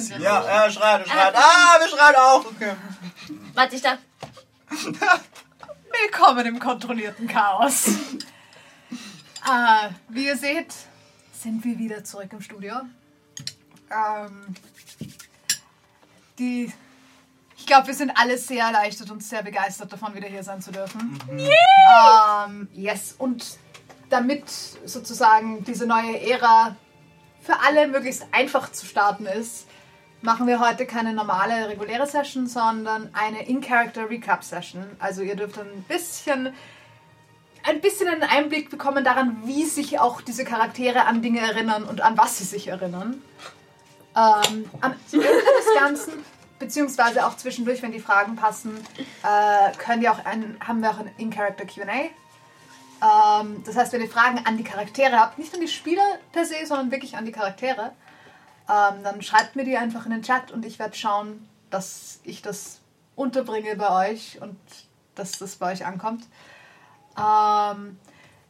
Sind wir Ja, er schreit, er schreit. Ah, wir schreien auch. Okay. Warte, ich dachte, Willkommen im kontrollierten Chaos. äh, wie ihr seht, sind wir wieder zurück im Studio. Ähm, die, ich glaube, wir sind alle sehr erleichtert und sehr begeistert davon, wieder hier sein zu dürfen. Ähm, yes, und damit sozusagen diese neue Ära für alle möglichst einfach zu starten ist, machen wir heute keine normale, reguläre Session, sondern eine In-Character-Recap-Session. Also ihr dürft ein bisschen, ein bisschen einen Einblick bekommen daran, wie sich auch diese Charaktere an Dinge erinnern und an was sie sich erinnern. Ähm, am Ende des Ganzen, beziehungsweise auch zwischendurch, wenn die Fragen passen, äh, können auch ein, haben wir auch ein In-Character Q&A. Ähm, das heißt, wenn ihr Fragen an die Charaktere habt, nicht an die Spieler per se, sondern wirklich an die Charaktere, ähm, dann schreibt mir die einfach in den Chat und ich werde schauen, dass ich das unterbringe bei euch und dass das bei euch ankommt. Ähm,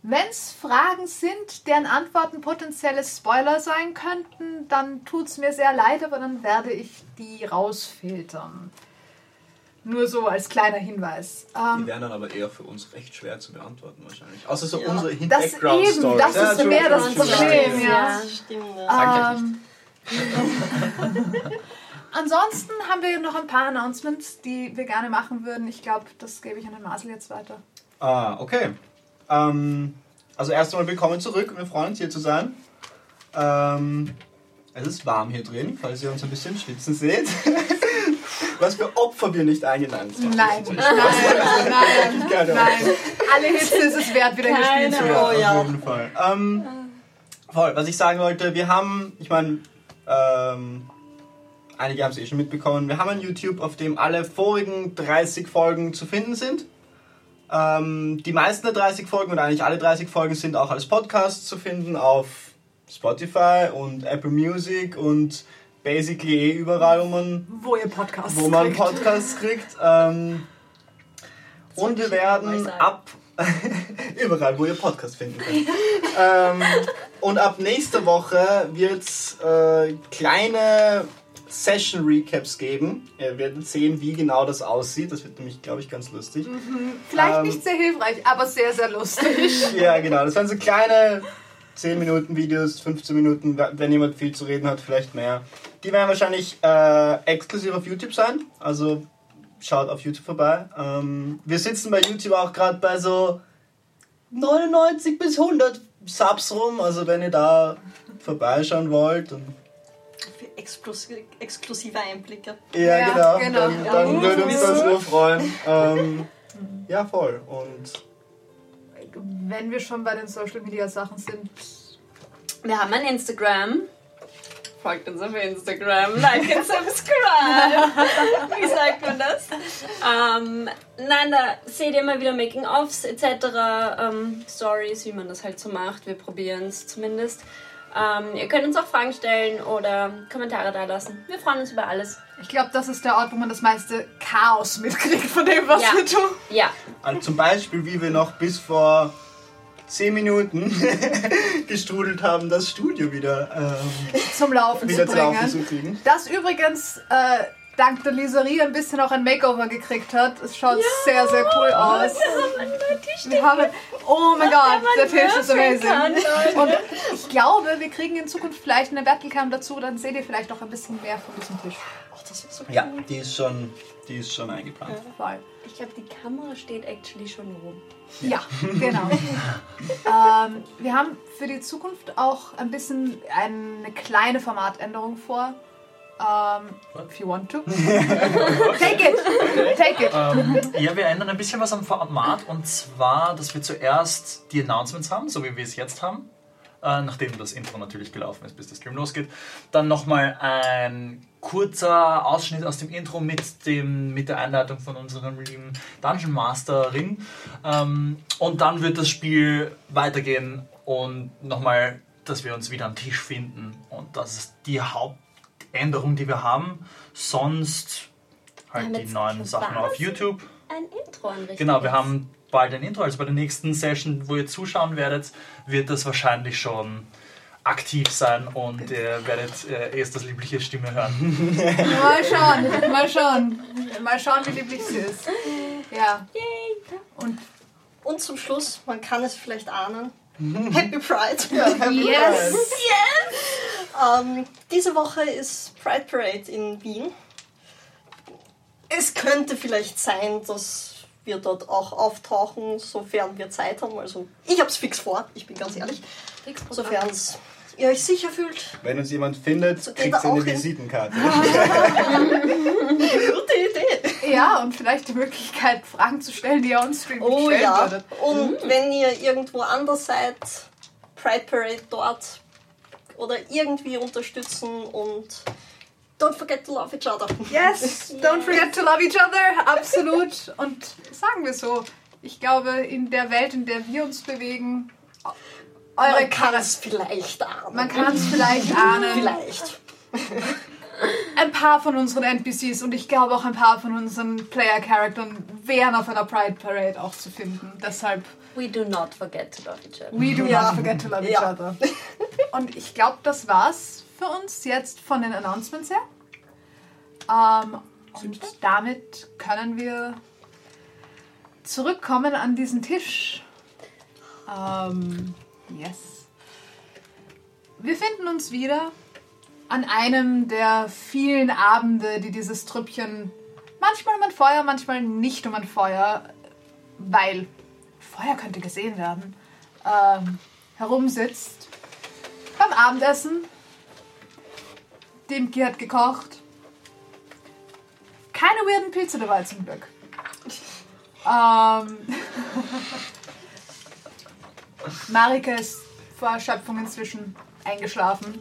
Wenn es Fragen sind, deren Antworten potenzielle Spoiler sein könnten, dann tut es mir sehr leid, aber dann werde ich die rausfiltern. Nur so als kleiner Hinweis. Die Ähm, wären dann aber eher für uns recht schwer zu beantworten wahrscheinlich. Außer so Ja. unsere Hin Das Background eben, Story. das ist mehr das Problem, ja. stimmt. Ja. Sag Ähm, ansonsten haben wir noch ein paar Announcements, die wir gerne machen würden. Ich glaube, das gebe ich an den Marcel jetzt weiter. Ah, okay. Ähm, also erst einmal willkommen zurück. Wir freuen uns hier zu sein. Ähm, es ist warm hier drin, falls ihr uns ein bisschen schwitzen seht. Was für Opfer wir nicht eingeladen sind. Nein, nein, nein, nein. Alle Hitze ist es wert, wieder gespielt zu werden. Oh, ja. Auf jeden Fall. Ähm, voll, was ich sagen wollte, wir haben, ich meine, ähm, einige haben es eh schon mitbekommen, wir haben ein YouTube, auf dem alle vorigen 30 Folgen zu finden sind. Ähm, die meisten der 30 Folgen oder eigentlich alle 30 Folgen sind auch als Podcast zu finden auf Spotify und Apple Music und basically eh überall, wo man Wo ihr Podcasts wo man kriegt. Podcasts kriegt. Ähm, und wir werden ab überall, wo ihr Podcast finden könnt. ähm, und ab nächster Woche wird es äh, kleine Session Recaps geben. Ihr werdet sehen, wie genau das aussieht. Das wird nämlich, glaube ich, ganz lustig. Vielleicht Ähm, nicht sehr hilfreich, aber sehr, sehr lustig. Ja, genau. Das werden so kleine 10 Minuten Videos, 15 Minuten, wenn jemand viel zu reden hat, vielleicht mehr. Die werden wahrscheinlich äh, exklusiv auf YouTube sein. Also schaut auf YouTube vorbei. Ähm, wir sitzen bei YouTube auch gerade bei so 99 bis 100 Subs rum. Also wenn ihr da vorbeischauen wollt. Und, exklusive Einblicke. ja, Ja, genau. genau. Dann, Ja. dann würde uns das nur freuen. Ähm, ja, voll. Und Wenn wir schon bei den Social Media Sachen sind, wir haben ein Instagram. Folgt uns auf Instagram, like and subscribe. Wie sagt man das? Ähm, nein, da seht ihr immer wieder Making-ofs etc., ähm, Stories, wie man das halt so macht. Wir probieren es zumindest. Ähm, ihr könnt uns auch Fragen stellen oder Kommentare da lassen. Wir freuen uns über alles. ich glaube, das ist der Ort, wo man das meiste Chaos mitkriegt von dem, was Ja. wir tun. Ja, Also zum Beispiel, wie wir noch bis vor 10 Minuten gestrudelt haben, das Studio wieder, ähm, Zum Laufen wieder zu zu laufen bringen. zu kriegen. Das übrigens äh, dank der Liserie ein bisschen auch ein Makeover gekriegt hat. Es schaut sehr, sehr cool aus. Wir haben, oh mein Gott, der Tisch ist amazing. Und ich glaube, wir kriegen in Zukunft vielleicht eine Battlecam dazu, dann seht ihr vielleicht auch ein bisschen mehr von diesem Tisch. Oh, das ist so cool. Ja, die ist schon, die ist schon eingeplant. Voll. ich glaube, die Kamera steht actually schon rum. Ja, genau. ähm, wir haben für die Zukunft auch ein bisschen eine kleine Formatänderung vor. Ähm, if you want to. Take it! Take it! Ähm, ja, wir ändern ein bisschen was am Format und zwar, dass wir zuerst die Announcements haben, so wie wir es jetzt haben. Äh, nachdem das Intro natürlich gelaufen ist, bis der Stream losgeht. Dann nochmal ein kurzer Ausschnitt aus dem Intro mit, dem, mit der Einleitung von unserem lieben Dungeon Masterin. Ähm, und dann wird das Spiel weitergehen und nochmal, dass wir uns wieder am Tisch finden. Und das ist die Hauptänderung, die wir haben. Sonst halt haben die neuen Sachen auf YouTube. Ein Intro. Genau, wir haben bald ein Intro. Also bei der nächsten Session, wo ihr zuschauen werdet, wird das wahrscheinlich schon aktiv sein und ihr werdet äh, Esthers liebliche Stimme hören. Mal schauen, mal schauen. Mal schauen, wie lieblich sie ist. Ja. Und Und zum Schluss, man kann es vielleicht ahnen, Happy Pride. yes! Ähm, diese Woche ist Pride Parade in Wien. Es könnte vielleicht sein, dass wir dort auch auftauchen, sofern wir Zeit haben. Also ich habe es fix vor, ich bin ganz ehrlich. Sofern ihr euch sicher fühlt. Wenn uns jemand findet, So kriegt sie eine hin. Visitenkarte. Gute Idee. Ja, und vielleicht die Möglichkeit, Fragen zu stellen, die ihr on Stream nicht Oh ja. würdet. Und wenn ihr irgendwo anders seid, Pride Parade dort oder irgendwie unterstützen und don't forget to love each other. Yes, don't forget to love each other, absolut. Und sagen wir so, ich glaube, in der Welt, in der wir uns bewegen, eure Man kann es vielleicht ahnen. man kann es vielleicht ahnen, Vielleicht. ein paar von unseren NPCs und ich glaube auch ein paar von unseren Player-Charaktern wären auf einer Pride Parade auch zu finden. Deshalb, We do not forget to love each other. we do Ja. not forget to love each Ja. other. Und ich glaube, das war's für uns jetzt von den Announcements her. Ähm, und damit können wir zurückkommen an diesen Tisch. Ähm, yes. Wir finden uns wieder an einem der vielen Abende, die dieses Trüppchen manchmal um ein Feuer, manchmal nicht um ein Feuer, weil Feuer könnte gesehen werden, ähm, herumsitzt. Beim Abendessen. Dimki hat gekocht. Keine weirden Pilze dabei zum Glück. Ähm, Marika ist vor Erschöpfung inzwischen eingeschlafen.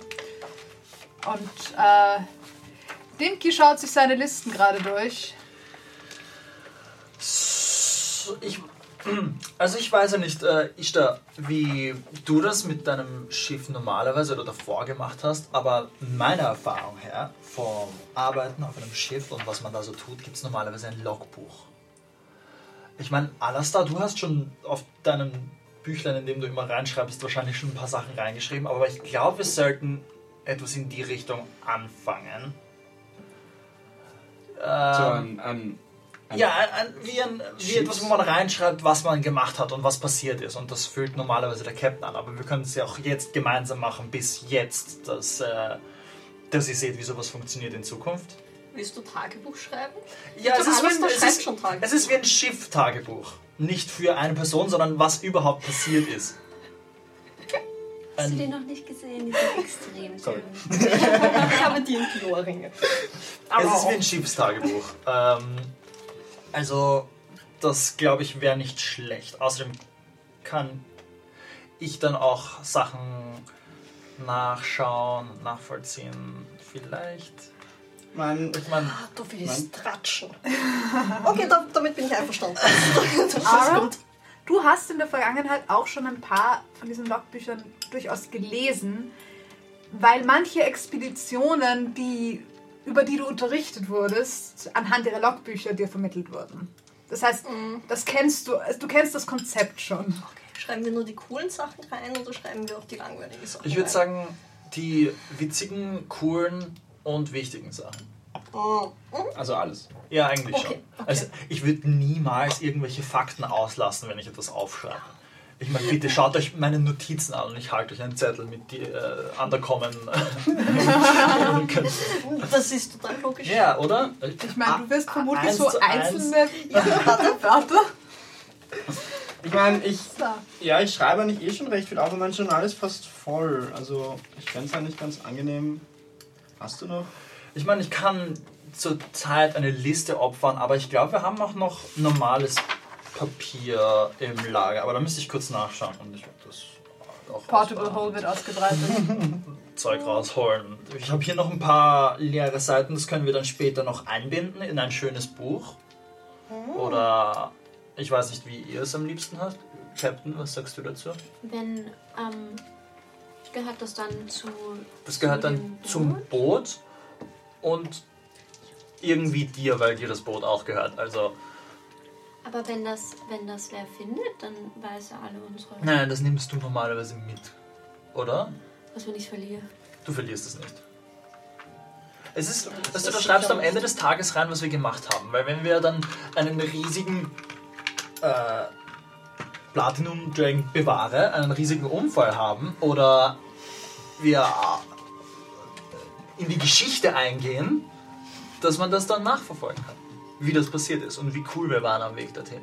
Und äh, Dimki schaut sich seine Listen gerade durch. Ich, also ich weiß ja nicht, äh, Ishtar, wie du das mit deinem Schiff normalerweise oder davor gemacht hast, aber meiner Erfahrung her, vom Arbeiten auf einem Schiff und was man da so tut, gibt es normalerweise ein Logbuch. Ich meine, Alastar, du hast schon auf deinem Büchlein, in dem du immer reinschreibst, wahrscheinlich schon ein paar Sachen reingeschrieben, aber ich glaube, wir sollten etwas in die Richtung anfangen. So Ähm, ein, ein, ein ja, ein, ein, wie, ein, wie etwas, wo man reinschreibt, was man gemacht hat und was passiert ist. Und das füllt normalerweise der Captain an. Aber wir können es ja auch jetzt gemeinsam machen, bis jetzt, dass, äh, dass ihr seht, wie sowas funktioniert in Zukunft. Willst du Tagebuch schreiben? Ja, es, ist, schon Tagebuch. es ist wie ein Schiff-Tagebuch. Nicht für eine Person, sondern was überhaupt passiert ist. Hast du Ein- den noch nicht gesehen? Die sind extrem schön. Ich habe die Ohrringe. Es ist wie ein Schiffstagebuch. Ähm, also, das glaube ich wäre nicht schlecht. Außerdem kann ich dann auch Sachen nachschauen, nachvollziehen. Vielleicht. Mein, Ich meine, Ah, Du willst tratschen. Okay, da, damit bin ich einverstanden. Gut. du hast in der Vergangenheit auch schon ein paar von diesen Logbüchern durchaus gelesen, weil manche Expeditionen, die, über die du unterrichtet wurdest, anhand ihrer Logbücher dir vermittelt wurden. Das heißt, das kennst du, also du kennst das Konzept schon. Schreiben wir nur die coolen Sachen rein oder schreiben wir auch die langweiligen Sachen ich würde sagen, die witzigen, coolen und wichtigen Sachen. Mm, also alles. Ja, eigentlich Okay, schon. okay. Also ich würde niemals irgendwelche Fakten auslassen, wenn ich etwas aufschreibe. Ich meine, bitte schaut euch meine Notizen an und ich halte euch einen Zettel mit die äh, Underkommen. Das ist total logisch. ja, oder? Ich meine, du wirst vermutlich so einzelne Wörter. Ich meine, ich, ja, ich schreibe eigentlich eh schon recht viel auf, aber mein Journal ist fast voll. Also ich fände es eigentlich ganz angenehm. Hast du noch? Ich meine, ich kann zurzeit eine Liste opfern, aber ich glaube, wir haben auch noch normales Papier im Lager. Aber da müsste ich kurz nachschauen und ich das auch Portable. Hole wird ausgebreitet. Zeug rausholen. Ich habe hier noch ein paar leere Seiten, das können wir dann später noch einbinden in ein schönes Buch. Oder ich weiß nicht, wie ihr es am liebsten habt. Captain, was sagst du dazu? Wenn, ähm, gehört das dann zu. Das gehört dann zum Boot und irgendwie dir, weil dir das Boot auch gehört. Also, Aber wenn das, wenn das wer findet, dann weiß er alle unsere. nein, das nimmst du normalerweise mit, oder? Was, wenn ich verliere? Du verlierst es nicht. Es ist, also da schreibst du am Ende des Tages rein, was wir gemacht haben. Weil wenn wir dann einen riesigen äh, Platinum Dragon bewahre, einen riesigen Unfall haben oder wir äh, in die Geschichte eingehen, dass man das dann nachverfolgen kann. Wie das passiert ist und wie cool wir waren am Weg dorthin.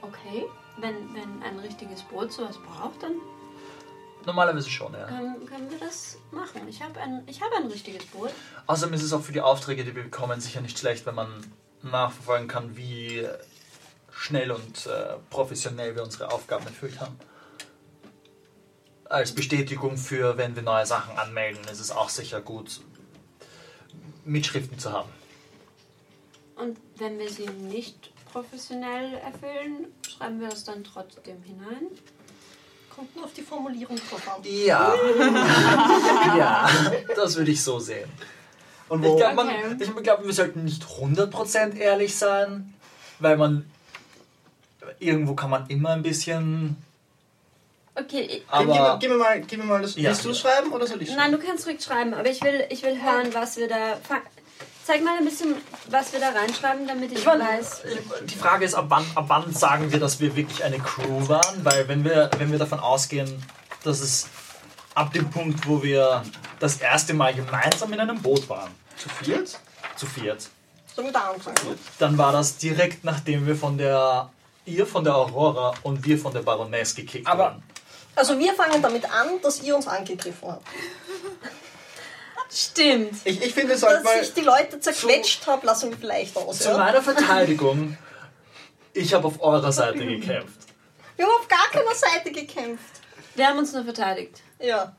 Okay. Wenn, wenn ein richtiges Boot sowas braucht, dann Normalerweise schon, ja. ähm, können wir das machen. Ich habe ein, ich hab ein richtiges Boot. Außerdem ist es auch für die Aufträge, die wir bekommen, sicher nicht schlecht, wenn man nachverfolgen kann, wie schnell und äh, professionell wir unsere Aufgaben erfüllt haben. Als Bestätigung für, wenn wir neue Sachen anmelden, ist es auch sicher gut, Mitschriften zu haben. Und wenn wir sie nicht professionell erfüllen, schreiben wir es dann trotzdem hinein. Kommt nur auf die Formulierung drauf an. Ja. ja, das würde ich so sehen. Und Ich wo, glaube, Okay. ich glaub, wir sollten nicht 100% ehrlich sein, weil man. Irgendwo kann man immer ein bisschen. Okay, ich- gib, gib, Aber. gib, mir mal, gib mir mal das. Ja. Willst du schreiben oder soll ich schreiben? nein, du kannst ruhig schreiben, aber ich will, ich will hören, was wir da. Zeig mal ein bisschen, was wir da reinschreiben, damit ich, Ich meine, weiß. die Frage ist, ab wann, ab wann sagen wir, dass wir wirklich eine Crew waren? Weil wenn wir, wenn wir davon ausgehen, dass es ab dem Punkt, wo wir das erste Mal gemeinsam in einem Boot waren, Zu viert? zu viert, dann war das direkt nachdem wir von der, ihr von der Aurora und wir von der Baroness gekickt Aber- wurden. Also wir fangen damit an, dass ihr uns angegriffen habt. Stimmt. Ich, ich finde, wir sollten Dass ich die Leute zerquetscht habe, lassen wir vielleicht aus. Zu Ja? meiner Verteidigung, ich habe auf eurer Seite gekämpft. Wir haben auf gar keiner Seite gekämpft. Wir haben uns nur verteidigt. Ja.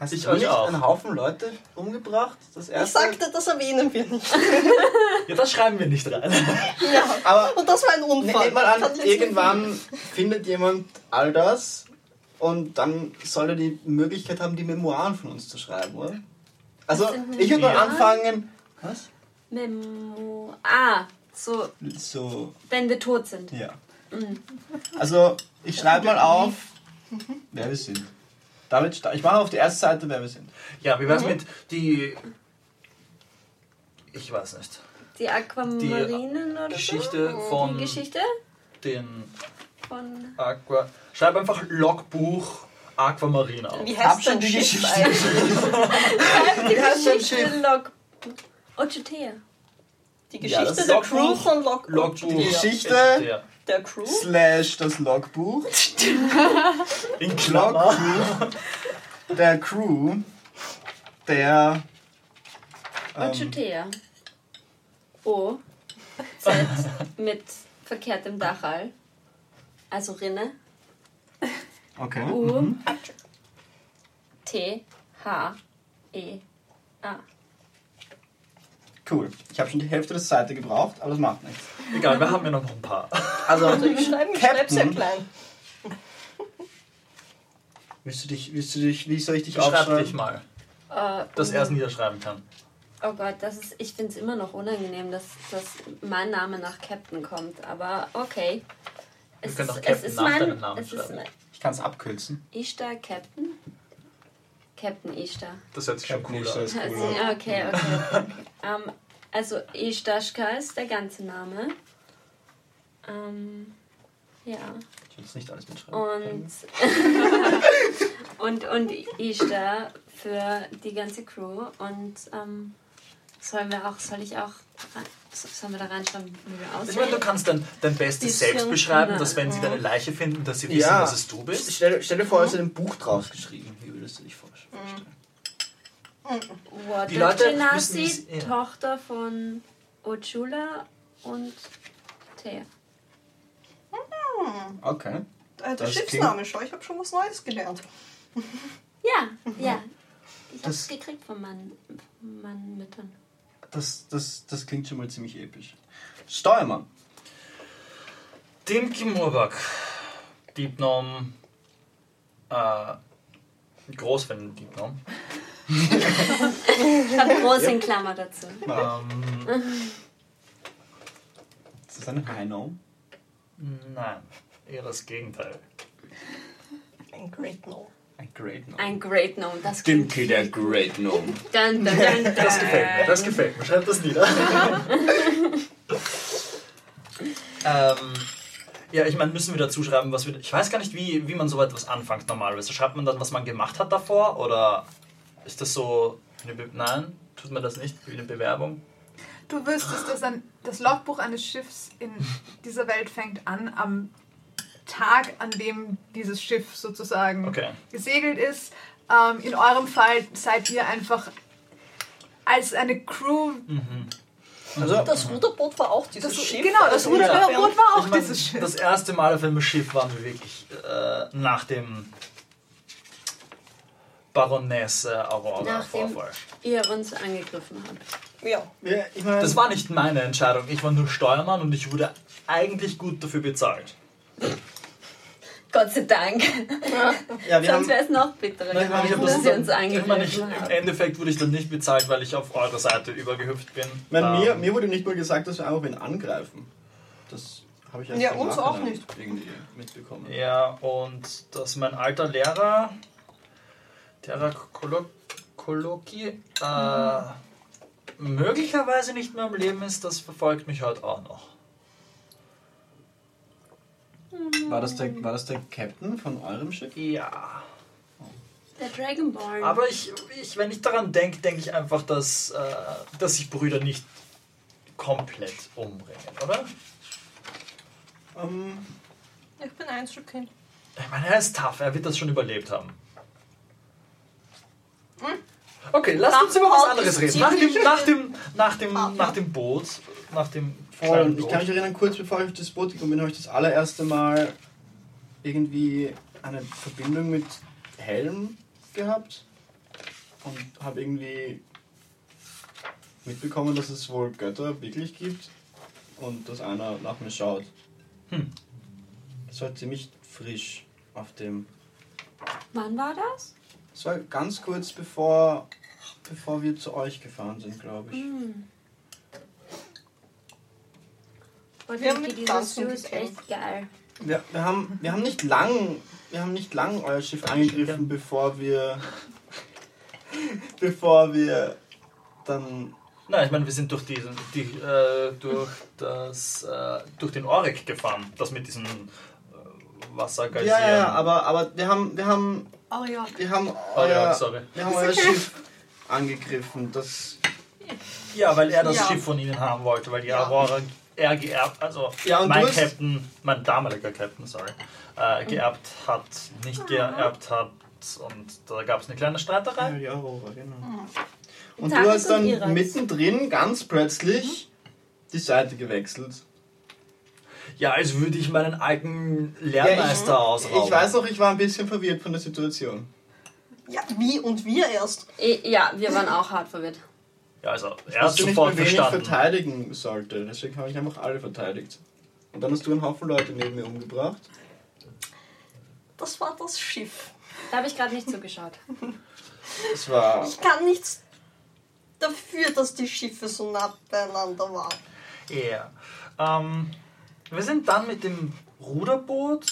Hast Ich du euch nicht auch. einen Haufen Leute umgebracht? Das Ich erste? sagte, das erwähnen wir nicht. Ja, das schreiben wir nicht rein. Ja. Aber Und das war ein ne, Unfall. nehmen mal an, ich irgendwann findet jemand all das und dann soll er die Möglichkeit haben, die Memoiren von uns zu schreiben, oder? Also, ich würde mal anfangen. Was? Memo. Ah, so, So, wenn wir tot sind. ja. Also, ich schreibe mal auf, wer wir sind. Damit, sta- ich mache auf die erste Seite, wer wir sind. Ja, wie wär's mit die. Ich weiß nicht. Die Aquamarinen oder Geschichte so? von- Die Geschichte Den von. Aqua. Schreib einfach Logbuch Aquamarine auf. Wie heißt dein die Geschichte. eigentlich? Die Geschichte Schiff? Log. Ochutea. Die Ja, Geschichte ist der Logbuch. Crew von Log Logbuch. Die Geschichte- Ja. Der Crew? Slash das Logbuch. In Klammer. Logbuch der Crew der ähm, Ochutea. O. Z. Mit verkehrtem Dachal. Also Rinne. Okay. U. T. H. E. A. Cool. Ich habe schon die Hälfte der Seite gebraucht, aber das macht nichts. Egal, wir haben ja noch ein paar. Also, Ich schreibe ich schreib sehr Captain. klein. willst du dich, willst du dich, wie soll ich dich Schreib aufschreiben? dich mal, Äh, dass er es niederschreiben kann. Oh Gott, das ist, ich finde es immer noch unangenehm, dass, dass mein Name nach Captain kommt. Aber okay. Es können ist, doch es Captain ist nach mein, deinem Namen schreiben. mein Ich kann es abkürzen. Ishtar Captain. Captain Ishtar. Das hört sich schon Captain cool an. ist Also, cool. ja, okay, okay. okay, okay. ähm, also Ishtashka ist der ganze Name. Ähm, ja. Ich will das nicht alles mitschreiben. Und, und, und Ishtar für die ganze Crew. Und ähm, sollen wir auch, soll ich auch, sollen wir da reinschreiben, wie wir Ich meine, aussehen? du kannst dein, dein Bestes selbst beschreiben, dass wenn sie deine Leiche finden, dass sie wissen, Ja. dass es du bist. Stell, stell dir vor, es ist in einem Buch draus geschrieben. Wie würdest du dich vorstellen? Die Leute müssen ja. Tochter von Ochula und Thea. Okay. Äh, der Das Schiffsname, schau, ich habe schon was Neues gelernt. Ja, ja. Ich hab's Das- gekriegt von meinen, meinen Müttern. Das, das, das klingt schon mal ziemlich episch. Steuermann. Dimki Murbak. Diebnom. Äh, groß wenn Diebnom. Ich habe groß in Klammer dazu. Ähm, Ist das eine High Gnome? nein, eher das Gegenteil. Ein Great No. Ein Great Gnome. Ein Great Gnome. Das der Great Gnome. Dun, dun, dun, dun. Das gefällt mir, das gefällt mir. Schreibt das nieder. ähm, ja, ich meine, müssen wir dazu schreiben, was wir. Ich weiß gar nicht, wie, wie man so etwas anfängt normalerweise. Schreibt man dann, was man gemacht hat davor? Oder ist das so. Nein, tut man das nicht wie eine Bewerbung? Du wüsstest, dass ein, das Logbuch eines Schiffs in dieser Welt fängt an am Tag, an dem dieses Schiff sozusagen Okay. gesegelt ist. Ähm, in eurem Fall seid ihr einfach als eine Crew. Also, Das Ruderboot war auch dieses Das, Schiff. genau, das also Ruderboot war auch Ich mein, dieses Schiff. Das erste Mal auf einem Schiff waren wir wirklich äh, nach dem Baronesse Aurora Nach Vorfall. Ihr uns angegriffen habt. Ja. ja, ich meine, Das war nicht meine Entscheidung. Ich war nur Steuermann und ich wurde eigentlich gut dafür bezahlt. Gott sei Dank. ja, wir Sonst wäre es noch bitterer Nein, ich dass das- ihr uns angegriffen im. Endeffekt wurde ich dann nicht bezahlt, weil ich auf eure Seite übergehüpft bin. meine Ähm, mir, mir wurde nicht mal gesagt, dass wir einfach wen angreifen. Das habe ich Ja, im uns auch nicht. irgendwie mitbekommen. Ja, und dass mein alter Lehrer, Terra Kolo- Koloki, äh, möglicherweise nicht mehr am Leben ist, das verfolgt mich heute auch noch. War das, der, war das der Captain von eurem Schiff? Ja. Der Dragonborn. Aber ich, ich, wenn ich daran denke, denke ich einfach, dass, äh, dass sich Brüder nicht komplett umbringen, oder? Ähm, Ich bin Einzelkind. Ich meine, er ist tough, er wird das schon überlebt haben. Okay, lasst uns über was anderes reden. Nach dem, nach dem, nach dem, nach dem Boot, nach dem voll. Und ich kann mich erinnern, kurz bevor ich auf das Boot gekommen bin, habe ich das allererste Mal irgendwie eine Verbindung mit Helm gehabt und habe irgendwie mitbekommen, dass es wohl Götter wirklich gibt und dass einer nach mir schaut. Hm. Das war ziemlich frisch auf dem. Wann war das? Das war ganz kurz bevor, bevor wir zu euch gefahren sind, glaube ich. Hm. Und Wir haben die- mit dieses Zoo ist echt geil. Wir, wir, haben, wir haben nicht lang, wir haben nicht lang euer Schiff angegriffen, bevor wir, bevor wir dann, Nein, ich meine, wir sind durch diesen, die, äh, durch das, äh, durch den Oryx gefahren, das mit diesen äh, Wassergeysern. ja, ja, ja, aber, aber wir haben, wir haben, Oh ja. wir haben Oh ja, euer, sorry. wir haben euer Schiff angegriffen. Das, Ja, weil er das Ja. Schiff von ihnen haben wollte, weil die Ja. Aurora er geerbt, also Ja, und mein Captain, mein damaliger Captain, sorry, äh, geerbt hat, nicht geerbt hat und da gab es eine kleine ja, Streiterei. Aurora, genau. Und Tages du hast dann Iras. mittendrin ganz plötzlich die Seite gewechselt. Ja, als würde ich meinen alten Lehrmeister ausrauben. Ich weiß noch, ich war ein bisschen verwirrt von der Situation. Ja, wie und wir erst. Eh, Ja, wir waren auch hart verwirrt. Ja, also er hat nicht sofort ich verstanden. verteidigen sollte. Deswegen habe ich einfach alle verteidigt. Und dann hast du einen Haufen Leute neben mir umgebracht. Das war das Schiff. Da habe ich gerade nicht zugeschaut. Das war. Ich kann nichts dafür, dass die Schiffe so nah beieinander waren. Ja. Ähm, wir sind dann mit dem Ruderboot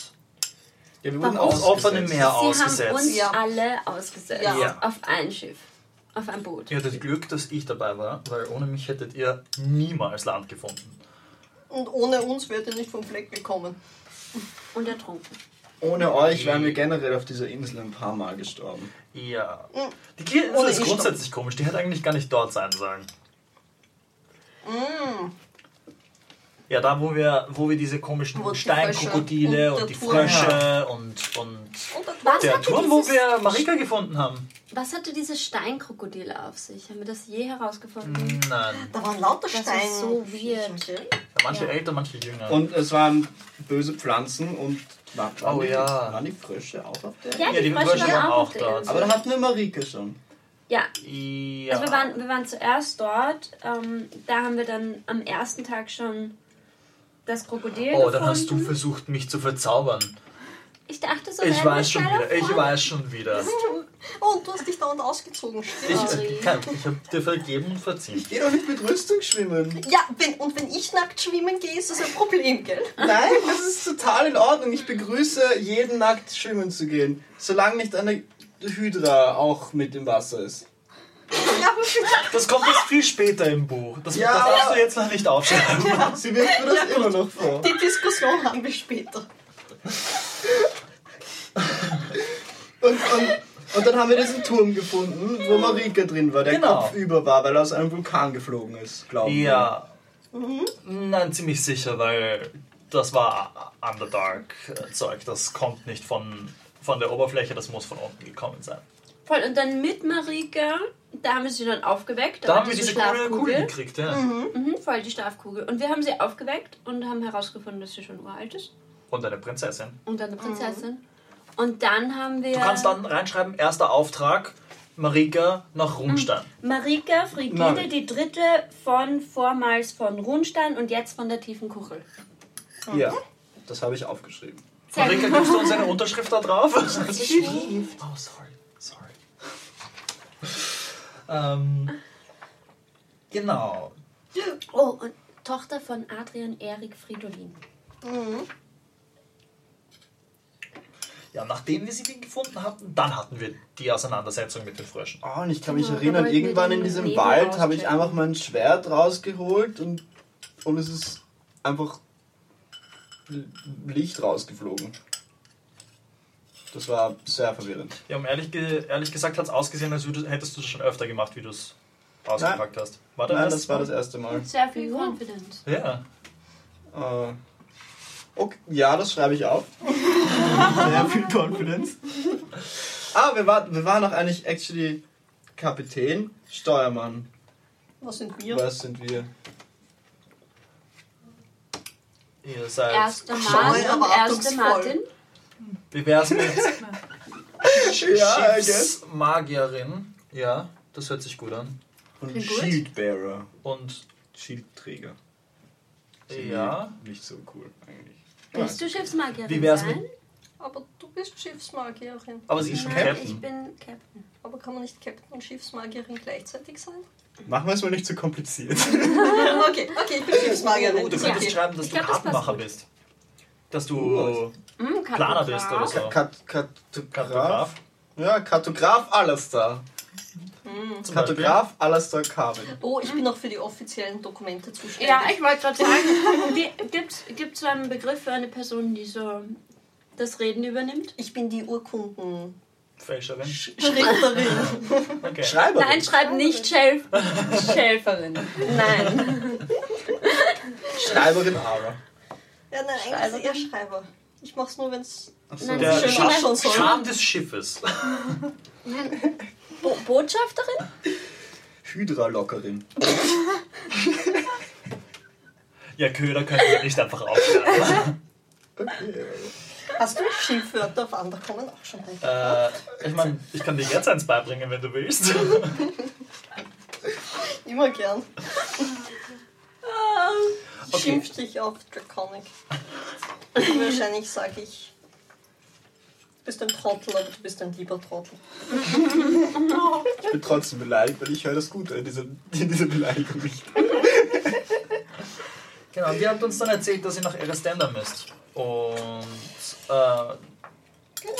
Ja, wir Warum? aufs offene Meer Sie haben ausgesetzt. uns Ja. alle ausgesetzt. Ja. Ja. Auf ein Schiff. Auf ein Boot. Ihr hattet Glück, dass ich dabei war, weil ohne mich hättet ihr niemals Land gefunden. Und ohne uns wärt ihr nicht vom Fleck gekommen. Und ertrunken. Ohne euch wären wir generell auf dieser Insel ein paar Mal gestorben. Ja. Mhm. Die Insel ist ich grundsätzlich komisch. Die hätte eigentlich gar nicht dort sein sollen. Mm. Ja, da wo wir, wo wir diese komischen Wo Steinkrokodile und, und die. Frösche und, und Und der Was der hatte Turm, wo wir Marika gefunden haben. Was hatte dieses Steinkrokodile auf sich? Haben wir das je herausgefunden? Nein. Da waren lauter Das Steine. ist so weird. Manche Ja. älter, manche jünger. Und es waren böse Pflanzen und war, waren, Oh die, ja. waren die Frösche auch auf der? Ja, Ja, die, die Frösche Frösche waren auch auch dort. Aber da hatten wir Marika schon. Ja, ja. also wir waren, wir waren zuerst dort. Ähm, da haben wir dann am ersten Tag schon das Krokodil oh, gefunden. dann hast du versucht, mich zu verzaubern. Ich dachte so, Ich weiß schon wieder. Ich weiß schon wieder. Oh, und du hast dich dauernd ausgezogen. Ich. Sorry. ich, kann- ich habe dir vergeben und verziehen. Ich gehe doch nicht mit Rüstung schwimmen. Ja, wenn, und wenn ich nackt schwimmen gehe, ist das ein Problem, gell? Nein, das ist total in Ordnung. Ich begrüße jeden nackt schwimmen zu gehen. Solange nicht eine Hydra auch mit im Wasser ist. Das kommt erst viel später im Buch. Das, Ja, das darfst du jetzt noch nicht aufschreiben. Sie wirft mir das immer noch vor. Die Diskussion haben wir später. Und, und, und dann haben wir diesen Turm gefunden, wo Marika drin war, der Genau. kopfüber war, weil er aus einem Vulkan geflogen ist, glauben wir. Ja. Nein, ziemlich sicher, weil das war Underdark-Zeug. Das kommt nicht von, von der Oberfläche, das muss von unten gekommen sein. Voll. Und dann mit Marika, da haben wir sie dann aufgeweckt. Da haben wir diese coole Schlafkugel. Kugel gekriegt, ja. Mhm, voll die Schlafkugel. Und wir haben sie aufgeweckt und haben herausgefunden, dass sie schon uralt ist. Und eine Prinzessin. Und eine Prinzessin. Und dann haben wir. Du kannst dann reinschreiben, erster Auftrag, Marika nach Runstein. Marika Frigide, die dritte von vormals von Runstein und jetzt von der tiefen Kuchel. Ja, das habe ich aufgeschrieben. Marika, gibst du uns eine Unterschrift da drauf? Oh, sorry, sorry. Ähm, genau. Oh, und Tochter von Adrian Erik Fridolin. Ja, nachdem wir sie gefunden hatten, dann hatten wir die Auseinandersetzung mit den Fröschen. Oh, und ich kann mich Genau, erinnern, irgendwann in diesem Nebel Wald habe ich einfach mein Schwert rausgeholt und, und es ist einfach Licht rausgeflogen. Das war sehr verwirrend. Ja, um ehrlich, ge ehrlich gesagt hat es ausgesehen, als würdest, hättest du das schon öfter gemacht, wie du es ausgepackt hast. War der Nein, das war das erste Mal. Sehr viel Confidence. Ja. Äh, okay, ja, das schreibe ich auf. Sehr viel Confidence. Ah, wir, war, wir waren auch eigentlich actually Kapitän, Steuermann. Was sind wir? Was sind wir? Ihr seid. Erste Martin und erste. Martin. Wie wär's mit Ja. Schiffsmagierin? Ja, das hört sich gut an. Und. Shieldbearer. Und Schildträger. Sind ja, Nicht so cool eigentlich. Willst du Schiffsmagierin Wie wär's mit- Aber du bist Schiffsmagierin. aber sie ist schon Nein, Captain. ich bin Captain. Aber kann man nicht Captain und Schiffsmagierin gleichzeitig sein? Machen wir es mal nicht zu kompliziert. okay, okay, ich bin Schiffsmagierin. Oh, du könntest okay. schreiben, dass Ich du glaub, das Kartenmacher gut. bist. Dass du Oh. Planer bist oder Kartograf. so. Kat Kartograf? Ja, Kartograf Alastair. Zum Kartograf Alastair Carvin. Oh, ich bin auch für die offiziellen Dokumente zuständig. Ja, ich wollte gerade sagen, gibt es einen Begriff für eine Person, die so das Reden übernimmt? ich bin die Urkunden. Fälscherin. Schrifterin. Okay. Schreiberin. Nein, schreib nicht Schelf Schelferin. Nein. Schreiberin Ara. Ja, nein, eigentlich ist eher Schreiber. Ich mach's nur, wenn's Achso. Nein, Der Schön, Scham, schon so. Scham des Schiffes. Nein. Bo Botschafterin? Hydra-Lockerin. Ja, Köder können wir nicht einfach aufschreiben. Okay. Hast du Schimpfwörter auf Underkommen auch schon recht? äh, ich meine, ich kann dir jetzt eins beibringen, wenn du willst. Immer gern. Okay. Schimpf dich auf Draconic. Wahrscheinlich sage ich, du bist ein Trottel, aber du bist ein lieber Trottel. Ich bin trotzdem beleidigt, weil ich höre das Gute in dieser, in dieser Beleidigung nicht. Genau, und ihr habt uns dann erzählt, dass ihr nach Erestenda müsst. Und äh,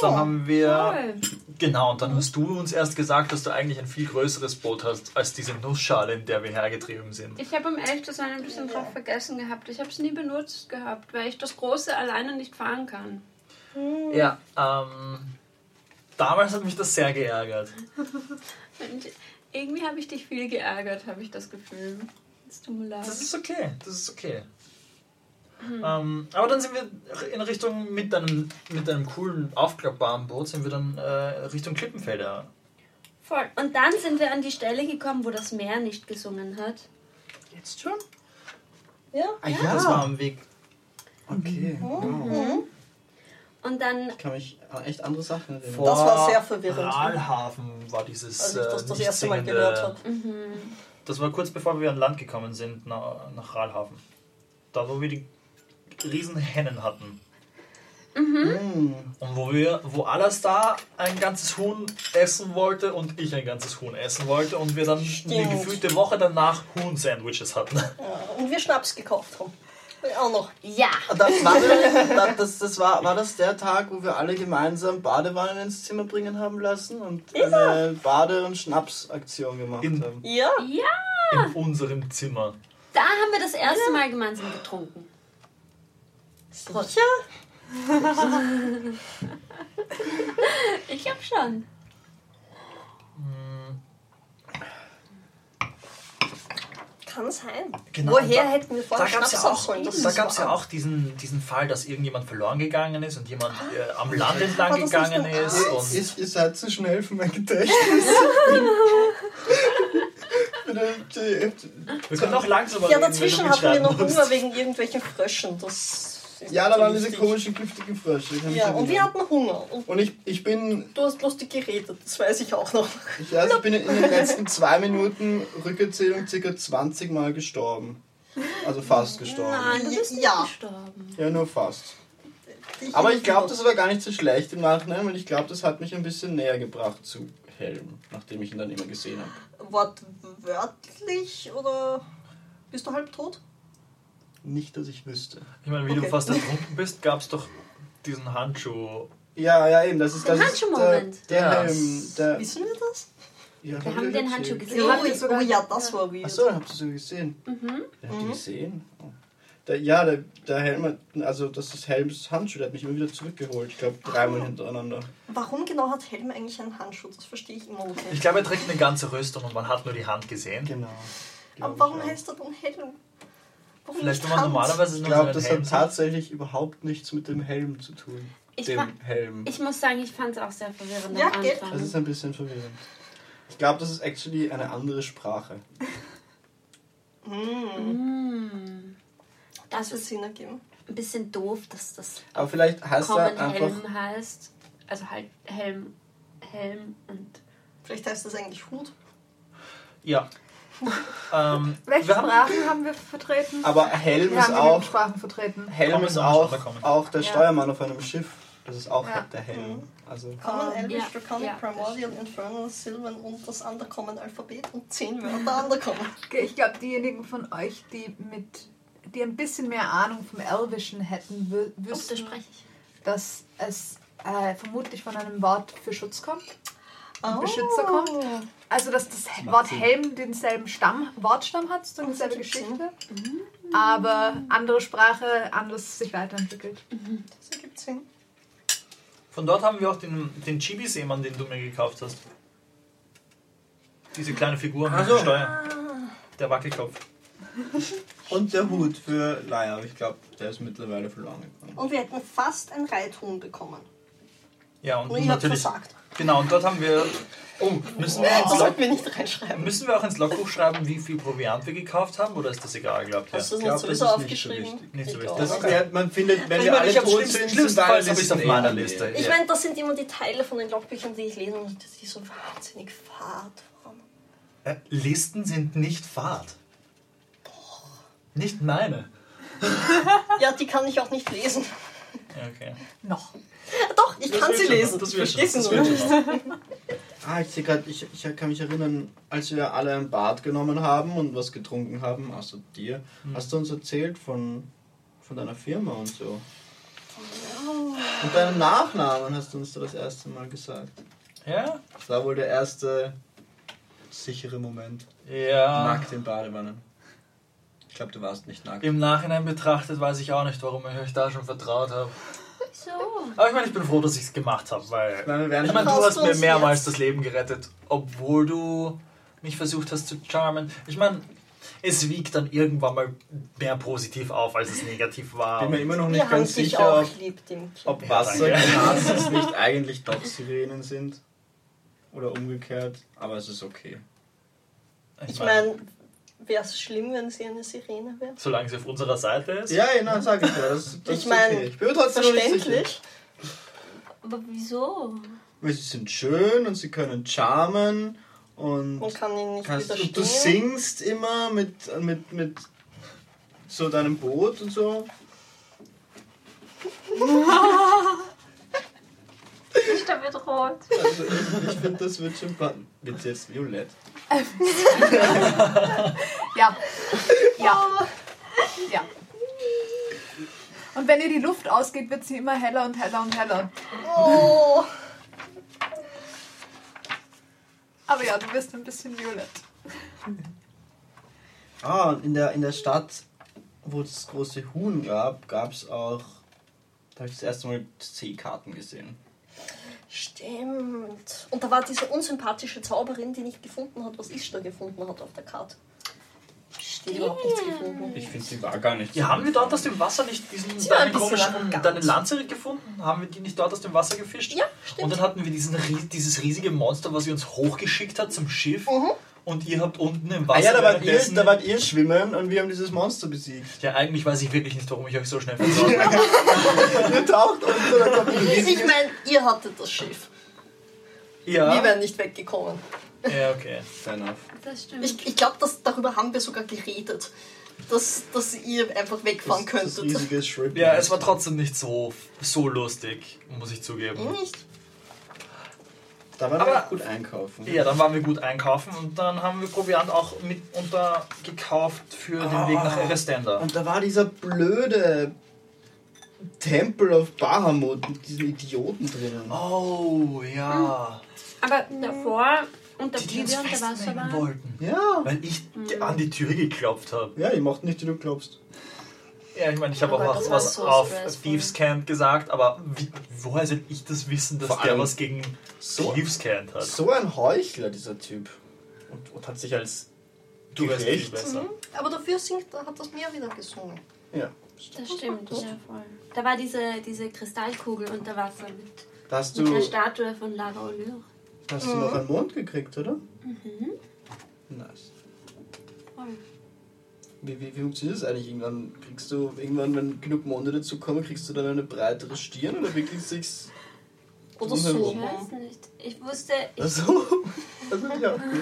dann haben wir. Toll. Genau, und dann hast du uns erst gesagt, dass du eigentlich ein viel größeres Boot hast als diese Nussschale, in der wir hergetrieben sind. Ich habe um ehrlich zu sein ein bisschen drauf vergessen gehabt. Ich habe es nie benutzt gehabt, weil ich das Große alleine nicht fahren kann. Ja, ähm. Damals hat mich das sehr geärgert. Und irgendwie habe ich dich viel geärgert, habe ich das Gefühl. Das ist okay, das ist okay. Ähm, aber dann sind wir in Richtung mit einem, mit einem coolen, aufklappbaren Boot, sind wir dann äh, Richtung Klippenfelder. Voll. Und dann sind wir an die Stelle gekommen, wo das Meer nicht gesungen hat. Jetzt schon? Ja? Ah Das war am Weg. Okay. Wow. Mhm. Und dann, Ich kann mich an echt andere Sachen erinnern. Vor Das war sehr verwirrend. Rahlhafen war dieses. Als ich das äh, das erste Mal gehört habe. Das war kurz bevor wir an Land gekommen sind, nach, nach Rahlhafen. Da, wo wir die riesen Hennen hatten. Mm. Und wo wir, wo Alastar ein ganzes Huhn essen wollte und ich ein ganzes Huhn essen wollte und wir dann eine Stimmt. gefühlte Woche danach Huhn-Sandwiches hatten. Ja, und wir Schnaps gekauft haben. Auch noch. Ja. Das war, das, das, das war, war das der Tag, wo wir alle gemeinsam Badewannen ins Zimmer bringen haben lassen und eine Bade- und Schnapsaktion gemacht In- haben? Ja. Ja, In unserem Zimmer. da haben wir das erste Mal gemeinsam getrunken. Sicher? Ich glaube schon. Kann sein. Genau, Woher da- hätten wir Da vorher gab es Schnaps ja auch? Das da ist gab's ja auch diesen, diesen Fall, dass irgendjemand verloren gegangen ist und jemand äh, am Land entlang War das gegangen nicht ist. Arzt? Und Ihr, ihr seid zu schnell für mein Gedächtnis. Wir können auch langsamer Ja, reden, wenn dazwischen du hatten wir noch Hunger wegen irgendwelchen Fröschen. Das ja, da waren diese komischen, giftigen Frösche. Ich Ja, und wir hatten Hunger. Und Und ich, ich bin du hast lustig geredet, das weiß ich auch noch. Ich, also ich bin in den letzten zwei Minuten Rückerzählung circa 20 Mal gestorben. Also fast gestorben. Nein, du bist nicht Ja. gestorben. Ja, nur fast. Aber ich glaube, das war gar nicht so schlecht im Nachhinein, weil ich glaube, das hat mich ein bisschen näher gebracht zu Helm, nachdem ich ihn dann immer gesehen habe. Wortwörtlich oder bist du halb tot? Nicht, dass ich wüsste. Ich meine, wie du Okay. fast ertrunken bist, gab es doch diesen Handschuh. Ja, ja, eben, das ist das der, Handschuh-Moment. der Ja. Helm. Der, Wissen wir das? ja, Wir hab haben ich den. Handschuh Oh, gesehen. habt ihr sogar- oh ja, das war weird. Achso, habt ihr so gesehen? Mhm. Hat die Mhm. gesehen? Oh. Der, ja, der, der Helm, hat- also das ist Helms Handschuh, der hat mich immer wieder zurückgeholt. Ich glaube, dreimal hintereinander. Warum genau hat Helm eigentlich einen Handschuh? Das verstehe ich immer noch Ich nicht. glaube, er trägt eine ganze Rüstung und man hat nur die Hand gesehen. Genau. Aber warum ich heißt er dann Helm? Warum Vielleicht, nicht wenn man Hand? normalerweise Ich glaube, das Helm hat tatsächlich überhaupt nichts mit dem Helm zu tun. Ich, dem Helm. ich muss sagen, ich fand es auch sehr verwirrend Ja, am geht. Anfang. Das ist ein bisschen verwirrend. Ich glaube, das ist actually eine andere Sprache. Hm, Mm. das Das ist Sinn ergeben. ein bisschen doof, dass das Aber vielleicht heißt er einfach. Helm heißt. Also halt Helm, Helm und. Vielleicht heißt das eigentlich Hut. Ja. Ähm, Welche wir haben- Sprachen haben wir vertreten? Aber Helm wir ist auch. Sprachen vertreten. Helm ist auch, Undercommon. auch der Ja. Steuermann auf einem Schiff. Das ist auch Ja. der Helm. Also. Common, Elvish, ja, Draconic, ja, das Primordial, Infernal, Sylvan und das Undercommon-Alphabet und zehn Wörter Undercommon. Okay, Ich glaube, diejenigen von euch, die mit die ein bisschen mehr Ahnung vom Elvischen hätten, Oh, wüssten, spreche ich. dass es äh, vermutlich von einem Wort für Schutz kommt. Oh. Beschützer kommt. Also, dass das macht Wort Sinn. Helm denselben Stamm, Wortstamm hat, so dieselbe ergibt Sinn. Geschichte. Aber andere Sprache, anders sich weiterentwickelt. Das ergibt Sinn. Von dort haben wir auch den, den Chibi-Seemann, den du mir gekauft hast. Diese kleine Figur mit so. dem Steuer. Der Wackelkopf. Und der Hut für Leier. Aber ich glaube, der ist mittlerweile verloren gegangen. Und wir hätten fast ein Reithuhn bekommen. Ja, und Und habt natürlich. versagt. Genau, und dort haben wir. Oh, müssen wir, ins Das Log, sollten wir nicht reinschreiben. müssen wir auch ins Logbuch schreiben, wie viel Proviant wir gekauft haben? Oder ist das egal, glaubt ihr? Hast du das Ich nicht glaub, das sowieso ist nicht so aufgeschrieben? wichtig. Nicht so Ich wichtig. Das ist, man findet, wenn Ich wir meine, alle ich tot sind, sind alle habe ich es auf meiner Liste. Ich Ja. meine, das sind immer die Teile von den Logbüchern, die ich lese und die so wahnsinnig fad waren. Äh, Listen sind nicht Fahrt. Nicht meine. Ja, die kann ich auch nicht lesen. Ja, Okay. Noch. Doch, ich Das kann sie schon, lesen. das Ich verstehe sie nur. Ah, ich, sehe grad, ich, ich kann mich erinnern, als wir alle ein Bad genommen haben und was getrunken haben, außer dir, hast du uns erzählt von, von deiner Firma und so. Und deinen Nachnamen hast du uns da das erste Mal gesagt. Ja? Das war wohl der erste sichere Moment. Ja. Nackt in Badewannen. Ich glaube, du warst nicht nackt. Im Nachhinein betrachtet weiß ich auch nicht, warum ich euch da schon vertraut habe. So. Aber ich meine, ich bin froh, dass ich es gemacht habe, weil. Wir werden Ich meine, du hast mir mehrmals jetzt? das Leben gerettet, obwohl du mich versucht hast zu charmen. Ich meine, es wiegt dann irgendwann mal mehr positiv auf, als es negativ war. bin mir immer noch nicht Wir haben ganz dich sicher, auch ob, ob Ja, Wassergnasis nicht eigentlich doch Sirenen sind. Oder umgekehrt. Aber es ist okay. Ich meine, wäre es schlimm, wenn sie eine Sirene wäre? Solange sie auf unserer Seite ist. Ja, genau, sag ich ja. Das, das Ich ist mein, okay. Ich bin trotzdem. Verständlich. Aber wieso? Weil sie sind schön und sie können charmen und, Man kann ihn nicht kannst, und du singst immer mit, mit, mit so deinem Boot und so. Da wird rot. Also ich, ich finde, das wird schon passen. Wird jetzt violett. Ja. Ja. Ja. Und wenn ihr die Luft ausgeht, wird sie immer heller und heller und heller. Oh, Aber ja, du wirst ein bisschen violett. Ah, und in der, in der Stadt, wo es das große Huhn gab, gab es auch. Da habe ich das erste Mal Seekarten gesehen. Stimmt. Und da war diese unsympathische Zauberin, die nicht gefunden hat, was Ishtar gefunden hat auf der Karte. Die hat überhaupt nichts gefunden. Ich finde, sie war gar nicht. Ja, haben wir dort aus dem Wasser nicht diesen Sie war ein deine bisschen komischen, deine Lanze gefunden? Haben wir die nicht dort aus dem Wasser gefischt? Ja, stimmt. Und dann hatten wir diesen, dieses riesige Monster, was sie uns hochgeschickt hat zum Schiff. Und ihr habt unten im Wasser. Ah ja, da wart, ihr, da wart ihr schwimmen und wir haben dieses Monster besiegt. ja, eigentlich weiß ich wirklich nicht, warum ich euch so schnell versorgt habe. ihr taucht unter, da kommt Ich meine, ihr hattet das Schiff. ja. Wir wären nicht weggekommen. ja, okay. Fair enough. Das stimmt. Ich, ich glaube, darüber haben wir sogar geredet. Dass, dass ihr einfach wegfahren Das, das könntet. riesige Shrimp. Ja, es war trotzdem nicht so, so lustig, muss ich zugeben. Nicht? Da waren wir Aber- auch gut einkaufen. Ja, dann waren wir gut einkaufen und dann haben wir Proviant auch mitunter gekauft für den Weg nach Erestenda. Und da war dieser blöde Temple of Bahamut mit diesen Idioten drinnen. Oh, ja. Aber davor, unter Die, die uns Bibi unter Wasser festnehmen waren. wollten. Ja. Weil ich an die Tür geklopft habe. Ja, die mochten nicht, wie du glaubst. Ja, ich meine, ich habe Oh auch was, was auf. Thieves Cant gesagt, aber wie, woher soll ich das wissen, dass Vor der allem was gegen so- Thieves Cant hat? So ein Heuchler, dieser Typ. Und, und hat sich als Du weißt viel gerecht. besser. Aber dafür singt, hat das Meer wieder gesungen. Ja. Das stimmt, ja voll. Da war diese, diese Kristallkugel unter Wasser mit, Da hast mit du, der Statue von Lara O'Lure. hast du noch einen Mond gekriegt, oder? Mhm. Nice. Voll. Wie, wie, wie funktioniert das eigentlich? Irgendwann kriegst du, irgendwann, wenn genug Monde dazu kommen, kriegst du dann eine breitere Stirn oder wirklich sich's Oder Ich so. Drumherum. weiß nicht. Ich wusste, ich, Also, das ist ja auch gut.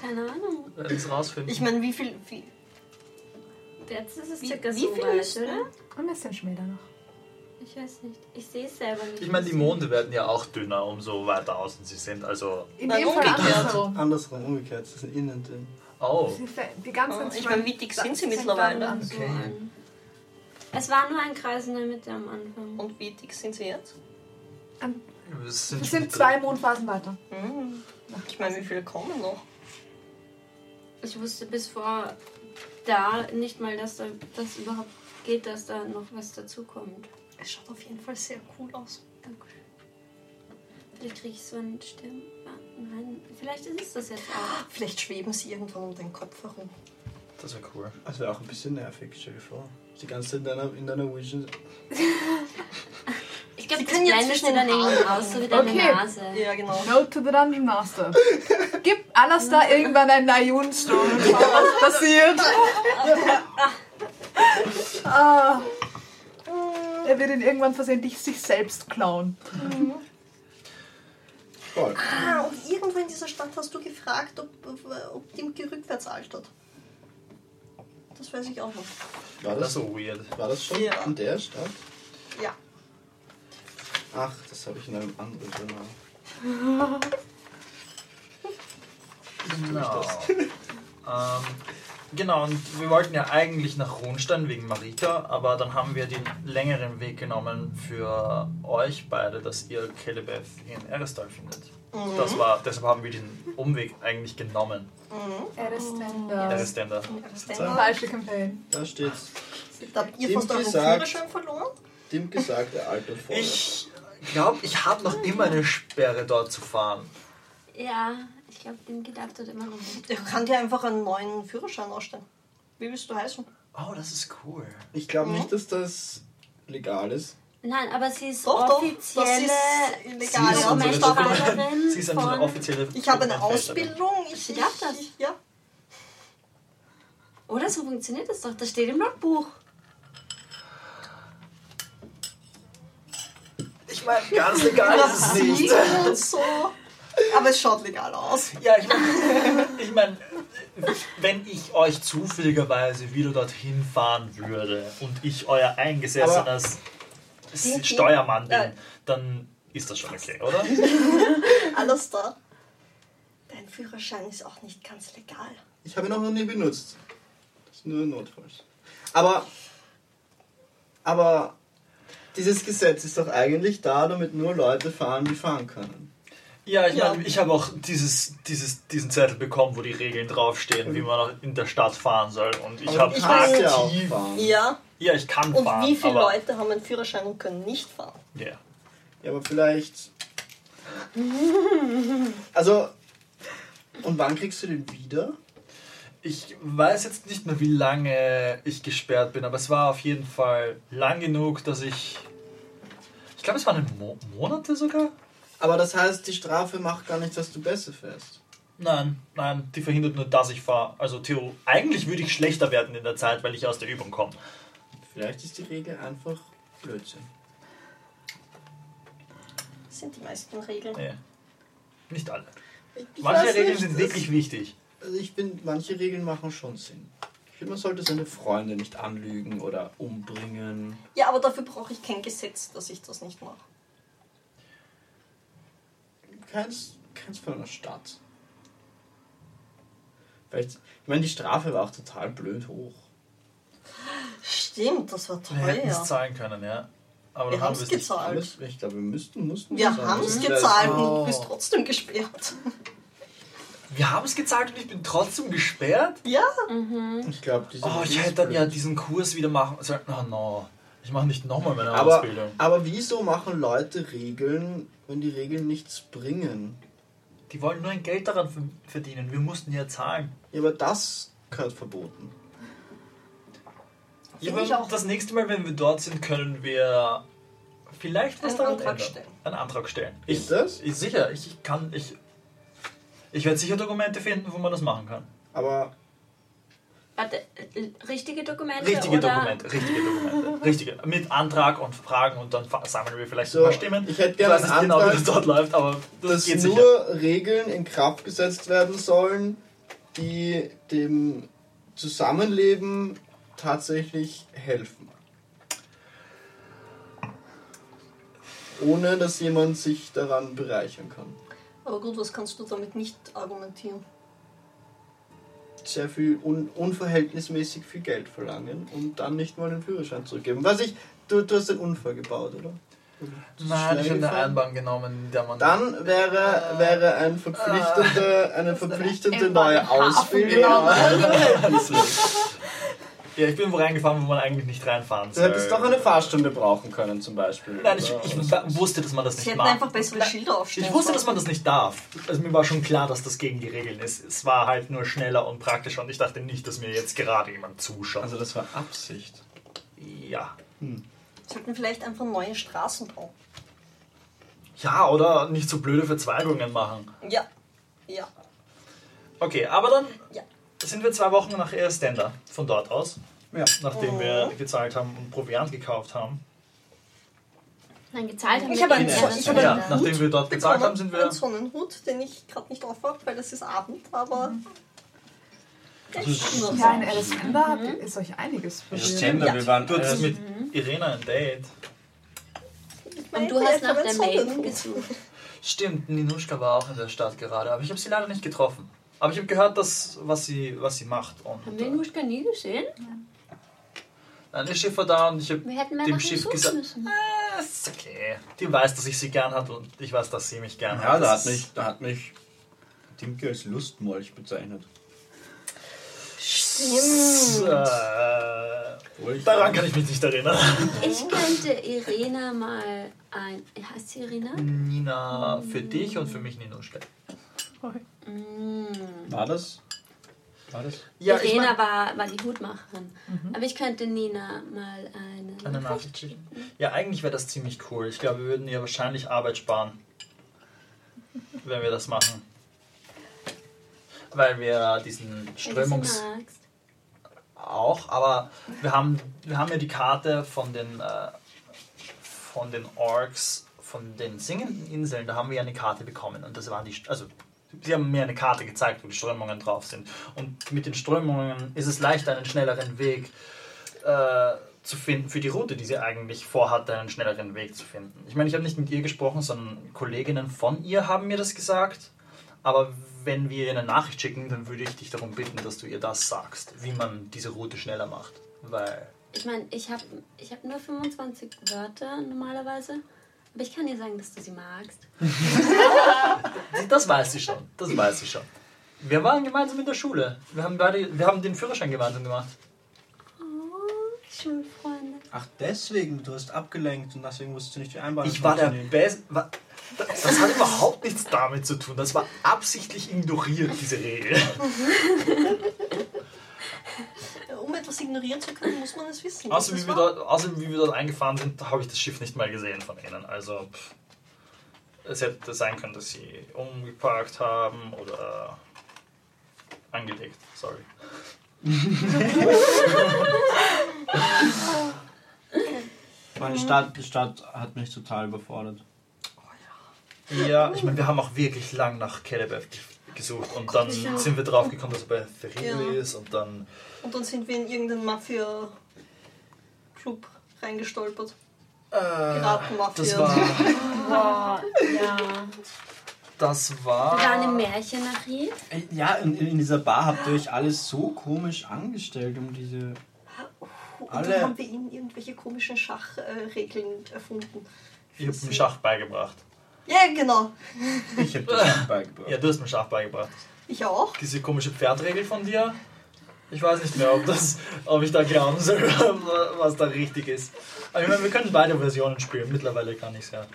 keine Ahnung. Werden es rausfinden. Ich meine, wie viel. Wie, Jetzt ist es Wie- circa wie so viel weit, ist oder? Ein bisschen schmäler noch. Ich weiß nicht. Ich sehe es selber nicht. Ich meine, die Monde werden ja auch dünner, umso weiter außen sie sind. Also, In dem Fall umgekehrt. andersrum. Andersrum, umgekehrt. Das ist innen drin. Oh. Die, die ganzen Ah, ich meine, wie dick sind sie mittlerweile? Okay. Es war nur ein Kreis in der Mitte am Anfang. und wie dick sind sie jetzt? Es sind, Wir sind zwei Mondphasen weiter. Hm. Ich meine, wie viele kommen noch? Ich wusste bis vor da nicht mal, dass da das überhaupt geht, dass da noch was dazukommt. Es schaut auf jeden Fall sehr cool aus. Dankeschön. Vielleicht kriege ich so einen Stirn. Ah, Nein, vielleicht ist es das jetzt auch. Vielleicht schweben sie irgendwann um den Kopf herum. Das wäre cool. Das wäre auch ein bisschen nervig, stell dir vor. Die ganze Zeit in deiner, in deiner Vision. Ich glaube, Sie das können jetzt zwischen den irgendwie Haaren- aus, so wie deine Okay. Nase. Ja, genau. Note to the Dungeon Master. Gib Alastair irgendwann einen Nayun-Stone und schau, was passiert. ah, er wird ihn irgendwann versehentlich sich selbst klauen. Voll. Ah, und irgendwo in dieser Stadt hast du gefragt, ob, ob, ob Dimki rückwärts altert. Das weiß ich auch noch. War Das das, ist so weird. war das schon Ja. in der Stadt? Ja. Ach, das habe ich in einem anderen Journal. Genau. ähm, genau, und wir wollten ja eigentlich nach Hohenstein wegen Marika, aber dann haben wir den längeren Weg genommen für euch beide, dass ihr Kelebeth in Erestal findet. Das war, deshalb haben wir den Umweg eigentlich genommen. Erestender. Erestender. Falsche Campaign. Da steht's. Habt ihr euren gesagt. Führerschein verloren? Dem gesagt, der alte vorne. Ich glaube, ich habe noch immer eine Sperre dort zu fahren. Ja, ich glaube, dem gedacht hat immer noch nicht. Ich kann dir einfach einen neuen Führerschein ausstellen. Wie willst du heißen? Oh, das ist cool. Ich glaube nicht, dass das legal ist. Nein, aber sie ist Doch, doch, offizielle das ist illegal. Sie ist unsere ich Sie ist eine von... offizielle. Ich habe eine. Ausbildung. Ich, Sie darf das? Ich, ja. Oder so funktioniert das doch. Das steht im Logbuch. Ich meine, ganz legal ist es nicht. und so. Aber es schaut legal aus. Ja, ich meine, ich mein, wenn ich euch zufälligerweise wieder dorthin fahren würde und ich euer eingesessenes Den- Steuermann bin, Äh. dann ist das schon okay, oder? Alles da. Dein Führerschein ist auch nicht ganz legal. Ich habe ihn auch noch nie benutzt. Das ist nur notfalls. Aber Aber dieses Gesetz ist doch eigentlich da, damit nur Leute fahren, die fahren können. Ja, ich, Ja. Mein, ich habe auch dieses, dieses, diesen Zettel bekommen, wo die Regeln draufstehen, wie man in der Stadt fahren soll. Und ich habe aktiv. Ja, Ja, ich kann und fahren. wie viele aber, Leute haben einen Führerschein und können nicht fahren? Ja. Ja, aber vielleicht. Also. Und wann kriegst du den wieder? Ich weiß jetzt nicht mehr, wie lange ich gesperrt bin, aber es war auf jeden Fall lang genug, dass ich. Ich glaube, es waren Mo Monate sogar. Aber das heißt, die Strafe macht gar nichts, dass du besser fährst. Nein, nein, die verhindert nur, dass ich fahre. Also Theo, eigentlich würde ich schlechter werden in der Zeit, weil ich aus der Übung komme. Vielleicht ist die Regel einfach Blödsinn. Das sind die meisten Regeln. Nee. Nicht alle. Ich Manche Regeln nicht, sind das- wirklich wichtig. Also ich finde, manche Regeln machen schon Sinn. Ich finde, man sollte seine Freunde nicht anlügen oder umbringen. Ja, aber dafür brauche ich kein Gesetz, dass ich das nicht mache. Keins, keins von einer Stadt. Vielleicht, ich meine, die Strafe war auch total blöd hoch. Stimmt, das war Wir hätten es teuer. zahlen können, ja. Aber Wir haben es gezahlt. Ich glaube, wir müssten, mussten Wir zahlen. haben es gezahlt und Oh. du bist trotzdem gesperrt. Wir haben es gezahlt und ich bin trotzdem gesperrt? Ja, Ich glaube, diese Oh, ich hätte dann ja diesen Kurs wieder machen sollen. Oh no. Ich mache nicht nochmal meine Aber, Ausbildung. aber wieso machen Leute Regeln, wenn die Regeln nichts bringen? Die wollen nur ein Geld daran ver- verdienen. Wir mussten ja zahlen. Ja, aber das gehört verboten. Ja, aber auch. das nächste Mal, wenn wir dort sind, können wir vielleicht was Einen daran Antrag ändern. stellen. Einen Antrag stellen. Ich, das? ich sicher, ich, ich kann, ich, ich werde sicher Dokumente finden, wo man das machen kann. Aber Warte, äh, richtige Dokumente? Richtige oder? Dokumente, richtige Dokumente, richtige. Mit Antrag und Fragen und dann sammeln wir vielleicht So, ein paar Stimmen. ich hätte gerne nicht einen genau, wie Antrag, das dort läuft, aber das dass geht nur sicher. Regeln in Kraft gesetzt werden sollen, die dem Zusammenleben tatsächlich helfen. Ohne dass jemand sich daran bereichern kann. aber gut, was kannst du damit nicht argumentieren? Sehr viel un unverhältnismäßig viel Geld verlangen und dann nicht mal den Führerschein zurückgeben. Was ich, du, du hast den Unfall gebaut, oder? Nein, ich habe eine? Einbahn genommen, der man. Dann wäre, wäre ein verpflichtende, eine verpflichtende neue Ausbildung. Ja, ich bin wo reingefahren, wo man eigentlich nicht reinfahren Du soll. hättest doch eine Fahrstunde brauchen können, zum Beispiel. Nein, ich, ich wusste, dass man das Sie nicht hätten macht. einfach bessere Schilder aufstellen Ich wusste, dass man das nicht darf. Also mir war schon klar, dass das gegen die Regeln ist. Es war halt nur schneller und praktischer und ich dachte nicht, dass mir jetzt gerade jemand zuschaut. Also das war Absicht. ja. Sollten vielleicht einfach neue Straßen bauen. Ja, oder nicht so blöde Verzweigungen machen. Ja, ja. Okay, aber dann Ja. sind wir zwei Wochen nach Erstender von dort aus, Ja. nachdem wir gezahlt haben und Proviant gekauft haben. Nein, gezahlt haben Ich wir habe einen ich habe Ja, einen wieder- nachdem wir dort gezahlt haben, sind wir. einen Sonnenhut, den ich gerade nicht aufmache, weil es ist Abend, aber ist nur Ja, in. Alice habt ihr- ist euch einiges passiert. Gender, Ja. wir waren Du hattest äh, mit Irena ein Date. Und du hast nach der Maiden Sonnenhut. gesucht. Stimmt, Ninuschka war auch in der Stadt gerade, aber ich habe sie leider nicht getroffen. Aber ich habe gehört, dass, was, sie, was sie macht. Und, Haben wir äh, Nuschka nie gesehen? Dann ist Schiff war da und ich habe dem Schiff gesagt, müssen. "Ah, ist okay. Die weiß, dass ich sie gern hat und ich weiß, dass sie mich gern Ja, hat. da Das hat mich, da hat mich Dimke als Lustmolch bezeichnet. Äh, daran kann ich mich nicht erinnern. Ich könnte Irena mal ein. Heißt sie Irena? Nina für dich und für mich Ninuschka. Mm. War das? War das? Ja, ich Irena mein, war, war die Hutmacherin. Aber ich könnte Nina mal eine. eine Nachricht schicken. Ja, eigentlich wäre das ziemlich cool. Ich glaube, wir würden ihr wahrscheinlich Arbeit sparen, wenn wir das machen. Weil wir diesen Wenn du sie Strömungs... magst. auch, aber wir haben, wir haben ja die Karte von den, äh, von den Orks, von den singenden Inseln, da haben wir ja eine Karte bekommen und das waren die, also sie haben mir eine Karte gezeigt, wo die Strömungen drauf sind und mit den Strömungen ist es leichter, einen schnelleren Weg äh, zu finden für die Route, die sie eigentlich vorhatte, einen schnelleren Weg zu finden. Ich meine, ich habe nicht mit ihr gesprochen, sondern Kolleginnen von ihr haben mir das gesagt. Aber wenn wir ihr eine Nachricht schicken, dann würde ich dich darum bitten, dass du ihr das sagst, wie man diese Route schneller macht. Weil ich meine, ich habe ich hab nur 25 Wörter normalerweise. Aber ich kann dir sagen, dass du sie magst. Das weiß ich schon. Das weiß ich schon. Wir waren gemeinsam in der Schule. Wir haben beide, wir haben den Führerschein gemeinsam gemacht. Oh, Schulfreunde. Ach, deswegen, du hast abgelenkt und deswegen wusstest du nicht, wie Einbahn Ich war der. Beste. Das das hat überhaupt nichts damit zu tun. Das war absichtlich ignoriert, diese Regel. Etwas ignorieren zu können, muss man es wissen. Außer Das wie, wir dort, außer wie wir dort eingefahren sind, habe ich das Schiff nicht mal gesehen von ihnen. Also pff, es hätte sein können, dass sie umgeparkt haben oder angelegt. Sorry. Meine Stadt, die Stadt hat mich total überfordert. Ja, ich meine, wir haben auch wirklich lang nach Kelebeth gesucht und dann ja. sind wir drauf gekommen, dass er bei Theril Ja. ist und dann. Und dann sind wir in irgendeinen Mafia-Club reingestolpert. Äh, Piratenmafia. das war. Boah, ja. Das im war. Märchenarchiv. Äh, Ja, in, in dieser Bar habt ihr euch alles so komisch angestellt, um diese. Und Alle- dann haben wir ihnen irgendwelche komischen Schachregeln erfunden. Ich habe mir Schach beigebracht. Ja, genau. Ich hab das nicht beigebracht. Ja, du hast mir Schach beigebracht. Ich auch. Diese komische Pferdregel von dir. Ich weiß nicht mehr, ob, das, ob ich da glauben soll, was da richtig ist. Aber ich meine, wir können beide Versionen spielen. Mittlerweile kann ich es ja.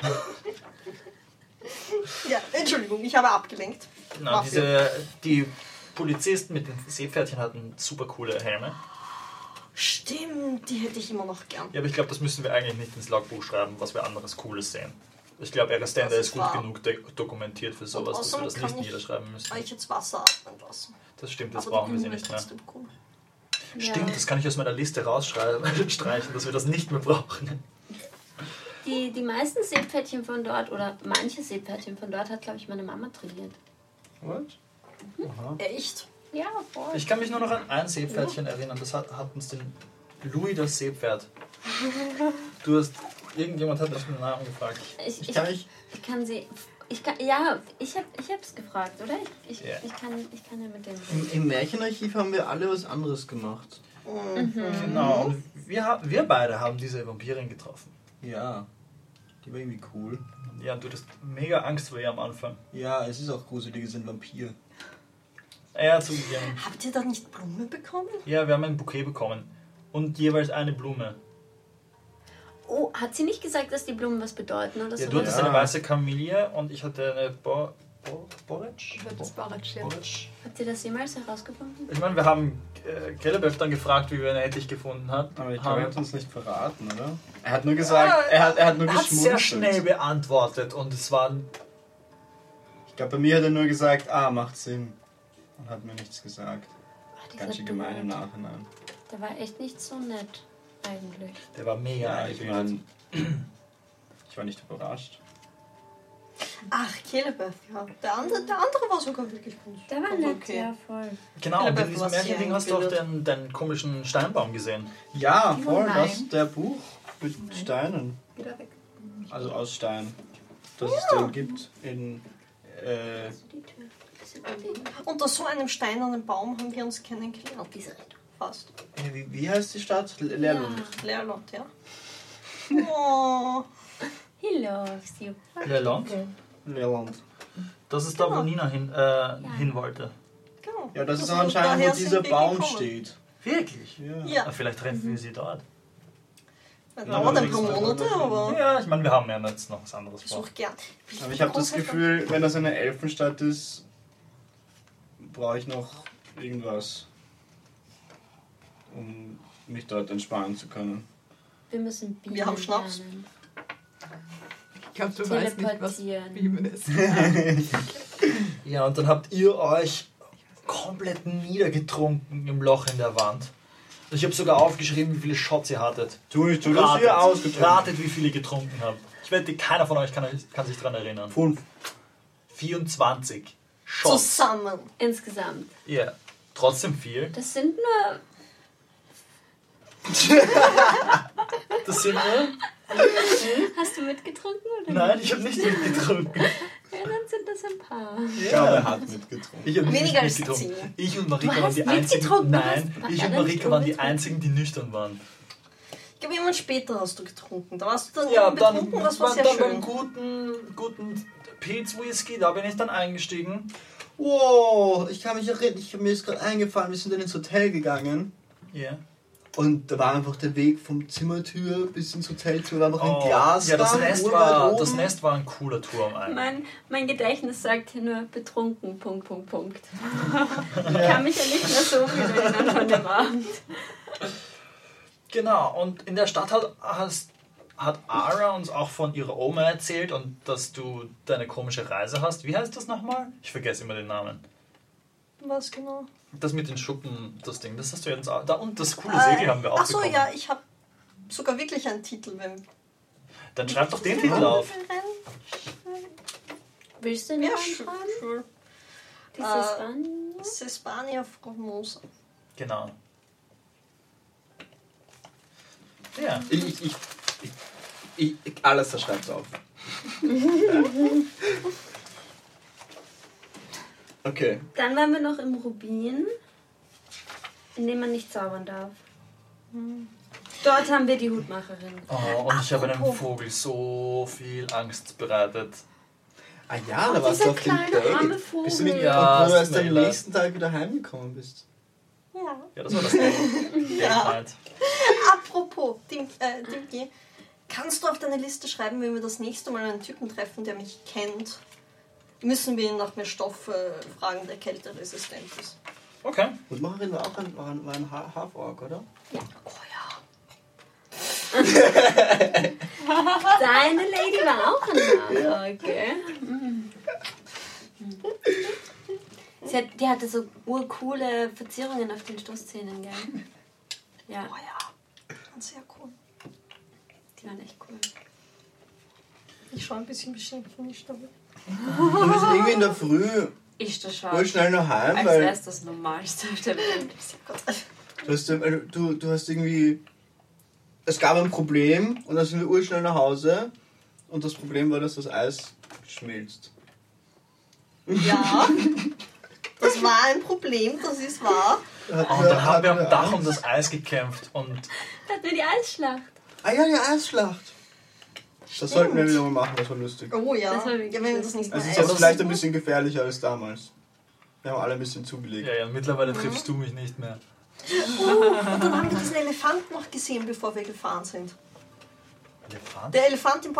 Ja, Entschuldigung, ich habe abgelenkt. Na, diese, die Polizisten mit den Seepferdchen hatten super coole Helme. Stimmt, die hätte ich immer noch gern. Ja, aber ich glaube, das müssen wir eigentlich nicht ins Logbuch schreiben, was wir anderes Cooles sehen. Ich glaube, Erastender Das ist ist gut wahr. genug dokumentiert für sowas, dass wir das nicht ich niederschreiben müssen. euch jetzt Wasser atmen lassen. Das stimmt, jetzt Aber brauchen wir sie nicht mehr. trotzdem cool. Stimmt, das kann ich aus meiner Liste rausstreichen, dass wir das nicht mehr brauchen. Die, die meisten Seepferdchen von dort, oder manche Seepferdchen von dort, hat, glaube ich, meine Mama trainiert. What? Aha. Echt? Ja, voll. Ich kann mich nur noch an ein Seepferdchen erinnern, das hat, hat uns den Louis das Seepferd. Du hast, irgendjemand hat mich den Namen gefragt. Ich, Ich ich, kann nicht. ich kann sie. Ich kann, ja, ich habe ich hab's gefragt, oder? Ich, ich, Ja. ich, kann, ich kann ja mit dem. Im, Im Märchenarchiv haben wir alle was anderes gemacht. Genau, und wir, wir beide haben diese Vampirin getroffen. Ja. Die war irgendwie cool. Ja, du hattest mega Angst vor ihr am Anfang. Ja, es ist auch gruselig, es ist ein Vampir. Ja, zugegeben. Habt ihr da nicht Blume bekommen? Ja, wir haben ein Bouquet bekommen. Und jeweils eine Blume. Oh, hat sie nicht gesagt, dass die Blumen was bedeuten oder Ja, so? du hattest Ja. eine weiße Kamille und ich hatte eine Bo Bo Boric? Das Barretsch, ja. Boric? Habt ihr das jemals herausgefunden? Ich meine, wir haben äh, Kelebef dann gefragt, wie wir ihn endlich gefunden hat. Aber ich glaube, er hat uns nicht verraten, oder? Er hat nur gesagt, er hat, er hat nur Er hat sehr geschmunzelt. schnell beantwortet und es war Ich glaube, bei mir hat er nur gesagt, ah, macht Sinn. Und hat mir nichts gesagt. Ah, dieser Ganz schön gemein im. Nachhinein. Der war echt nicht so nett, eigentlich. Der war mega Ja, ich meine, ich war nicht überrascht. Ach, Kelebeth, ja. Der andere, der andere war sogar wirklich gut. Der war nett, okay. ja, voll. Genau, und in diesem Märchending hast du auch den, den komischen Steinbaum gesehen. Ja, Oh voll, nein. das der Buch mit Steinen. Wieder weg. Also aus Stein. Das es den gibt in. Äh, Die Tür. Bisschen überlegen. Unter so einem steinernen Baum haben wir uns kennengelernt. Diese Richtung. Fast. wie, wie heißt die Stadt? L- Lerlund. Leerland, ja. Oh. He loves you. Lerland. Lerland. Das ist da, wo Genau. Nina hin, äh, hin wollte. Genau. Ja, das ist auch anscheinend, daher wo sind dieser wir Baum gekommen. steht. Wirklich? Ja. Ja, Ah, Vielleicht treffen wir sie dort. das Ja, dauert ein paar Monate, aber Ja, ich meine, wir haben ja jetzt noch was anderes ich vor. suche gern. Aber ich habe das Gefühl, wenn das eine Elfenstadt ist, brauche ich noch irgendwas, um mich dort entspannen zu können. Wir müssen Bienen Wir haben Schnaps. lernen. Ich glaube, du weißt nicht, was Teleportieren. Beamen ist. Ja, und dann habt ihr euch komplett niedergetrunken im Loch in der Wand. Ich habe sogar aufgeschrieben, wie viele Shots ihr hattet. Tu ich, tu das hier ausgetrunken. ratet, wie viele ihr getrunken habt. Ich wette, keiner von euch kann, kann sich daran erinnern. Fünf. 24 Shots. Zusammen. Insgesamt. Ja, trotzdem viel. Das sind nur. Das sind nur... Hast du mitgetrunken oder Nein, ich habe nicht mitgetrunken. Ja, dann sind das ein paar. Ich glaube, er hat mitgetrunken. Ich nicht Weniger als zehn. Ich und Marika Du waren die einzigen. Nein, ich Ja, und Marika waren die einzigen, die nüchtern waren. Ja, aber irgendwann später hast du getrunken. Da warst du dann Ja, eben dann, betrunken, das war dann, sehr dann schön. beim guten, guten Pete's Whisky, da bin ich dann eingestiegen. Wow, ich kann mich erinnern, ich, mir ist gerade eingefallen, wir sind dann ins Hotel gegangen Ja. Und da war einfach der Weg vom Zimmertür bis ins Hotelzimmer, war einfach ein Oh, Glas. ja, das Nest, war, das Nest war ein cooler Turm eigentlich. Mein, mein Gedächtnis sagt hier nur betrunken, Punkt, Punkt, Punkt. Ich kann mich ja nicht mehr so viel erinnern von dem Abend. Genau, und in der Stadt hat, hast, hat Ara uns auch von ihrer Oma erzählt und dass du deine komische Reise hast. Wie heißt das nochmal? Ich vergesse immer den Namen. Was genau? Das mit den Schuppen, das Ding, das hast du jetzt auch. Da, und das coole Äh, Segel haben wir auch Achso, bekommen. ja, ich habe sogar wirklich einen Titel. Wenn Dann schreib doch den Titel auf. Willst du ihn Ja, reinschreiben? sure. Dieses Äh, Band? Sespania Formosa. Genau. Ja. Ich, ich, ich, ich, ich, alles, das schreibt's auf. okay. Dann waren wir noch im Rubin, in dem man nicht zaubern darf. Dort haben wir die Hutmacherin. Oh, und ich habe einem. Vogel so viel Angst bereitet. Ah ja, da Oh, warst du auf dem Date. arme Bist du nicht, Vogel. Ja, obwohl du es erst am nächsten Tag wieder heimgekommen bist. Ja. Ja, das war das Date. Date Night. Apropos, Dim, äh, kannst du auf deine Liste schreiben, wenn wir das nächste Mal einen Typen treffen, der mich kennt? Müssen wir ihn nach mehr Stoff äh, fragen, der kälteresistent ist. Okay. Und Macherin war auch ein, war ein, war ein Ha- Half-Orc, oder? Oh ja. Deine Lady war auch ein Name, okay. Mhm. Sie hat, die hatte so urcoole Verzierungen auf den Stoßzähnen, gell? Ja, Oh ja. Sehr cool. die waren echt cool. Ich schaue ein bisschen beschämt von nicht damit. Du bist irgendwie in der Früh Ich das schon. schnell nach Heim, Als weil es das Normalste auf der Welt. du hast, äh, du, du hast irgendwie... Es gab ein Problem und dann sind wir urschnell nach Hause und das Problem war, dass das Eis schmilzt. Ja. Das war ein Problem, das ist wahr. Hat- Und dann haben wir am Dach um das Eis gekämpft und Hatten wir die Eisschlacht. Ah ja, die Eisschlacht. Das sollten wir wieder mal machen, das war lustig. Oh ja. Das war Ja, wirklich wenn wir das nicht Es ist jetzt vielleicht ein bisschen gefährlicher als damals. Wir haben alle ein bisschen zugelegt. ja, ja, mittlerweile triffst du mich nicht mehr. Oh, und dann haben wir diesen Elefant noch gesehen, bevor wir gefahren sind. Elefant? Der Elefant im,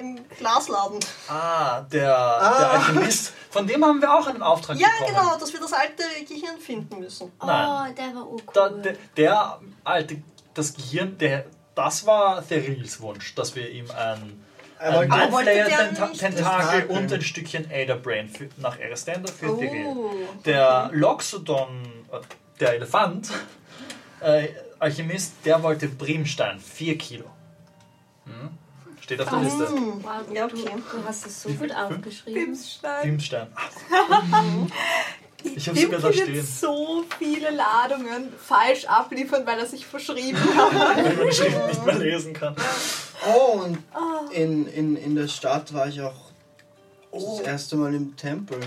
im Glasladen. Ah, der, der Alchemist. Von dem haben wir auch einen Auftrag Ja, bekommen. genau, dass wir das alte Gehirn finden müssen. Nein. Oh, der war urcool. Da, der, der alte, das Gehirn, der, das war Therils Wunsch, dass wir ihm ein, ein Er wollte Mindflayer der nicht Tentakel das und ein Stückchen Ada Brain für, nach Erestander für Theril. Oh. Der Loxodon, der Elefant, äh, Alchemist, der wollte Brimstein, 4 Kilo. Hm? Steht auf der Liste. Hm. Wow, Ja, du, okay. du hast es so gut aufgeschrieben. Bimsstein. Brimstein. Ich habe sogar da stehen. so viele Ladungen falsch abliefern, weil er sich verschrieben hat. Weil man die Schrift nicht mehr lesen kann. Oh, und in, in, in der Stadt war ich auch das erste Mal im Tempel.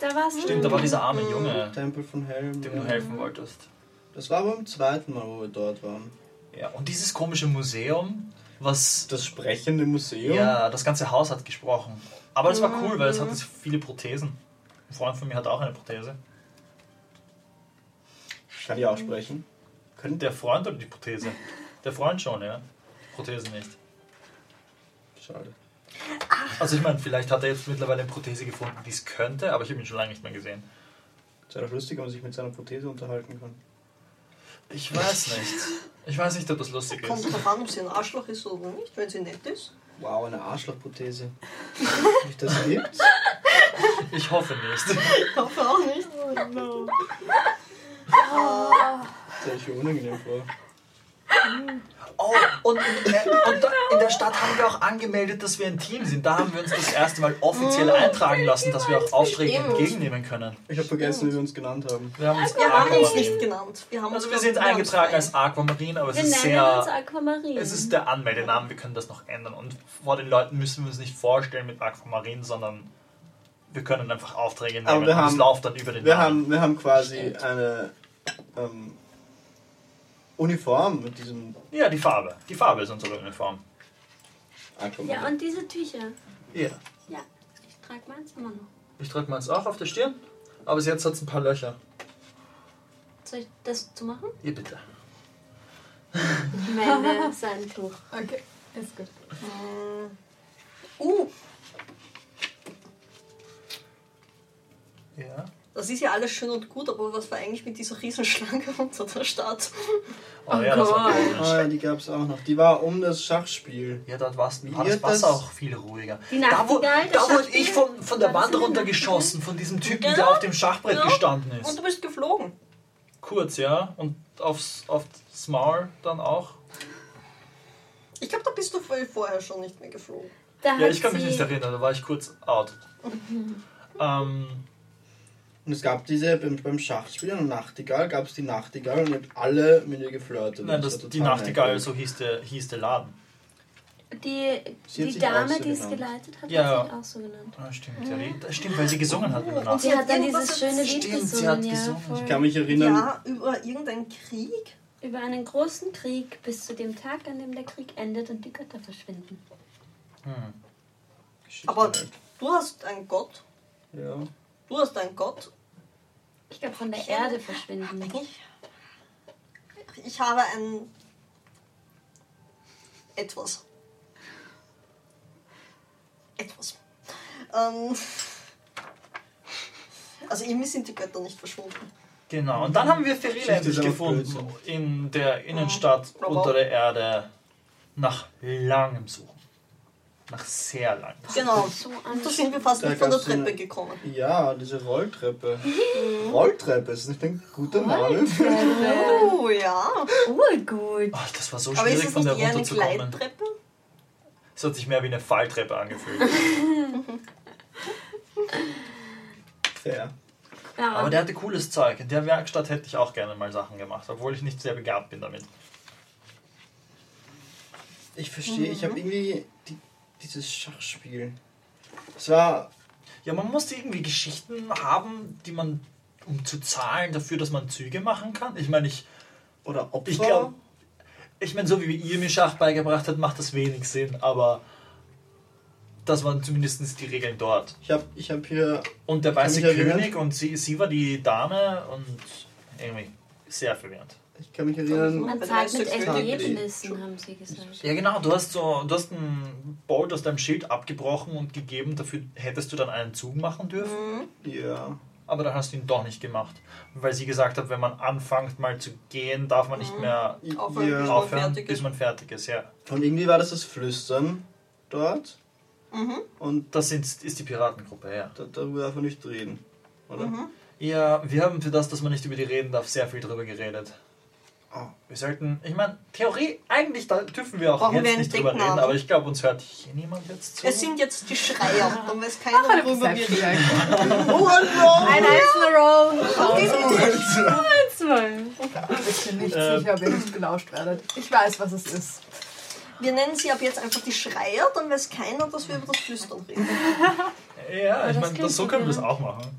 Da warst du. Stimmt, da war dieser arme Junge, Tempel von Helm. dem du helfen wolltest. Das war aber beim zweiten Mal, wo wir dort waren. Ja, und dieses komische Museum, was. Das sprechende Museum. Ja, das ganze Haus hat gesprochen. Aber das war cool, weil es hatte viele Prothesen. Ein Freund von mir hat auch eine Prothese. Kann ich auch sprechen? Können der Freund oder die Prothese? Der Freund schon, ja. Prothese nicht. Schade. Also ich meine, vielleicht hat er jetzt mittlerweile eine Prothese gefunden, die es könnte, aber ich habe ihn schon lange nicht mehr gesehen. Es wäre doch lustig, wenn man sich mit seiner Prothese unterhalten kann. Ich weiß nicht. Ich weiß nicht, ob das lustig Kommt ist. drauf an, ob sie ein Arschloch ist oder nicht. Wenn sie nett ist. Wow, eine Arschlochprothese. Wie das gibt? Ich hoffe nicht. Ich hoffe auch nicht. Das stelle ich mir unangenehm vor. Oh, und in, äh, und da, in der Stadt haben wir auch angemeldet, dass wir ein Team sind. Da haben wir uns das erste Mal offiziell eintragen lassen, dass wir auch Aufträge entgegennehmen können. Ich habe vergessen, wie wir uns genannt haben. Wir haben uns Wir haben uns nicht genannt. Wir haben Also uns wir sind uns eingetragen als Aquamarine, aber es Wir ist uns sehr... Aquamarin. Es ist der Anmeldenamen, wir können das noch ändern. Und vor den Leuten müssen wir uns nicht vorstellen mit Aquamarin, sondern wir können einfach Aufträge nehmen Aber wir und es haben- läuft dann über den Wir Namen. haben, wir haben quasi eine ähm, Uniform mit diesem Ja, die Farbe. Die Farbe ist unsere Uniform. Ankommen. Ja, und diese Tücher. Ja. Ja, ich trage meins immer noch. Ich trage meins auch auf der Stirn, aber bis jetzt hat es ein paar Löcher. Soll ich das zu machen? Ihr bitte. Ich meine, sein Tuch. Okay, ist gut. Uh, Ja. das ist ja alles schön und gut, aber was war eigentlich mit dieser Riesenschlange unter der Stadt? Oh, ja, das war. Ah, ja, die gab es auch noch. Die war um das Schachspiel. Ja, dort war's, war das Wasser das- auch viel ruhiger. Die Da, wo, wurde ich von, von der Wand der runtergeschossen, von diesem Typen, der Genau. auf dem Schachbrett Ja. gestanden Und ist. du bist geflogen. Kurz, ja. Und aufs, aufs Maul dann auch. Ich glaube, da bist du vorher schon nicht mehr geflogen. Da Ja, ich kann mich nicht erinnern, da war ich kurz out. ähm, Und es gab diese beim, beim Schachspiel und Nachtigall gab es die Nachtigall und ihr habt alle mit ihr geflirtet. nein, Das das, die Nachtigall, so hieß der, hieß der Laden. Die, Sie die Dame, so die es geleitet hat, Ja. hat sich auch so genannt. Ah, stimmt, ja, stimmt, weil sie gesungen hat mit der Und sie hat dann dieses schöne Lied Stimmt, sie gesungen, hat ja. gesungen. voll. Ich kann mich erinnern, Ja, über irgendeinen Krieg. Über einen großen Krieg bis zu dem Tag, an dem der Krieg endet und die Götter verschwinden. Hm. Geschichte Aber halt. du hast einen Gott. Ja. Du hast einen Gott. Ich glaube, von der Erde verschwinden. Ich, ich habe ein etwas. Etwas. Ähm, also irgendwie sind die Götter nicht verschwunden. Genau, und dann haben wir Feril Geschichte endlich gefunden in der Innenstadt unter der Erde nach langem Suchen. Nach sehr Suchen. Genau. So Und da sind wir fast Da nicht von der gab's so eine- Treppe gekommen. ja, diese Rolltreppe. Rolltreppe, ist nicht ein guter Name? Oh ja. Urgut. Oh, das war so Aber ist schwierig es von nicht der eher eine runterzukommen. Gleittreppe? Es hat sich mehr wie eine Falltreppe angefühlt. Fair. Ja, Aber der hatte cooles Zeug. In der Werkstatt hätte ich auch gerne mal Sachen gemacht, obwohl ich nicht sehr begabt bin damit. Ich verstehe, ich habe irgendwie die, dieses Schachspiel. Es war. Ja, man musste irgendwie Geschichten haben, die man, um zu zahlen dafür, dass man Züge machen kann. Ich meine, ich, Oder Opfer. ich glaube, ich meine, so wie ihr mir Schach beigebracht habt, macht das wenig Sinn, aber das waren zumindest die Regeln dort. Ich habe ich hab hier. Und der weiße mich erinnern. König und sie, sie war die Dame und irgendwie sehr verwirrend. Ich kann mich erinnern. man zahlt mit Erlebnissen, haben sie gesagt. Ja, genau, du hast so, du hast ein Bolt aus deinem Schild abgebrochen und gegeben, dafür hättest du dann einen Zug machen dürfen, Ja. aber dann hast du ihn doch nicht gemacht. Weil sie gesagt hat, wenn man anfängt mal zu gehen, darf man nicht mehr Aufhören, bis man ja. aufhören, fertig bis ist. man fertig ist. Ja. Und irgendwie war das das Flüstern dort. Mhm. Und Das sind, ist die Piratengruppe, ja. da, darüber darf man nicht reden. Oder? Mhm. Ja, wir haben für das, dass man nicht über die reden darf, sehr viel drüber geredet. Oh. Wir sollten, ich meine, Theorie, eigentlich da dürfen wir auch Brauchen jetzt wir nicht drüber reden, aber ich glaube, uns hört hier niemand jetzt zu. Es sind jetzt die Schreier. Dann weiß keiner, worüber wir reden. Oh! Ein einzelner Zwei. Ich bin nicht Äh. sicher, ob ihr nicht belauscht werdet. Ich weiß, was es ist. Wir nennen sie ab jetzt einfach die Schreier, dann weiß keiner, dass wir über das Flüstern reden. Ja, ich meine, so können wir das auch machen.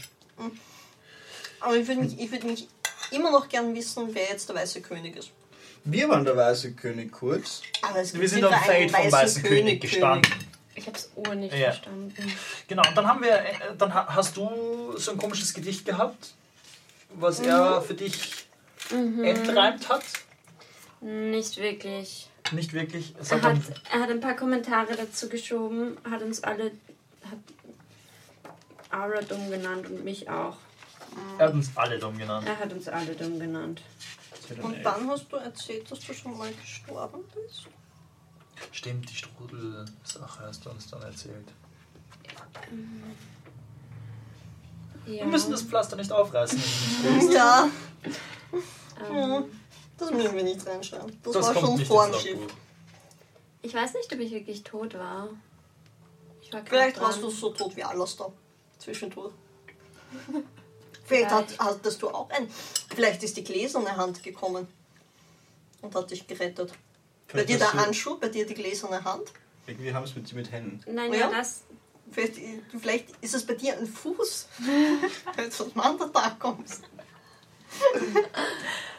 Aber ich würde mich, ich würd mich immer noch gern wissen, wer jetzt der weiße König ist. Wir waren der weiße König kurz. Aber es Wir gibt sind sicher am Feld vom Weißen König gestanden. Ich hab's Uhr nicht Ja. verstanden. Genau, und dann haben wir, äh, dann ha- hast du so ein komisches Gedicht gehabt, was er für dich entreimt hat. Nicht wirklich. Nicht wirklich. Es Er hat dann, er hat ein paar Kommentare dazu geschoben, hat uns alle, hat Aura dumm genannt und mich auch. Er hat uns alle dumm genannt. Er hat uns alle dumm genannt. Und dann hast du erzählt, dass du schon mal gestorben bist. Stimmt, die Strudel-Sache hast du uns dann erzählt. Ja. Wir müssen das Pflaster nicht aufreißen. Ja, ähm, das müssen wir nicht reinschreiben. Das, Das war schon vor dem Schiff. Ich weiß nicht, ob ich wirklich tot war. Ich war Vielleicht warst du so tot wie Alastair zwischendurch. Vielleicht hat, hattest du auch ein. Vielleicht ist die gläserne Hand gekommen und hat dich gerettet. Bei Vielleicht dir der Handschuh, bei dir die gläserne Hand. Irgendwie haben es mit, mit Händen. Nein, Ja? ja, das. Vielleicht, vielleicht ist es bei dir ein Fuß, wenn du vom anderen Tag kommst.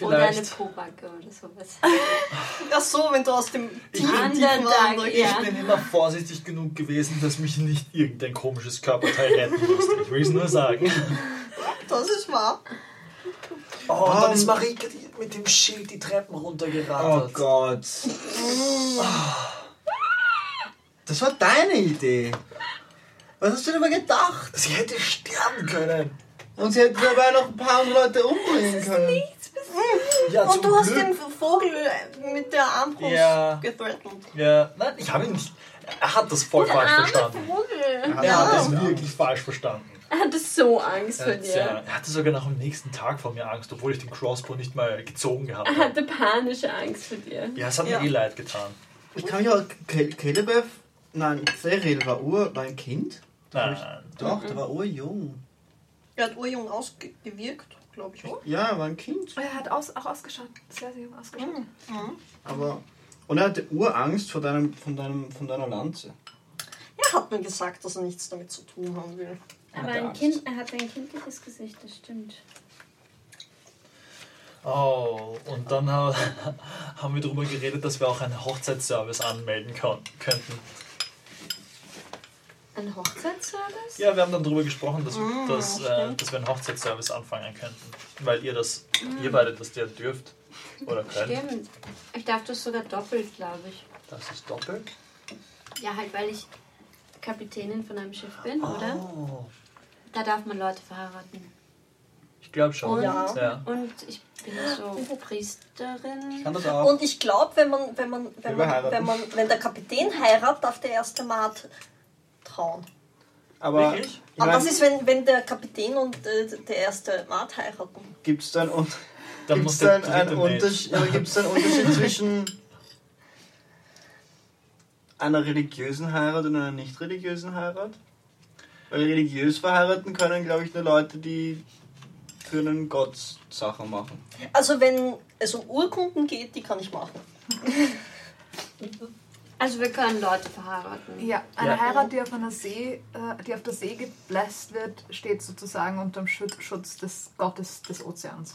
Oder eine Vielleicht. Pobacke oder sowas. Ach so, wenn du aus dem tiefen, Tag, Land ja. Ich bin immer vorsichtig genug gewesen, dass mich nicht irgendein komisches Körperteil retten musste. Ich will es nur sagen. Das ist wahr. Oh, und dann Um, ist Marike die, mit dem Schild die Treppen Oh runtergerattert. Gott. Das war deine Idee. Was hast du denn mal gedacht? Sie hätte sterben können. Und sie hätte dabei noch ein paar andere Leute umbringen können. Ja, Und du hast Glück. den Vogel äh, mit der Armbrust Ja. gethreatened. Ja, nein, ich habe ihn nicht. Er hat das voll Der falsch arme verstanden. Vogel. Er hat das Ja. wirklich falsch verstanden. Er hatte so Angst vor dir. ja, er hatte sogar noch am nächsten Tag vor mir Angst, obwohl ich den Crossbow nicht mal gezogen gehabt Er habe. hatte panische Angst vor dir. Ja, es hat Ja. mir eh leid getan. Ich kann mich auch. Caleb, nein, Cyril war Ur, war ein Kind? Nein, Doch, der war urjung. Er hat urjung ausgewirkt, glaube ich, oder? Ja, er war ein Kind. Er hat aus, auch ausgeschaut. Sehr, sehr jung ausgeschaut. Aber. Und er hatte Urangst vor deinem, von, deinem, von deiner Lanze. Er hat mir gesagt, dass er nichts damit zu tun haben will. Aber ein Angst. kind, er hat ein kindliches Gesicht, das stimmt. Oh, und dann ha- haben wir darüber geredet, dass wir auch einen Hochzeitsservice anmelden könnten. Ein Hochzeitsservice? Ja, wir haben dann darüber gesprochen, dass, Mm, dass, äh, dass wir einen Hochzeitsservice anfangen könnten. Weil ihr das, ihr beide das ja dürft. Oder könnt. Stimmt. Ich darf das sogar doppelt, glaube ich. Das ist doppelt. Ja, halt, weil ich Kapitänin von einem Schiff bin, oder? Oh, Da darf man Leute verheiraten. ich glaube schon. Und, Ja. Ja. und ich bin so Priesterin. Kann das auch? Und ich glaube, wenn man, wenn man, wenn Wir man, wenn man, wenn der Kapitän heiratet, darf der erste Maat trauen. aber Wirklich? ich Aber mein, was ist, wenn, wenn der Kapitän und äh, der erste Maat heiraten? gibt es da einen, Un Dann gibt's muss da der einen. Unterschied, ja, gibt's da einen Unterschied zwischen einer religiösen Heirat und einer nicht religiösen Heirat? Weil religiös verheiraten können, glaube ich, nur Leute, die für einen Gott Sachen machen. Also wenn es um Urkunden geht, die kann ich machen. Also wir können Leute verheiraten. Ja, eine Ja. Heirat, die auf, einer See, äh, die auf der See gebläst wird, steht sozusagen unter dem Schut- Schutz des Gottes des Ozeans.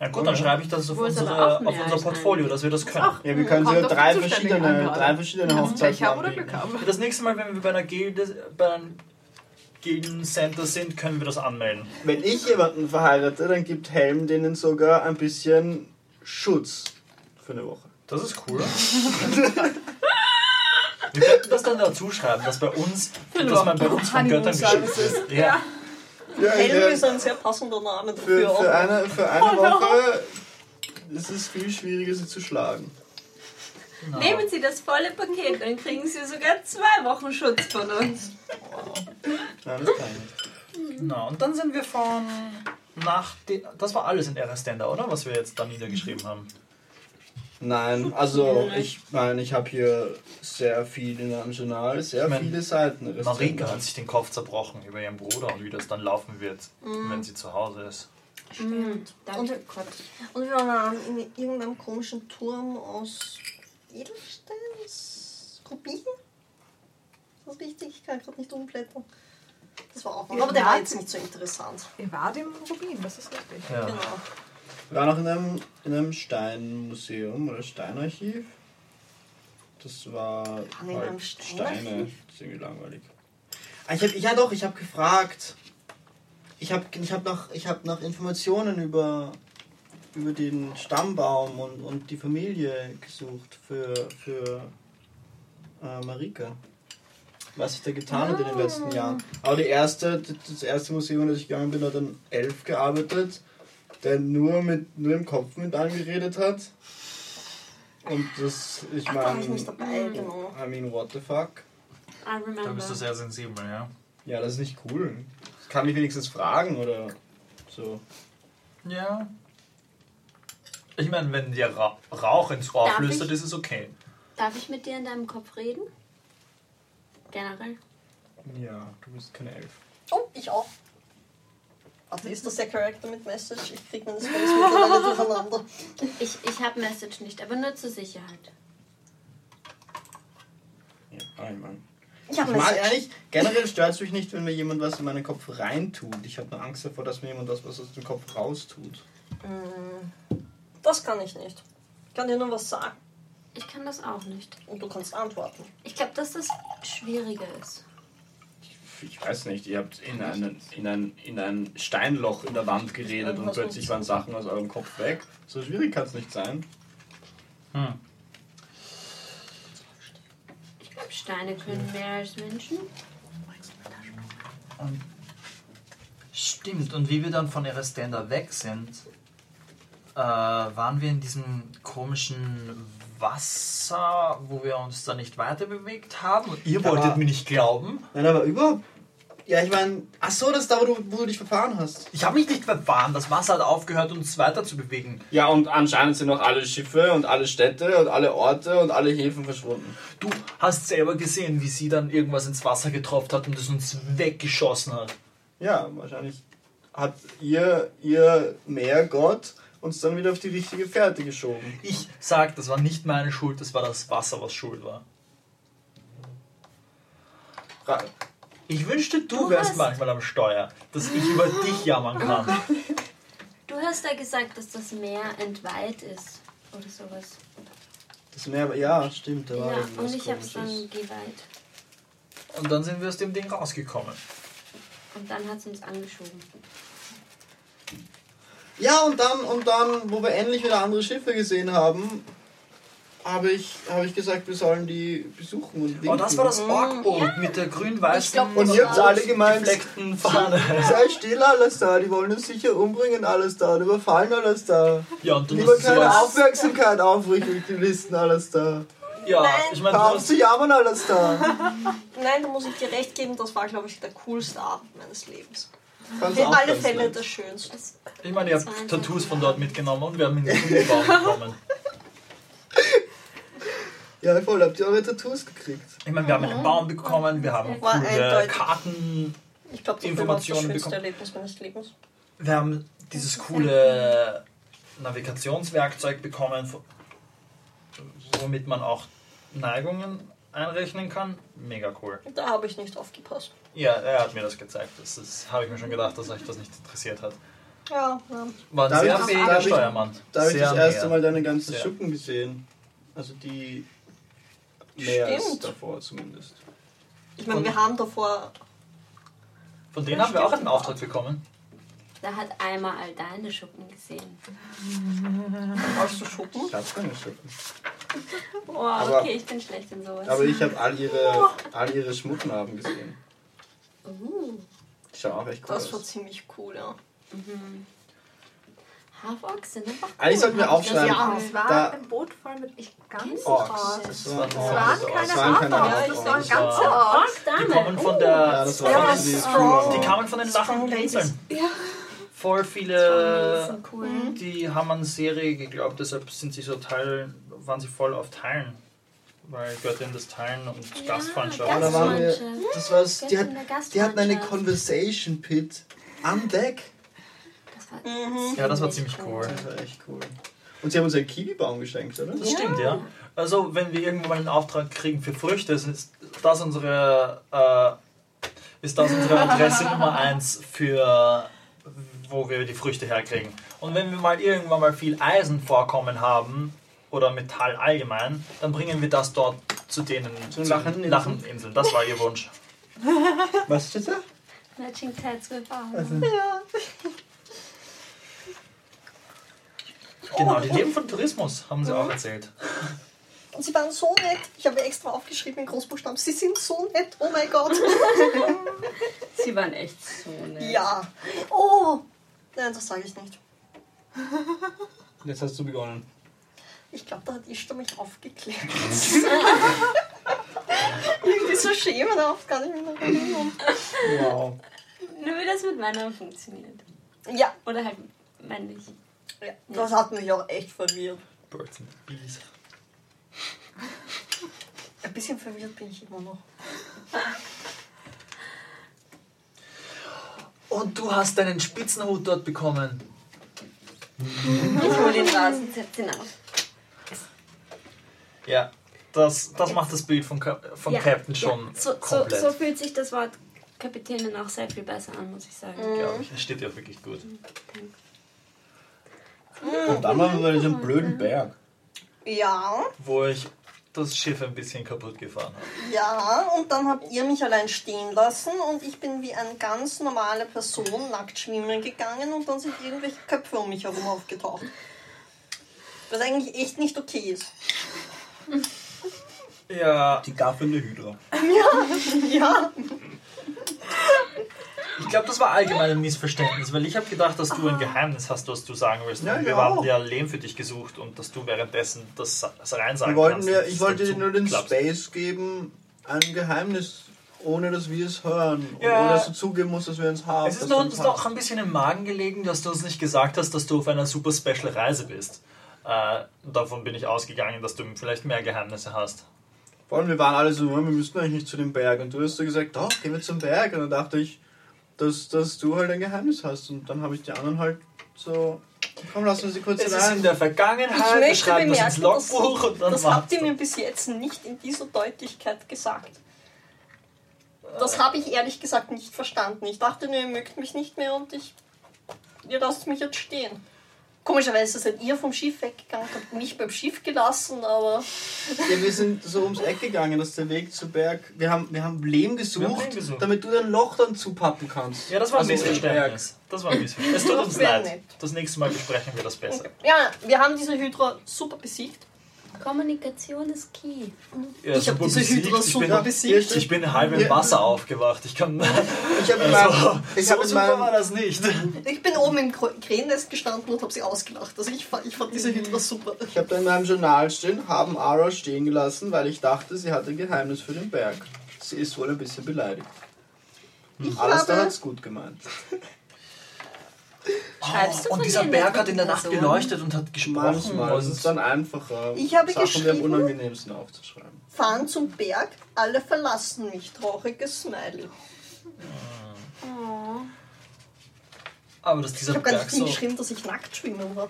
Ja gut, dann schreibe ich das auf, unsere, auf unser Portfolio, dass wir das können. Ach, Ja, wir können kommt so drei verschiedene, drei verschiedene Pech Hochzeiten haben oder anbieten. Das nächste Mal, wenn wir bei einer Gilde, bei einem Gildencenter sind, können wir das anmelden. Wenn ich jemanden verheirate, dann gibt Helm denen sogar ein bisschen Schutz für eine Woche. Das ist cool. wir könnten das dann dazu schreiben, dass bei uns, dass man bei uns von Göttern geschützt ist. Ja. Ja, Helm ist ein sehr passender Name für, dafür. für, auch. eine, für eine Woche ist es viel schwieriger, sie zu schlagen. Genau. Nehmen Sie das volle Paket, dann kriegen Sie sogar zwei Wochen Schutz von uns. Nein, das kann ich nicht. Genau. Und dann sind wir von nach das war alles in Erastenda, oder? Was wir jetzt da niedergeschrieben haben. Nein, also ich meine, ich habe hier sehr viel in einem Journal, sehr Ich mein, viele Seiten. Marika hat sich den Kopf zerbrochen über ihren Bruder und wie das dann laufen wird, wenn sie zu Hause ist. Stimmt. Danke Gott. Und wir waren in irgendeinem komischen Turm aus Edelsteins? Rubin? Ist das richtig? Ich kann gerade nicht umblättern. Das war auch. Aber der war jetzt nicht so interessant. Ihr wart im Rubin, das ist richtig. Ja. Genau. Wir waren auch in einem, in einem Steinmuseum oder Steinarchiv. Das war in halt? Steine. Das ist irgendwie langweilig. Ah, Ich hab, ja doch, ich habe gefragt. Ich habe ich hab nach, ich hab nach Informationen über, über den Stammbaum und, und die Familie gesucht für, für äh, Marika. Was sich da getan hat in den letzten Jahren. Aber die erste, das erste Museum, das ich gegangen bin, hat an elf gearbeitet, der nur mit nur im Kopf mit allen geredet hat. Und das, ich Ach, da war ich meine, nicht dabei, genau. I mean, what the fuck? I Da remember. bist du sehr sensibel, ja. Ja, das ist nicht cool. Das kann mich wenigstens fragen oder so. Ja. Ich meine, wenn dir Ra Rauch ins Ohr Darf flüstert, ich? ist es okay. Darf ich mit dir in deinem Kopf reden? Generell. Ja, du bist keine Elf. Oh, ich auch. Warte, ist das der Charakter mit Message? Ich krieg meine Spells miteinander durcheinander. Ich, ich habe Message nicht, aber nur zur Sicherheit. Ja, nein, Mann. Ich mag Message. ehrlich, generell stört es mich nicht, wenn mir jemand was in meinen Kopf reintut. Ich habe nur Angst davor, dass mir jemand was, was aus dem Kopf raustut. Das kann ich nicht. Ich kann dir nur was sagen Ich kann das auch nicht. und du kannst antworten. Ich glaube, dass das schwieriger ist. Ich weiß nicht, ihr habt in, einen, in, ein, in ein Steinloch in der Wand geredet und plötzlich waren Sachen aus eurem Kopf weg. So schwierig kann es nicht sein. Hm. Ich glaube, Steine können mehr als Menschen. Und stimmt, und wie wir dann von Erestenda weg sind, äh, waren wir in diesem komischen Wasser, wo wir uns dann nicht weiter bewegt haben. Und ihr Aber- wolltet mir nicht glauben. Nein, aber überhaupt. Ja, ich meine, ach so, das ist da, wo du, wo du dich verfahren hast. Ich habe mich nicht verfahren. Das Wasser hat aufgehört, uns weiter zu bewegen. Ja, und anscheinend sind auch alle Schiffe und alle Städte und alle Orte und alle Häfen verschwunden. Du hast selber gesehen, wie sie dann irgendwas ins Wasser getroffen hat und es uns weggeschossen hat. Ja, wahrscheinlich hat ihr, ihr Meergott uns dann wieder auf die richtige Fährte geschoben. Ich sag, das war nicht meine Schuld, das war das Wasser, was schuld war. Ra Ich wünschte, du Du wärst manchmal am Steuer, dass ich über dich jammern kann. Du hast ja gesagt, dass das Meer entweiht ist. Oder sowas. Das Meer, ja, stimmt, da war Ja, und ich habe es Komisches. dann geweiht. Und dann sind wir aus dem Ding rausgekommen. Und dann hat es uns angeschoben. Ja, und dann, und dann, wo wir endlich wieder andere Schiffe gesehen haben, habe ich, habe ich gesagt, wir sollen die besuchen und winken. Oh, das war das Orkboot mit der grün-weißen glaub, Und ihr habt alle gemeint, Fahne. sei still, alles da, die wollen uns sicher umbringen, alles da, und überfallen, alles da. Ja, und du Lieber musst keine Aufmerksamkeit aufrichten, die Listen, alles da. Ja, ich meine, du zu jammern, alles da. Nein, da muss ich dir recht geben, das war, glaube ich, der coolste Abend meines Lebens. Fand's In auch alle Fälle nett. das Schönste. Ich meine, ihr habt Tattoos von dort mitgenommen und wir haben in den Schulbaum bekommen. Ja, voll, habt ihr eure Tattoos gekriegt? Ich meine, wir haben einen Baum bekommen, wir haben War coole eindeutig. Karten, Ich glaube, das war das Informationen schönste bekommen. Erlebnis meines Lebens. wir haben dieses coole Navigationswerkzeug bekommen, womit man auch Neigungen einrechnen kann. Mega cool. Da habe ich nicht aufgepasst. Ja, er hat mir das gezeigt. Das, das habe ich mir schon gedacht, dass euch das nicht interessiert hat. Ja, ja. War ein sehr ich- Steuermann. Da habe ich das erste mehr. Mal deine ganzen Sehr. Schuppen gesehen. Also die mehr als Stimmt. davor zumindest. Ich meine, wir haben davor. Von denen haben wir auch den Auftrag bekommen. da hat einmal all deine Schuppen gesehen. Hast du Schuppen? Ich habe keine Schuppen. Aber- okay, ich bin schlecht in sowas. Aber ich habe all ihre, all ihre Schmucknarben gesehen. Uh, Die schauen auch echt cool Das war aus. ziemlich cool, ja. Hafox sind einfach cool. Eigentlich sollten wir aufschreiben. ja auch. Es war Da- ein Boot voll mit ich ganz Orks. Orks. Das waren, Es keine das waren keine Hafer, Hafer. das waren ganze war- Orks. Ork, Die kommen von Ja, der. das die war die strong. die kamen von den lachenden Inseln. ladies. Voll viele. cool. Die haben an Serie geglaubt, deshalb sind sie so Teil, waren sie voll auf Teilen. Weil Göttin des Teilen und Gastfreundschaft. Ja, da waren wir, das war's, die, hat, die hatten eine. Conversation Pit an Deck. Das war Mhm. Ja, das war ziemlich cool. Das war echt cool. Und sie haben uns einen Kiwi-Baum geschenkt, oder? Das stimmt, ja. Also, wenn wir irgendwann mal einen Auftrag kriegen für Früchte, ist das unsere, äh, ist das unsere Adresse Nummer eins für wo wir die Früchte herkriegen. Und wenn wir mal irgendwann mal viel Eisen vorkommen haben oder Metall allgemein, dann bringen wir das dort zu denen Zu den lachenden Inseln. lachenden Inseln. Das war ihr Wunsch. Was steht da? Matching Tats with. Also, Ja. Genau, die leben von Tourismus, haben sie auch erzählt. Und sie waren so nett. Ich habe extra aufgeschrieben in Großbuchstaben. Sie sind so nett. Oh mein Gott. Sie waren echt so nett. ja. Oh. Nein, das sage ich nicht. Jetzt hast du begonnen. Ich glaube, da hat Ishtar mich aufgeklärt. Irgendwie so schemenhaft, kann ich mich noch erinnern. Wow. Nur wie das mit Männern funktioniert. Ja, Oder halt männlich. ja, das hat mich auch echt verwirrt. Birds and Bees. Ein bisschen verwirrt bin ich immer noch. Und du hast deinen Spitzenhut dort bekommen. Ich hole den ihn auf. Ja, das, das macht das Bild vom, Ka vom Ja, Captain schon ja. So, so, komplett. so fühlt sich das Wort Kapitänin auch sehr viel besser an, muss ich sagen. glaube ich. Es steht ja wirklich gut. Und dann waren wir bei diesem blöden Berg. Ja, Wo ich das Schiff ein bisschen kaputt gefahren habe. ja, und dann habt ihr mich allein stehen lassen und ich bin wie eine ganz normale Person nackt schwimmen gegangen und dann sind irgendwelche Köpfe um mich herum aufgetaucht. Was eigentlich echt nicht okay ist. Ja, Die gaffelnde Hydra. Ja, ich glaube, das war allgemein ein Missverständnis, weil ich habe gedacht, dass du ein Geheimnis hast, was du sagen willst. Ja, und wir ja. haben ja Lehm für dich gesucht und dass du währenddessen das, das reinsagen Wir wollten kannst. und ich wollte dir nur den klappst. Space geben, ein Geheimnis, ohne dass wir es hören. Und Ja. ohne dass du zugeben musst, dass wir uns haben. Es ist uns doch ein bisschen im Magen gelegen, dass du uns nicht gesagt hast, dass du auf einer super special Reise bist. Äh, davon bin ich ausgegangen, dass du vielleicht mehr Geheimnisse hast. Vor allem, wir waren alle so, wir müssten eigentlich nicht zu dem Berg. Und du hast so gesagt, doch, gehen wir zum Berg. Und dann dachte ich, dass, dass du halt ein Geheimnis hast. Und dann habe ich die anderen halt so, komm, lass uns die kurz Es ist in rein. der ich Vergangenheit, wir möchte schreiben das ins bemerken, das, Logbuch und dann das habt ihr mir bis jetzt nicht in dieser Deutlichkeit gesagt. Das habe ich ehrlich gesagt nicht verstanden. Ich dachte nur, ihr mögt mich nicht mehr und ich. Ihr lasst mich jetzt stehen. Komischerweise seid ihr vom Schiff weggegangen, habt mich beim Schiff gelassen, aber. Ja, wir sind so ums Eck gegangen, dass der Weg zu Berg. Wir haben, wir haben Lehm gesucht, haben Lehm gesucht. damit du dein Loch dann zupappen kannst. Ja, das war ein Also, Missverständnis. Das war ein Missverständnis. Es tut uns leid. nett. Das nächste Mal besprechen wir das besser. Ja, wir haben diese Hydra super besiegt. Kommunikation ist key. Ja, ich habe diese. Hydra besiegt. ich bin halb im Ja. Wasser aufgewacht. Ich kann. Ich habe Also, ich so hab in super war das nicht. Ich bin oben im Krähennest gestanden und habe sie ausgelacht. Also ich fand, ich fand diese Hydra super. ich hab da in meinem Journal stehen, haben Ara stehen gelassen, weil ich dachte, sie hat ein Geheimnis für den Berg. Sie ist wohl ein bisschen beleidigt. Ich Alles da habe- hat's gut gemeint. Schreibst du Oh, und dieser den Berg hat in der Nacht Personen? geleuchtet und hat gesprochen. Manchmal ist es Und dann einfacher, Ich habe Sachen, die am geschrieben- unangenehmsten aufzuschreiben. Fahren zum Berg, alle verlassen mich. Trauriges Smiley. aber dass Ich dieser habe gar Berg nicht so. hingeschrieben, dass ich nackt schwimmen war.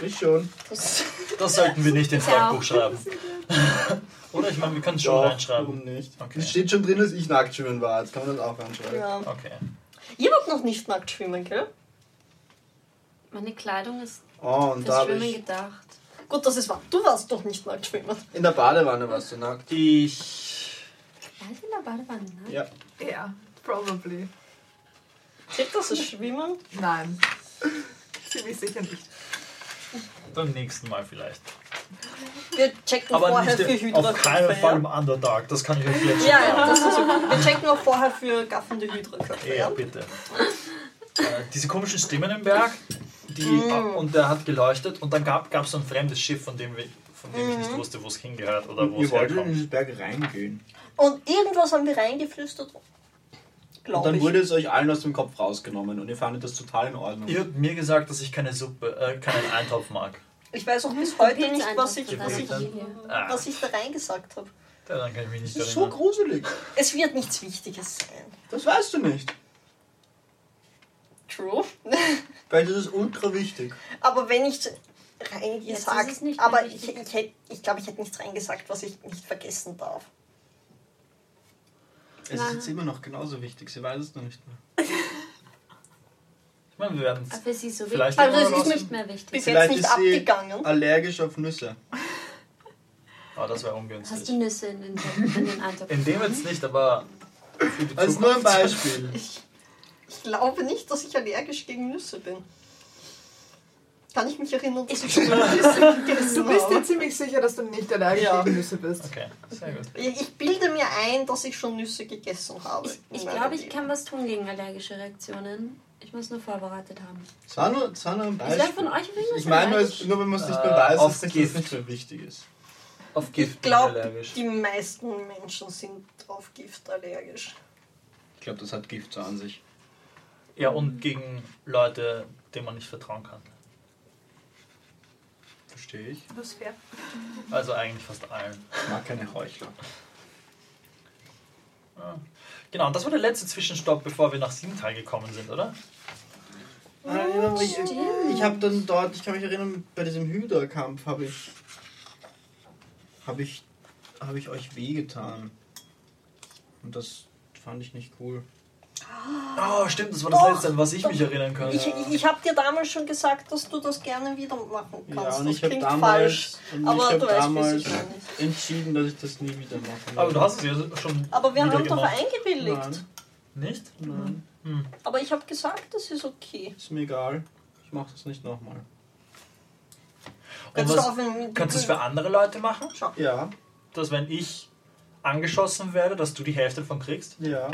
Ich schon. Das, Das sollten wir nicht ins. Logbuch schreiben. Oder? Ich meine, wir können es schon reinschreiben. warum nicht? Okay. Es steht schon drin, dass ich nackt schwimmen war. Jetzt kann man das auch reinschreiben. ja. Okay. Ihr wart noch nicht nackt schwimmen, gell? Meine Kleidung ist Oh, und da fürs habe Schwimmen ich... gedacht. Gut, dass es war. Du warst doch nicht nackt schwimmen. In der Badewanne warst du nackt. Ich. War ich in der Badewanne, ne? Ja. Ja, probably. Zählt das als Schwimmen? Nein. Ziemlich sicher nicht. Beim nächsten Mal vielleicht. Wir checken Aber vorher nicht für Hydra. auf keinen Fall im Underdark. Das kann ich euch jetzt schon Ja, ja, das ist okay. Wir checken auch vorher für gaffende. Ja, Ja? bitte. äh, diese komischen Stimmen im Berg, die, Mm. und der hat geleuchtet und dann gab es so ein fremdes Schiff, von dem, wir, von dem ich nicht Mhm. wusste, wo es hingehört oder wo es wolltet in herkommt. dieses Berg reingehen. Und irgendwas haben wir reingeflüstert. Und dann ich. wurde es euch allen aus dem Kopf rausgenommen und ihr fandet das total in Ordnung. Ihr habt mir gesagt, dass ich keine Suppe, äh, keinen Eintopf mag. Ich weiß auch bis heute nicht, was ich, was ich. Ah, was ich da reingesagt habe. daran kann ich mich Das nicht ist so erinnern. gruselig. Es wird nichts Wichtiges sein. Das weißt du nicht. True. Weil das ist ultra wichtig. Aber wenn ich Jetzt ist reingesagt, es nicht aber ich, ich, hätt- ich glaube, ich hätte nichts reingesagt, was ich nicht vergessen darf. Es ist jetzt immer noch genauso wichtig. Sie weiß es noch nicht mehr. Ich meine, wir werden Aber für sie so wichtig. Vielleicht Also Also es es ist ist nicht mehr wichtig. Bis Vielleicht jetzt nicht ist sie abgegangen. allergisch auf Nüsse. Oh, das wäre Hast du ungünstig. Nüsse in den, in den Eintopf? In dem jetzt nicht, aber für die Das ist nur ein. Beispiel. Ich, ich glaube nicht, dass ich allergisch gegen Nüsse bin. Kann ich mich erinnern, dass ich schon mal Nüsse gegessen Du bist dir habe? ziemlich sicher, dass du nicht allergisch Ja. gegen Nüsse bist. Okay, sehr gut. Ich ich bilde mir ein, dass ich schon Nüsse gegessen habe. Ich meinem glaube, ich kann was tun gegen allergische Reaktionen. Ich muss nur vorbereitet haben. Es war nur, es war nur ein Ist Beispiel. wer von euch übrigens Ich meine, nur, allergisch? nur wenn man es nicht Äh, mehr weiß, auf ist nicht, dass Gift. es nicht mehr wichtig ist. Auf Gift Ich bin ich glaube, allergisch. die meisten Menschen sind auf Gift allergisch. Ich glaube, das hat Gift so an sich. Ja, und gegen Leute, denen man nicht vertrauen kann. Verstehe ich. Das ist fair. Also eigentlich fast allen. Ich mag keine Heuchler. Genau, und das war der letzte Zwischenstopp, bevor wir nach Siebental gekommen sind, oder? Ah, ich ich habe dann dort, ich kann mich erinnern, bei diesem Hydra-Kampf habe ich, habe ich, habe ich euch wehgetan. Und das fand ich nicht cool. Oh, stimmt, das war das Doch, letzte, an was ich doch. mich erinnern kann. Ich, ich, ich habe dir damals schon gesagt, dass du das gerne wieder machen kannst. Ja, und das ich habe klingt damals, und ich aber hab du weißt, damals meine. entschieden, dass ich das nie wieder mache. Aber du hast es ja schon Aber wir haben doch gemacht. eingewilligt. Nein, Nicht? nein, Aber ich habe gesagt, das ist okay. ist mir egal. Ich mache das nicht nochmal. Kannst du was, aufhören mit- kannst du es für andere Leute machen? Schau. Ja, Dass wenn ich angeschossen werde, dass du die Hälfte davon kriegst? ja.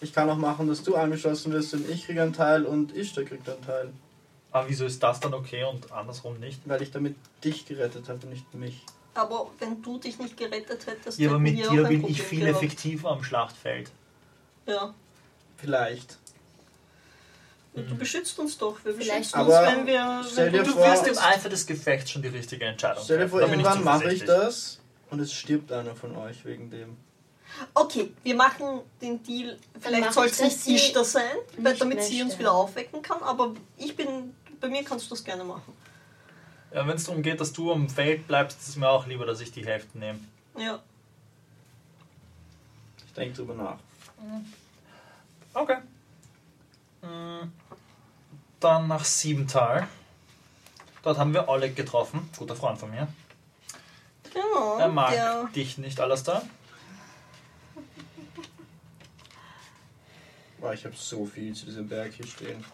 Ich kann auch machen, dass du angeschossen wirst und ich kriege einen Teil und Ishtar kriegt einen Teil. Aber wieso ist das dann okay und andersrum nicht? Weil ich damit dich gerettet habe und nicht mich. Aber wenn du dich nicht gerettet hättest, Ja, aber mit dir bin ich viel gehabt. effektiver am Schlachtfeld. Ja. Vielleicht. Du beschützt uns doch. Wir Vielleicht beschützen uns, Aber wenn wir. Wenn dir Du vor- wirst im Eifer des Gefechts schon die richtige Entscheidung Stell dir vor, irgendwann mache ich das und es stirbt einer von euch wegen dem. Okay, wir machen den Deal. Vielleicht mach soll ich, es nicht sie Ishtar sein, weil damit sie uns möchte. wieder aufwecken kann. Aber ich bin. Bei mir kannst du das gerne machen. Ja, Wenn es darum geht, dass du am Feld bleibst, ist es mir auch lieber, dass ich die Hälfte nehme. Ja. Ich denke drüber nach. Okay. Mm, Dann nach Siebental. Dort haben wir Oleg getroffen, guter Freund von mir. Genau. Er mag der, dich nicht, Alastair. Boah, ich habe so viel zu diesem Berg hier stehen.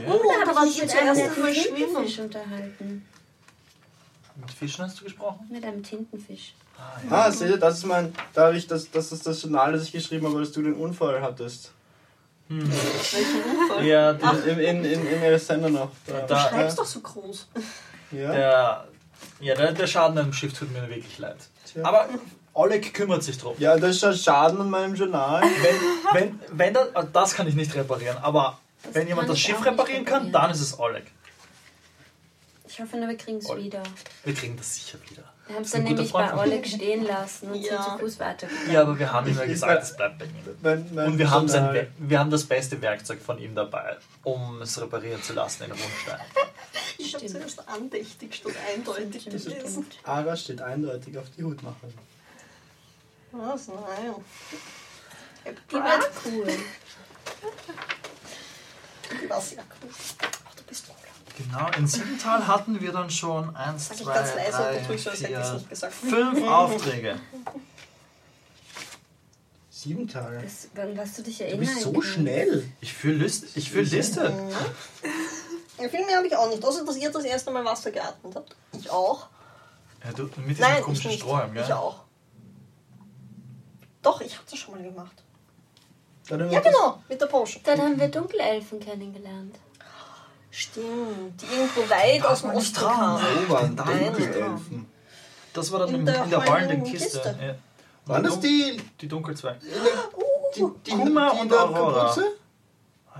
Ja. Oh, Da habe war ich ich mich mit einem. Tintenfisch unterhalten. Mit Fischen hast du gesprochen? Mit einem Tintenfisch. Ah, seht ihr, das ist mein. Da habe ich das, das ist das Journal, das ich geschrieben habe, als du den Unfall hattest. Welchen Unfall? Ja, In, der, in, in, in, Alexander noch. Da. Da- Du schreibst doch so groß. ja. der, ja der, der Schaden am Schiff tut mir wirklich leid. Tja. Aber Oleg kümmert sich drum. ja, das ist schon Schaden an meinem Journal. Wenn, wenn, wenn das, das kann ich nicht reparieren, aber Das wenn jemand das Schiff reparieren kann, reparieren. dann ist es Oleg. Ich hoffe, nur, wir kriegen es wieder. Wir kriegen das sicher wieder. Wir haben es ein dann nämlich Freund bei. Oleg stehen lassen und Ja. sind zu Fuß weitergegangen. Ja, aber wir haben ihm ja gesagt, es bleibt bei ihm. Mein, mein Und wir haben, sein, wir haben das beste Werkzeug von ihm dabei, um es reparieren zu lassen in Rundstein. Ich habe zuerst andächtig statt eindeutig gelesen. Ara steht eindeutig auf die Hutmacher. Was? Nein. Die war cool. Die war sehr cool. Ach, du bist cool. Genau, in Siebental hatten wir dann schon eins, Sag ich zwei, ganz leise und drei, du tust so, als hätte ich es vier, nicht gesagt. fünf Aufträge. Sieben Tage. Das, an was du dich Du erinnern bist so schnell. Ich fühle Liste. Ich fühl Liste. Ja, viel mehr habe ich auch nicht, außer dass ihr das erste Mal Wasser geatmet habt. Ich auch. Ja, du, mit diesem Nein, ich komischen nicht. Strohhalm, Ich ja? auch. Doch, ich habe das schon mal gemacht. Dann haben wir Ja, genau, mit der Potion. Dann haben wir Dunkelelfen kennengelernt. Stimmt, die irgendwo weit aus dem Osten kamen. Dunkelelfen? Das war dann In in, der in der heulenden Kiste. Kiste. Ja. Waren das die, Die Dunkelzweige. die, die, Kuma die und in der Aurora.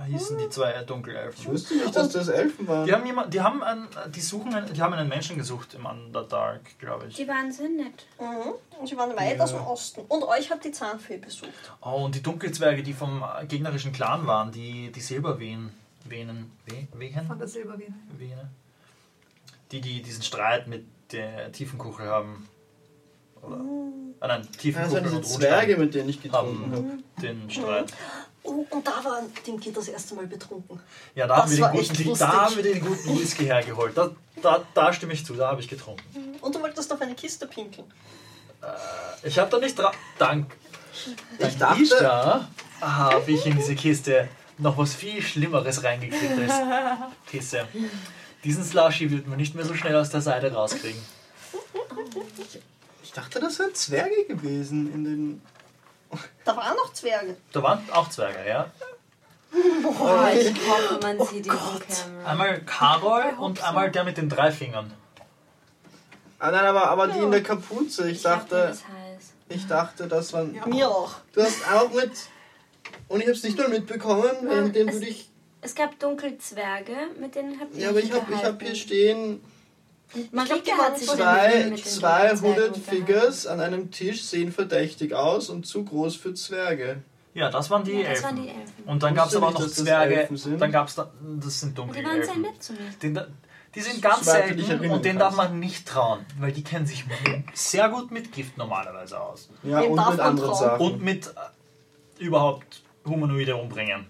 Hießen die zwei Ich Dunkelelfen. wusste nicht, dass das Elfen waren. Die haben jemand, die haben einen, die suchen, einen, die haben einen Menschen gesucht im Underdark, glaube ich. Die waren sehr nett. Mhm. Und sie waren weit Ja. aus dem Osten. Und euch hat die Zahnfee besucht. Oh, und die Dunkelzwerge, die vom gegnerischen Clan waren, die, die Silberwehen, Venen, We, Wehen? Von der Silberwien. Vene? Die, die diesen Streit mit der Tiefenkuchel haben. Oder? Ah nein, Tiefenkuchel das waren und diese Zwerge, mit denen ich getrunken habe. haben den Streit. Oh, und da war Dimki das erste Mal betrunken. Ja, da haben, wir guten, da haben wir den guten Whisky hergeholt. Da, da, da stimme ich zu, da habe ich getrunken. Und du wolltest auf eine Kiste pinkeln. Ich habe da nicht dran. Dank. Dank dachte- Ishtar habe ich in diese Kiste noch was viel Schlimmeres reingekriegt als Pisse. Diesen Slushy wird man nicht mehr so schnell aus der Seite rauskriegen. Ich dachte, das wären Zwerge gewesen in den. Da waren noch Zwerge. Da waren auch Zwerge, ja. Boah, ich hoffe, man sieht ihn on camera. Einmal Karol und einmal der mit den drei Fingern. Ah nein, aber, aber die in der Kapuze. Ich dachte, ich dachte, das waren. Mir auch. Du hast auch mit. Und ich habe es nicht nur mitbekommen, währenddem du dich. Es gab Dunkelzwerge, mit denen habt ihr Ja, aber ich habe ich hab hier stehen Marike die waren hat sich zwei, mit den zwei Dunkelzwergen Hooded unterhalten. Figures an einem Tisch, sehen verdächtig aus und zu groß für Zwerge. Ja, das waren die Ja, das Elfen. waren die Elfen. Und dann gab es aber nicht, noch Zwerge. Elfen sind. Dann gab es da, das sind dunkle die waren sehr Elfen. nett zu mir. Den, die sind ganz dich selten und denen darf man nicht trauen, weil die kennen sich sehr gut mit Gift normalerweise aus. Ja, Wem und darf mit man anderen trauen? Sachen. Und mit äh, überhaupt Humanoide umbringen.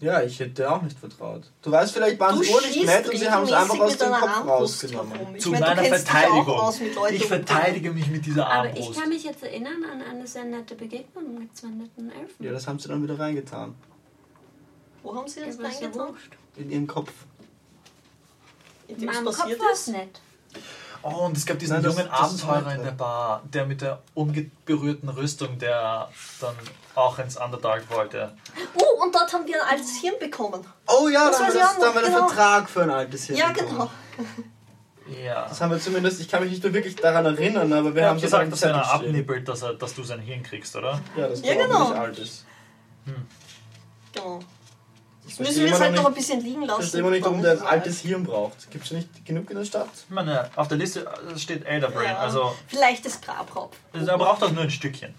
Ja, ich hätte auch nicht vertraut. Du weißt, vielleicht waren sie urlich schießt nett und sie haben es einfach aus dem Kopf Armbrust rausgenommen. Ich Zu meine, meiner Verteidigung. Ich verteidige mich mit dieser Aber ich Armbrust. kann mich jetzt erinnern an eine sehr nette Begegnung mit zwei netten Elfen. Ja, das haben sie dann wieder reingetan. Wo haben sie das ja reingetan? In ihren Kopf. In dem meinem Kopf war es nett. Oh, und es gab diesen Nein, das- jungen das Abenteurer in ja. der Bar, der mit der unberührten Rüstung, der dann auch ins Underdark wollte. Oh, und dort haben wir ein altes Hirn bekommen. Oh ja, Das da haben wir, das, auch da haben wir genau. Vertrag für ein altes Hirn Ja, bekommen. genau. Ja. Das haben wir zumindest, ich kann mich nicht mehr wirklich daran erinnern, aber wir Wir haben gesagt, dass er stehen. abnippelt, dass, er, dass du sein Hirn kriegst, oder? Ja, das Ja, ja, genau. nicht alt ist. genau. Ich Müssen wir das halt noch ein bisschen liegen ich lassen. verstehe immer nicht, warum der ein es altes Hirn braucht. Gibt es nicht genug in der Stadt? Ich meine, auf der Liste äh, steht Elderbrain, Ja. also Vielleicht das Grabraub. er braucht auch nur ein Stückchen.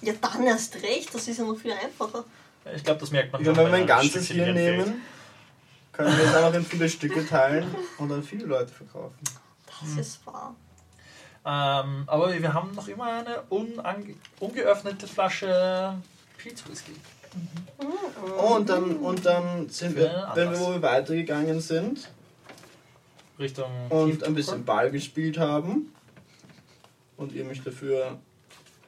Ja, dann erst recht. Das ist ja noch viel einfacher. Ich glaube, das merkt man Ich schon, wenn wir ein ein ganzes Hirn fehlt. nehmen, können wir es einfach in viele Stücke teilen und dann viele Leute verkaufen. Das ist wahr. Ähm, aber wir haben noch immer eine unange ungeöffnete Flasche Pilzwhisky. Oh, und dann, und dann sind wir, Ja, wenn wir, wo wir weitergegangen sind Richtung und ein bisschen Ball gespielt haben und ihr mich dafür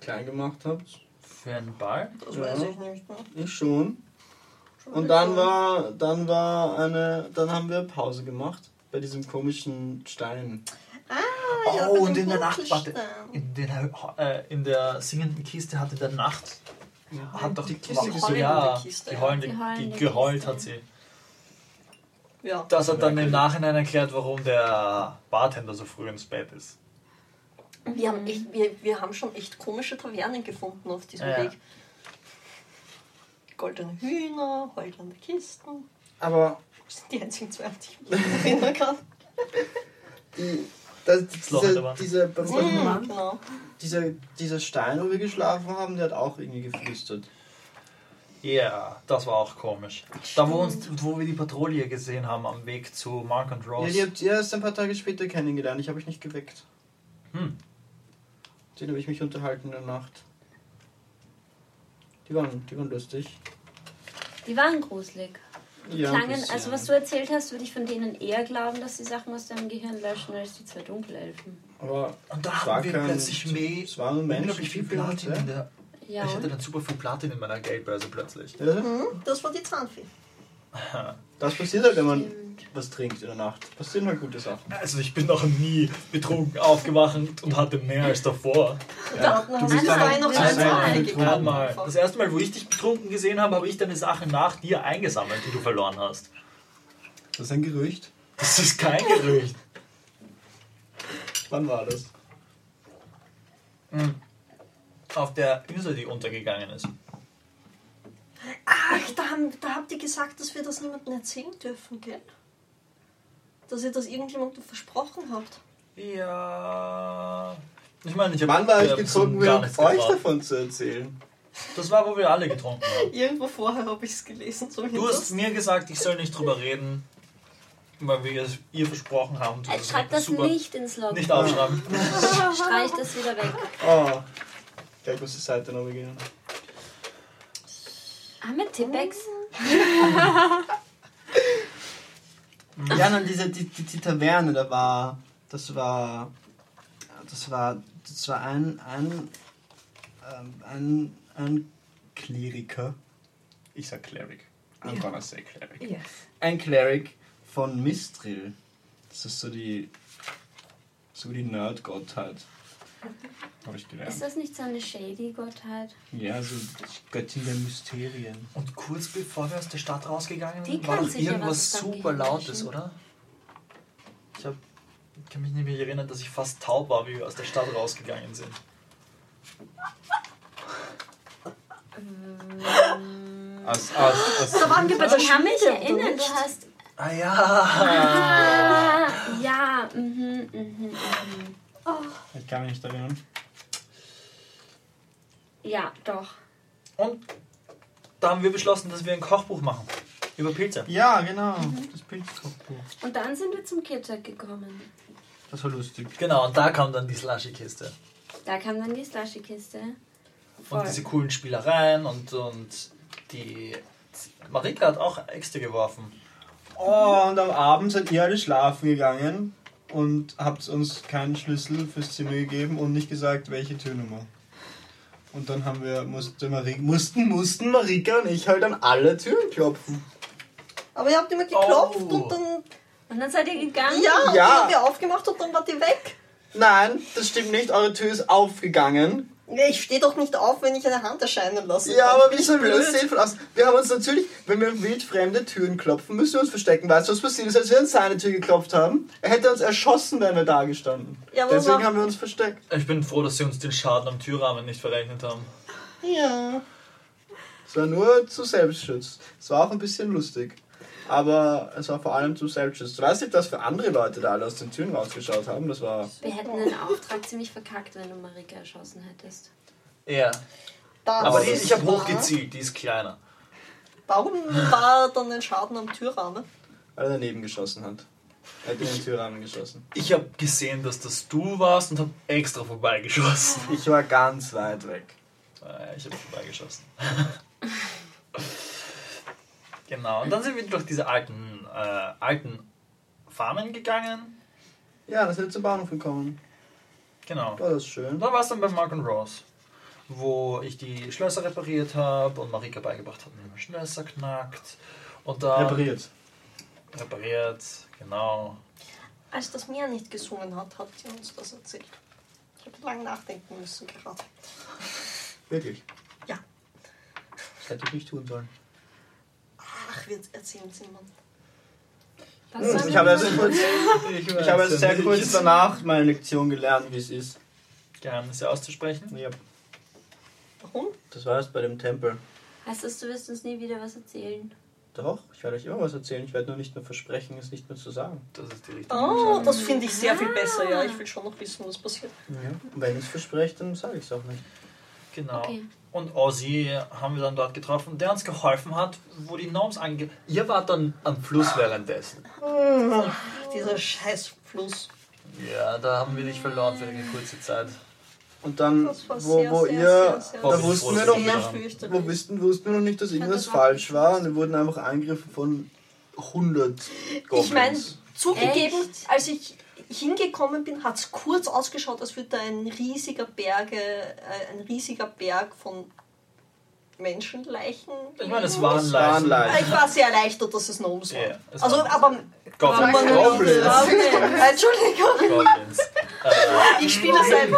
klein gemacht habt, für einen Ball. Das Ja. weiß ich nicht. Ne? ich schon. Schon Und dann war, dann war eine, dann haben wir Pause gemacht bei diesem komischen Stein. Ah, ja, oh, bei und in der Nacht, warte, in, den, äh, in der singenden Kiste hat in der Nacht, hat doch die Kiste die gesungen. ja, Kiste, die ja. heulende, Die die, heulende geheult Kiste. hat sie. Ja. Das hat dann im Nachhinein erklärt, warum der Bartender so früh ins Bett ist. Wir haben, echt, wir, wir haben schon echt komische Tavernen gefunden auf diesem Ja. Weg. Goldene Hühner, heulende Kisten. Aber Das sind die einzigen zwei, die ich mich erinnern kann. die, das, Loch in der diese, Wand. diese, Mhm, genau. Dieser, dieser Stein, wo wir geschlafen haben, der hat auch irgendwie geflüstert. Ja, das war auch komisch. Da, wo, uns, wo wir die Patrouille gesehen haben am Weg zu Mark und Ja, Rose. die habt ihr erst ein paar Tage später kennengelernt. Ich habe euch nicht geweckt. Hm. Den habe ich mich unterhalten in der Nacht. Die waren, die waren lustig. Die waren gruselig. Die Ja, klangen, also was du erzählt hast, würde ich von denen eher glauben, dass sie Sachen aus deinem Gehirn löschen als die zwei Dunkelelfen. Aber Und da haben wir plötzlich mehr, Es waren unglaublich viel Menschen, Platin in der. Ja. Ich hatte dann super viel Platin in meiner Geldbörse plötzlich. Ja, Mhm, das war die Zahnfee. das passiert halt, wenn man was trinkt in der Nacht. Passieren halt gute Sachen. Also ich bin noch nie betrunken aufgewacht und hatte mehr als davor. Bist du aber- vorhin noch Einmal. Einmal. Das erste Mal, wo ich dich betrunken gesehen habe, habe ich deine Sachen nach dir eingesammelt, die du verloren hast. Das ist ein Gerücht. Das ist kein Gerücht. Wann war das? Mhm. Auf der Insel, die untergegangen ist. Ach, da, haben, da habt ihr gesagt, dass wir das niemandem erzählen dürfen, gell? Dass ihr das irgendjemandem versprochen habt. Ja. Ich meine, ich habe Wann war ich nichts euch getraut. davon zu erzählen? Das war, wo wir alle getrunken haben. Irgendwo vorher habe ich es gelesen, Du zumindest. hast mir gesagt, ich soll nicht drüber reden, weil wir es ihr versprochen haben. Äh, Schreib das Super. nicht ins Log. Nicht aufschreiben. Streich das wieder weg. Oh. Gleich muss die Seite noch beginnen. Haben wir Tippex? Ja, nein, diese, die, die, die Taverne, da war, das war, das war, das war ein, ein, ähm, ein, ein Kleriker. Ich sag Cleric. I'm gonna say Cleric. Yes. Ein Cleric von Mistril. Das ist so die, so die Nerd-Gottheit. Habe ich Ist gelernt. das nicht so eine shady Gottheit? Ja, so die Göttin der Mysterien. Und kurz bevor wir aus der Stadt rausgegangen sind, war doch irgendwas super Lautes, oder? Ich hab, kann mich nicht mehr erinnern, dass ich fast taub war, wie wir aus der Stadt rausgegangen sind. Aus, aus, aus Da waren wir bei der Ich kann mich Schmiede, erinnern, du hast. Ah ja! Ah, ja, mhm, mhm, mhm. ich kann mich nicht erinnern. Ja, doch. Und da haben wir beschlossen, dass wir ein Kochbuch machen. Über Pilze. Ja, genau. Das Pilzkochbuch. Und dann sind wir zum Kirtag gekommen. Das war lustig. Genau, und da kam dann die Slushy-Kiste. Da kam dann die Slushy-Kiste. Voll. Und diese coolen Spielereien und, und die. Marika hat auch Äxte geworfen. Oh, und am Abend seid ihr alle schlafen gegangen und habt uns keinen Schlüssel fürs Zimmer gegeben und nicht gesagt, welche Türnummer. Und dann haben wir, musste Mari mussten, mussten Marika und ich halt an alle Türen klopfen. Aber ihr habt immer geklopft Oh. und dann. Und dann seid ihr gegangen? Ja, und Ja. dann habt ihr aufgemacht und dann wart ihr weg. Nein, das stimmt nicht, eure Tür ist aufgegangen. Ich stehe doch nicht auf, wenn ich eine Hand erscheinen lasse. Ja, aber wie ich sollen wir das sehen von außen? Wir haben uns natürlich, wenn wir wildfremde Türen klopfen, müssen wir uns verstecken. Weißt du, was passiert ist, als wir an seine Tür geklopft haben? Er hätte uns erschossen, wenn wir da gestanden. Ja, aber Deswegen haben wir uns versteckt. Ich bin froh, dass sie uns den Schaden am Türrahmen nicht verrechnet haben. Ja. Es war nur zu Selbstschutz. Es war auch ein bisschen lustig. Aber es war vor allem zu Selbstschutz. Du weißt nicht, was für andere Leute da alle aus den Türen rausgeschaut haben. Das war. Wir hätten den Auftrag ziemlich verkackt, wenn du Marika erschossen hättest. Ja. Das Aber die, ist ich habe hochgezielt, die ist kleiner. Warum war dann ein Schaden am Türrahmen? Weil er daneben geschossen hat. Er hat in den Türrahmen geschossen. Ich habe gesehen, dass das du warst und habe extra vorbeigeschossen. Ich war ganz weit weg. Ich habe vorbeigeschossen. genau, und dann sind wir durch diese alten, äh, alten Farmen gegangen. Ja, dann sind wir zum Bahnhof gekommen. Genau. War das schön. da war es dann bei Mark und Rose, wo ich die Schlösser repariert habe und Marika beigebracht hat, wie man Schlösser knackt. Und dann Repariert. repariert, genau. Als das Meer nicht gesungen hat, hat sie uns das erzählt. Ich habe lange nachdenken müssen gerade. Wirklich. Ja. Das hätte ich nicht tun sollen. Ach, wir erzählen es. Was Hm, soll Ich habe erst das? kurz, ich habe erst sehr kurz danach meine Lektion gelernt, wie es ist. Geheimnisse auszusprechen. Ja, Warum? das war erst bei dem Tempel. Heißt das, du wirst uns nie wieder was erzählen? Doch, ich werde euch immer was erzählen. Ich werde nur nicht mehr versprechen, es nicht mehr zu sagen. Das ist die richtige Oh, Entscheidung. das finde ich sehr viel besser, ja. Ich will schon noch wissen, was passiert. Ja. Und wenn ich es verspreche, dann sage ich es auch nicht. Genau. Okay. Und Ozzy haben wir dann dort getroffen, der uns geholfen hat, wo die Gnomes ange... Ihr wart dann am Fluss währenddessen. Dieser scheiß Fluss. Ja, da haben wir dich verloren für eine kurze Zeit. Und dann, wo, sehr, wo sehr, ihr, sehr, sehr, da wussten wir noch nicht, wo wussten, wussten wir noch nicht, dass irgendwas das falsch war. Und wir wurden einfach angegriffen von 100 Goblins. Ich meine, zugegeben, Echt? als ich hingekommen bin, hat es kurz ausgeschaut, als würde da ein riesiger Berge, äh, ein riesiger Berg von Menschenleichen. Ich meine, es waren Leichen. Leichen. Ich war sehr erleichtert, dass es Gnomes waren. Ja, es also, waren- aber Goblins. man Goblins. Entschuldigung. Goblins. Äh, Ich spiele seit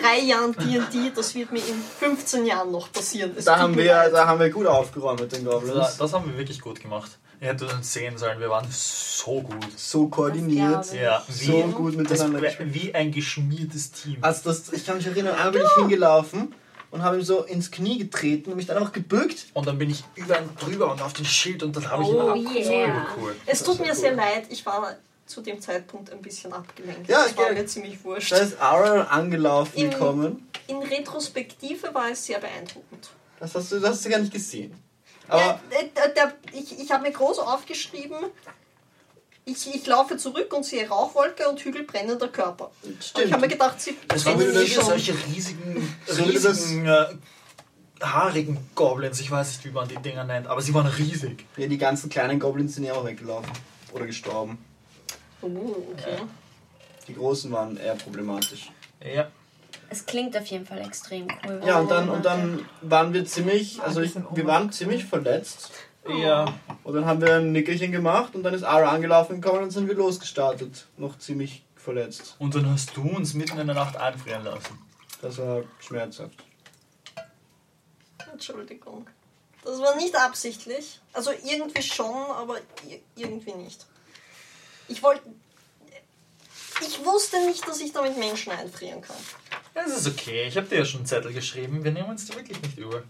drei Jahren D&D, das wird mir in 15 Jahren noch passieren. Es Da haben, wir, leid. da haben wir gut aufgeräumt mit den das, Goblins. das haben wir wirklich gut gemacht. Ihr hättet uns sehen sollen, wir waren so gut. So koordiniert. Ja, So wie, gut das, miteinander wie ein geschmiertes Team. Also das, ich kann mich erinnern, einmal bin ich hingelaufen und habe ihm so ins Knie getreten und mich dann einfach gebückt. Und dann bin ich über ihn drüber und auf den Schild und dann habe ich ihn Oh, ab. yeah. Cool. Es tut mir cool. sehr leid, ich war zu dem Zeitpunkt ein bisschen abgelenkt. Ja, das war mir ziemlich wurscht. Da ist Aura angelaufen Im- gekommen. In Retrospektive war es sehr beeindruckend. Das hast du, das hast du gar nicht gesehen. Aber Äh, äh, der, ich ich habe mir groß aufgeschrieben, ich, ich laufe zurück und sehe Rauchwolke und Hügel brennender Körper. Und ich habe mir gedacht, sie Es waren würde brennen eh das wieder schon. solche riesigen, das- riesigen, äh, haarigen Goblins. Ich weiß nicht, wie man die Dinger nennt, aber sie waren riesig. Ja, die ganzen kleinen Goblins sind ja auch weggelaufen. Oder gestorben. Oh, okay. Die großen waren eher problematisch. Ja. Es klingt auf jeden Fall extrem cool. Ja, und dann, und dann waren wir ziemlich, also ich, wir waren ziemlich verletzt. Ja. Und dann haben wir ein Nickerchen gemacht und dann ist Ara angelaufen gekommen und dann sind wir losgestartet. Noch ziemlich verletzt. Und dann hast du uns mitten in der Nacht einfrieren lassen. Das war schmerzhaft. Entschuldigung. Das war nicht absichtlich. Also irgendwie schon, aber i- irgendwie nicht. Ich wollte. Ich wusste nicht, dass ich damit Menschen einfrieren kann. Es ist okay, ich habe dir ja schon einen Zettel geschrieben. Wir nehmen uns da wirklich nicht übel.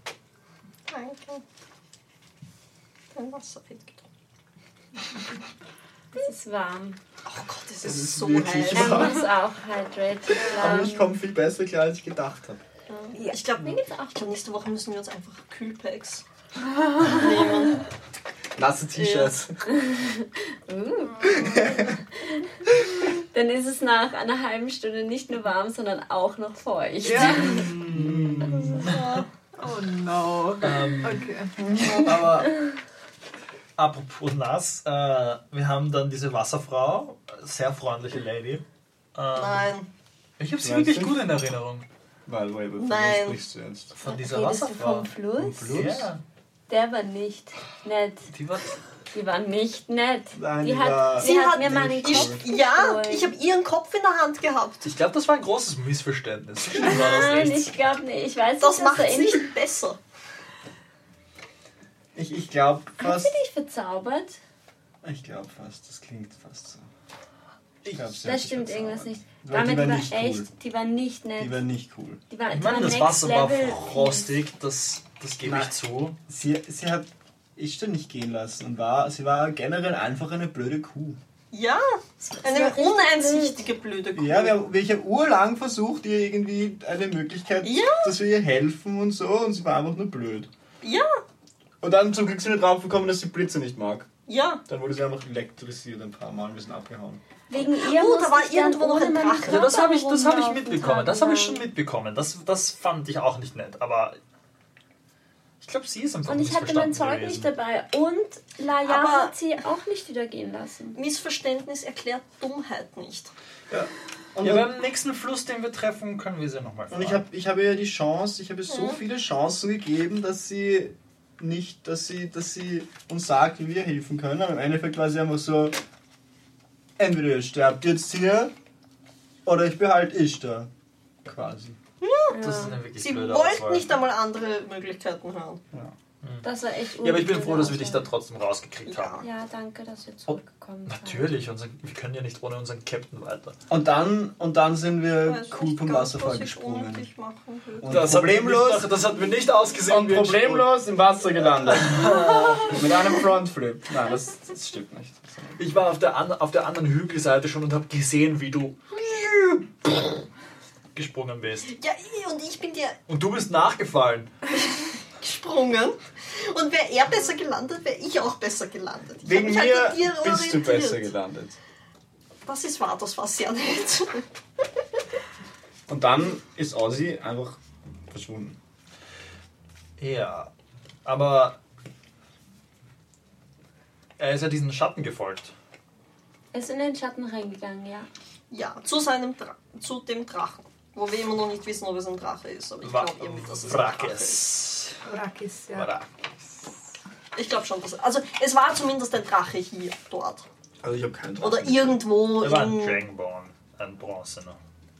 Danke. Dein Wasser wird getrunken. Es ist warm. Oh Gott, es Es ist, ist so heiß. warm. Er muss auch hydrated Aber ich komme viel besser klar, als ich gedacht habe. Ja, ich glaube, glaub, nächste Woche müssen wir uns einfach Kühlpacks nehmen. Nasse T-Shirts. dann ist es nach einer halben Stunde nicht nur warm, sondern auch noch feucht. Ja. oh no. Ähm, Okay. aber apropos nass, äh, wir haben dann diese Wasserfrau, sehr freundliche Lady. Ähm, Nein. Ich habe sie wirklich gut in Erinnerung. Weil, weil, von Nein. wem sprichst du jetzt? Von dieser Redest du Wasserfrau. vom Fluss? Vom Fluss? Ja, Der war nicht nett. die war. Die war nicht nett. Nein, die die hat, war sie Sie hat hat mir meinen Kopf cool. Ja, ich habe ihren Kopf in der Hand gehabt. Ich glaube, das war ein großes Missverständnis. War Nein, ich glaube nicht. Ich weiß Das nicht, macht es nicht besser. Ich, ich glaube Hat fast. sie dich verzaubert? Ich glaube fast, das klingt fast so. Ich- glaub, sie hat Das stimmt verzaubert. irgendwas nicht. Weil Damit die war, war nicht echt, cool. die war nicht nett. Die war nicht cool. Die war, Ich war meine, das Wasser war level frostig, das, das gebe ich Nein. zu. Sie, sie hat Ishtar nicht gehen lassen und war, sie war generell einfach eine blöde Kuh. Ja, war eine uneinsichtige blöde Kuh. Ja, wir, wir, ich habe urlang versucht, ihr irgendwie eine Möglichkeit, Ja. dass wir ihr helfen und so und sie war einfach nur blöd. ja, Und dann zum Glück sind wir drauf gekommen, dass sie Blitze nicht mag. ja. Dann wurde sie einfach elektrisiert ein paar Mal und wir sind abgehauen. Wegen ihr Oh, da war ich dann irgendwo noch ein Drache. Ja, das habe ich, das hab ich mitbekommen. Das habe ich schon mitbekommen. Das, das fand ich auch nicht nett. Aber ich glaube, sie ist einfach Und ich hatte mein Zeug nicht dabei. Und Laia Aber- hat sie auch nicht wieder gehen lassen. Missverständnis erklärt Dummheit nicht. Ja. Und, Ja, beim nächsten Fluss, den wir treffen, können wir sie nochmal fragen. und ich habe ich hab ihr die Chance, ich habe ihr so Mhm. viele Chancen gegeben, dass sie nicht, dass sie, dass sie uns sagt, wie wir helfen können. Und im Endeffekt war sie einfach so, entweder ihr sterbt jetzt hier oder ich behalte Ishtar. Quasi. Das ist eine wirklich Sie blöde wollten Auswahl. nicht einmal andere Möglichkeiten hören. Das war echt Ja, aber ich bin froh, dass wir dich da trotzdem rausgekriegt Ja. haben. Ja, danke, dass ihr zurückgekommen seid. Natürlich, unser, wir können ja nicht ohne unseren Captain weiter. Und dann, und dann sind wir Weiß cool nicht vom ganz, Wasserfall gesprungen. dich machen. Und Das hat, mir problemlos, nicht, das hat mir nicht ausgesehen. und wie ein problemlos im Wasser gelandet. Mit einem Frontflip. Nein, das, das stimmt nicht. Ich war auf der, an, auf der anderen Hügelseite schon und habe gesehen, wie du gesprungen bist. Ja, und ich bin dir Und du bist nachgefallen. gesprungen. Und wäre er besser gelandet, wäre ich auch besser gelandet. Ich Wegen mich mir halt bist du besser gelandet. Das ist wahr, das war sehr nett. Und dann ist Ozzy einfach verschwunden. Ja, aber er ist ja diesen Schatten gefolgt. Er ist in den Schatten reingegangen, ja. Ja, zu seinem Dra zu dem Drachen. Wo wir immer noch nicht wissen, ob es ein Drache ist. Aber ich glaube irgendwie, dass es ein Drache ist. Wrackes. Ja. Wra- Ich glaube schon, dass. Also, es war zumindest ein Drache hier, dort. Also ich habe keinen Drachen. Oder irgendwo. Er war ein in, Dragonborn, ein Bronzener.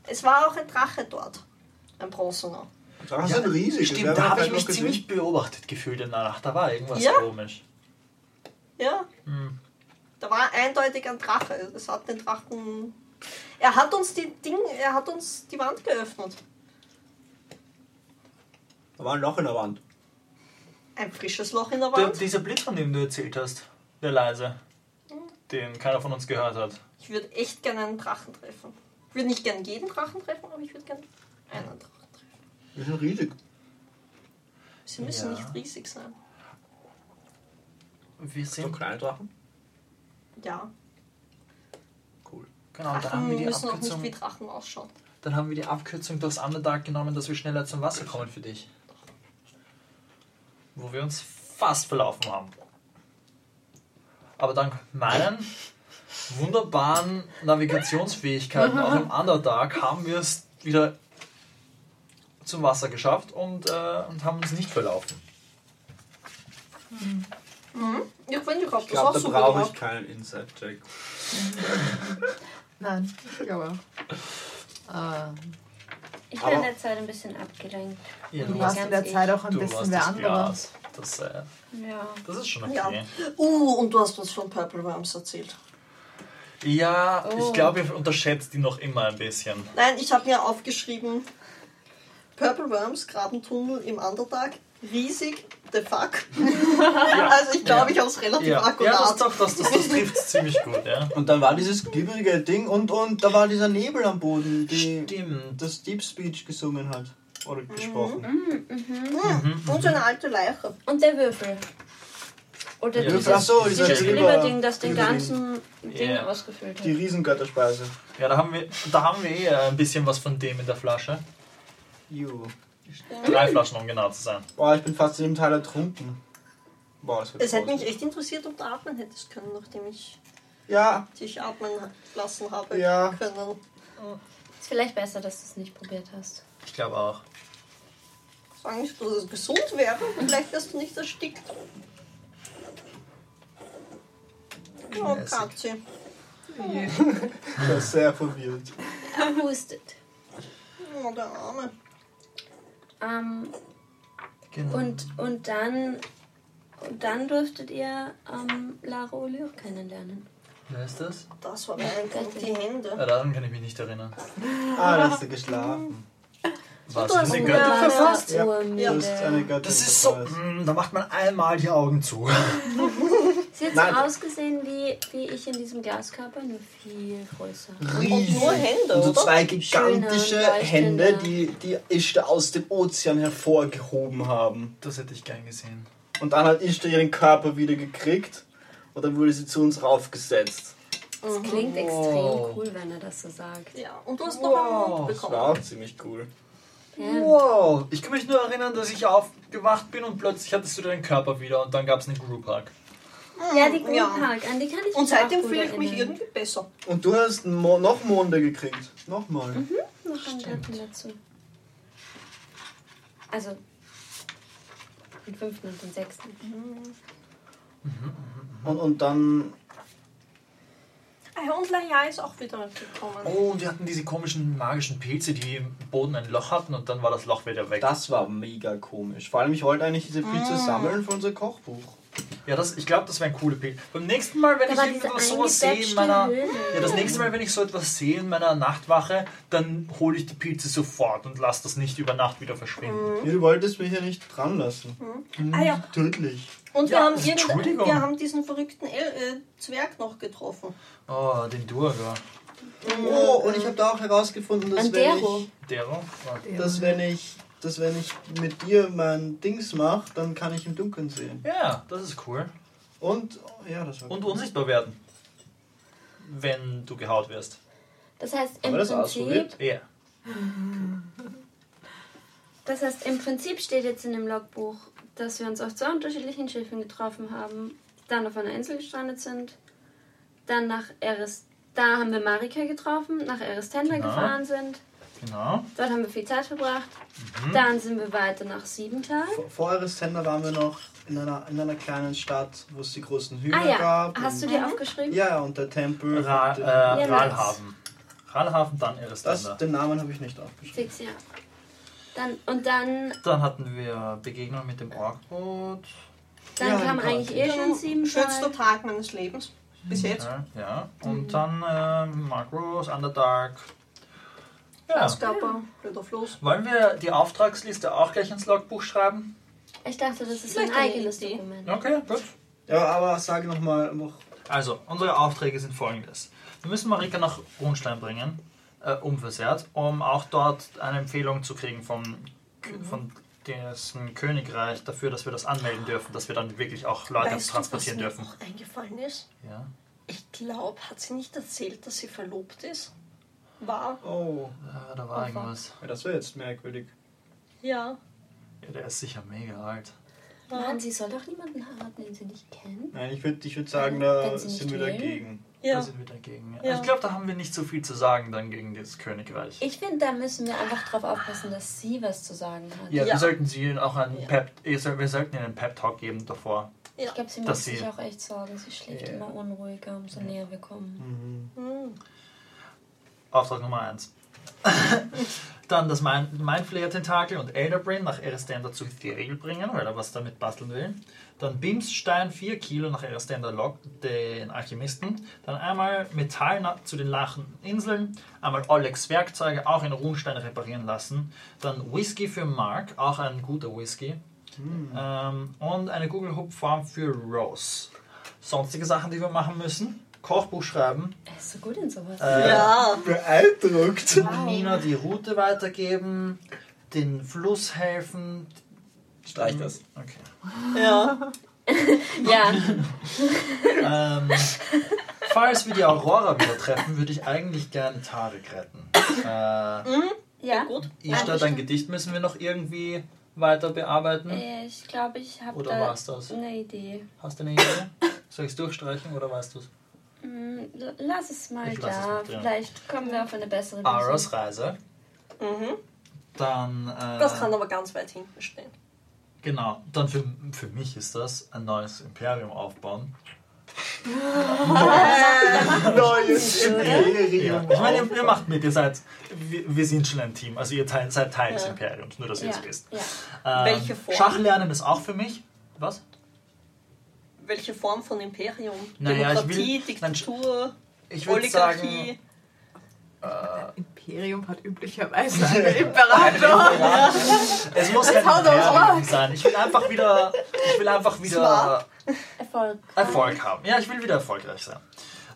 es war auch ein Drache dort. Ein Bronzener. Drachen sind riesig. das Stimmt, da habe ich mich noch ziemlich beobachtet gefühlt in der Nacht. Da war irgendwas Ja. komisch. Ja. Hm. Da war eindeutig ein Drache. Es hat den Drachen. Er hat uns die Ding, er hat uns die Wand geöffnet. Da war ein Loch in der Wand. Ein frisches Loch in der Der, Wand. dieser Blitz, von dem du erzählt hast, der leise, den keiner von uns gehört hat. Ich würde echt gerne einen Drachen treffen. Ich würde nicht gerne jeden Drachen treffen, aber ich würde gerne einen Drachen treffen. Die sind riesig. Sie müssen Ja. nicht riesig sein. Wir So sind. kleine Drachen? Ja. Genau, dann haben Drachen wir die müssen auch nicht Abkürzung. wie Drachen ausschauen. Dann haben wir die Abkürzung durchs Underdark genommen, dass wir schneller zum Wasser kommen für dich. Wo wir uns fast verlaufen haben. Aber dank meinen wunderbaren Navigationsfähigkeiten auch im Underdark haben wir es wieder zum Wasser geschafft und, äh, und haben uns nicht verlaufen. Ich finde, ich habe Ich glaube, da brauche ich keinen Inside-Check. Nein, ich glaube. Ähm, Ich war in der Zeit ein bisschen abgelenkt. Ja, du Ja, warst in der ich. Zeit auch ein du bisschen das andere. Glas. Das, äh, Ja. das ist schon Ja. okay. Uh, und du hast uns von Purple Worms erzählt. Ja, Oh. ich glaube, ihr unterschätzt die noch immer ein bisschen. Nein, ich habe mir aufgeschrieben, Purple Worms, Grabentunnel im Underdark, riesig, the fuck. Also ich glaube, ich habe es relativ Ja, ja akkurat. das, doch, das, das, das trifft ziemlich gut, ja. Und dann war dieses glibberige Ding und, und da war dieser Nebel am Boden, die Stimmt. das Deep Speech gesungen hat. Oder gesprochen. Hm, Und so eine alte Leiche. Und der Würfel. Oder Ja, dieses, ach so, dieses Glibberding, das den ganzen Ding Ja. ausgefüllt hat. Die Riesengötterspeise. Ja, da haben wir, da haben wir eh ein bisschen was von dem in der Flasche. Ju. Drei Flaschen, um genau zu sein. Boah, ich bin fast in dem Teil ertrunken. Boah, das wird Es hätte mich echt interessiert, ob du atmen hättest können, nachdem ich Ja, dich atmen lassen habe Ja. können. Ist vielleicht besser, dass du es nicht probiert hast. Ich glaube auch. Sagen nicht, dass es gesund wäre. Vielleicht wirst du nicht erstickt. Oh. Katze. ich war sehr verwirrt. Er hustet. Oh, der Arme. Ähm, Genau. und, und dann und dann durftet ihr ähm, Lara O'Leary kennenlernen. Wer ist das? Das war. Die Hände. Ja, daran kann ich mich nicht erinnern. Ah, da hast du geschlafen. Was? du hast Eine Göttin verfasst? Ja. Du bist eine Göttin. Das ist so. weiß. mm, Da macht man einmal die Augen zu. Sie hat Nein. so ausgesehen wie, wie ich in diesem Glaskörper, nur viel größer. Und nur Hände, Und so zwei gigantische Schöner, Hände, die die Ishtar aus dem Ozean hervorgehoben haben. Das hätte ich gern gesehen. Und dann hat Ishtar ihren Körper wieder gekriegt und dann wurde sie zu uns raufgesetzt. Das klingt Wow. extrem cool, wenn er das so sagt. Ja, und du hast noch einen Mund Das war bekommen. auch ziemlich cool. Ja. Wow! Ich kann mich nur erinnern, dass ich aufgewacht bin und plötzlich hattest du deinen Körper wieder und dann gab es einen Group Hug. Ja, die Group Ja. Hug, an die kann ich Und seitdem fühle ich mich erinnern. irgendwie besser. Und du hast Mo noch Monde gekriegt. Nochmal. Noch einen dritten dazu. Also, den fünften und den sechsten. Und, und dann. Ah, und Laia ist auch wieder gekommen. Oh, und wir hatten diese komischen magischen Pilze, die im Boden ein Loch hatten und dann war das Loch wieder weg. Das war mega komisch. Vor allem, ich wollte eigentlich diese Pilze sammeln für unser Kochbuch. Ja, das, ich glaube, das wäre ein cooler Pilz. Beim nächsten Mal, wenn Da ich irgendwas sowas sehe in meiner. Höhle. Ja, das nächste Mal, wenn ich so etwas sehe in meiner Nachtwache, dann hole ich die Pilze sofort und lasse das nicht über Nacht wieder verschwinden. Ja, du wolltest mich ja nicht dran lassen. Ah ja, Tödlich. und wir, Ja, haben irgendein- Entschuldigung. wir haben diesen verrückten El äh, Zwerg noch getroffen. Oh, den Durga. Oh, und ich habe da auch herausgefunden, dass wenn ich, Dero? dass wenn ich, dass wenn ich mit dir mein Dings mache, dann kann ich im Dunkeln sehen. Ja, das ist cool. Und ja, das war Und cool. unsichtbar werden. Wenn du gehaut wirst. Das heißt, im das Prinzip? Ja. das heißt, im Prinzip steht jetzt in dem Logbuch, dass wir uns auf zwei unterschiedlichen Schiffen getroffen haben, dann auf einer Insel gestrandet sind, dann nach Eris, da haben wir Marika getroffen, nach Eristenda Genau. gefahren sind, Genau. dort haben wir viel Zeit verbracht, Mhm. dann sind wir weiter nach Siebental. Vor- Vor Aristenda waren wir noch in einer, in einer kleinen Stadt, wo es die großen Hühner Ah ja, gab. hast du und, dir aufgeschrieben? Ja, und der Tempel. Ra und äh, Ja, nice. Ralhaven. Ralhaven, dann Eristenda. das, den Namen habe ich nicht aufgeschrieben. Fix, ja. Dann, und dann, Dann hatten wir Begegnung mit dem Orkboot. dann Ja, kam die eigentlich eh schon Schönster Siebental. Tag meines Lebens. Bis jetzt. Ja, ja. Und dann äh, Magros, Underdark. Ja. Glaskörper, blöder Floß. Wollen wir die Auftragsliste auch gleich ins Logbuch schreiben? Ich dachte, das ist Vielleicht ein eine eigenes Idee. Dokument. Okay, gut. Ja, aber sage nochmal noch. Also, unsere Aufträge sind folgendes. Wir müssen Marika nach Rundstein bringen, äh, unversehrt, um auch dort eine Empfehlung zu kriegen vom, K- von dessen Königreich dafür, dass wir das anmelden dürfen, dass wir dann wirklich auch Leute Weißt du, was transportieren mir dürfen. auch eingefallen ist? Ja. Ich glaube, hat sie nicht erzählt, dass sie verlobt ist? War? Oh, ja, da war irgendwas. ja, das wäre jetzt merkwürdig. Ja. Ja, der ist sicher mega alt. Mann, sie soll doch niemanden heiraten, den sie nicht kennt. Nein, ich würde ich würd sagen, da sind wir dagegen. Da Ja. sind wir dagegen. Ja. Ich glaube, da haben wir nicht so viel zu sagen dann gegen das Königreich. Ich finde, da müssen wir einfach drauf aufpassen, dass sie was zu sagen hat. ja, Ja. wir sollten sie auch einen Ja. Pep, ihr wir sollten ihnen einen Pep-Talk geben davor. Ja. Ich glaube, sie macht sich auch echt Sorgen. Sie schläft Ja. immer unruhiger, umso näher wir kommen. Mhm. Hm. Auftrag Nummer 1. Dann das Mind- Mindflayer-Tentakel und Elderbrain nach Eristender zu Ethereal bringen, weil er was damit basteln will. Dann Bimsstein 4 Kilo nach Eristender Log, den Alchemisten. Dann einmal Metall zu den Lachen Inseln. Einmal Olex Werkzeuge, auch in Runstein reparieren lassen. Dann Whisky für Mark, auch ein guter Whisky. Ähm, und eine Google-Hub-Form für Rose. Sonstige Sachen, die wir machen müssen. Kochbuch schreiben. Er ist so gut in sowas. Äh, Ja. Beeindruckt. Nina die Route weitergeben, den Fluss helfen. Streich das. Okay. Ja. Ja, Ähm, falls wir die Aurora wieder treffen, würde ich eigentlich gerne Tarek retten. Äh, ja. Gut. Ishtar, dein Gedicht müssen wir noch irgendwie weiter bearbeiten. Äh, Ich glaube, ich habe Oder da eine Idee. Hast du eine Idee? Soll ich es durchstreichen oder weißt du es? L- Lass es mal Ich es da. drin. Vielleicht kommen wir auf eine bessere Aras Lösung. Reise. Mhm. Dann. Äh, Das kann aber ganz weit hinten stehen. Genau, dann für, für mich ist das ein neues Imperium aufbauen. Neues Ja. Imperium. Ich meine, ihr, ihr macht mit, ihr seid, wir, wir sind schon ein Team, also ihr teil, seid Teil des Ja. Imperiums, nur dass ihr Ja, es wisst. ja. Ähm, Welche Form? Schachlernen ist auch für mich. Was? Welche Form von Imperium? Naja, ich Demokratie, will- Diktatur, Ich würde sagen, Oligarchie. Imperium hat üblicherweise einen Imperator. es muss kein haut aufs Imperium sein. Ich will einfach wieder, ich will einfach wieder. Erfolg. Erfolg haben. Ja, ich will wieder erfolgreich sein.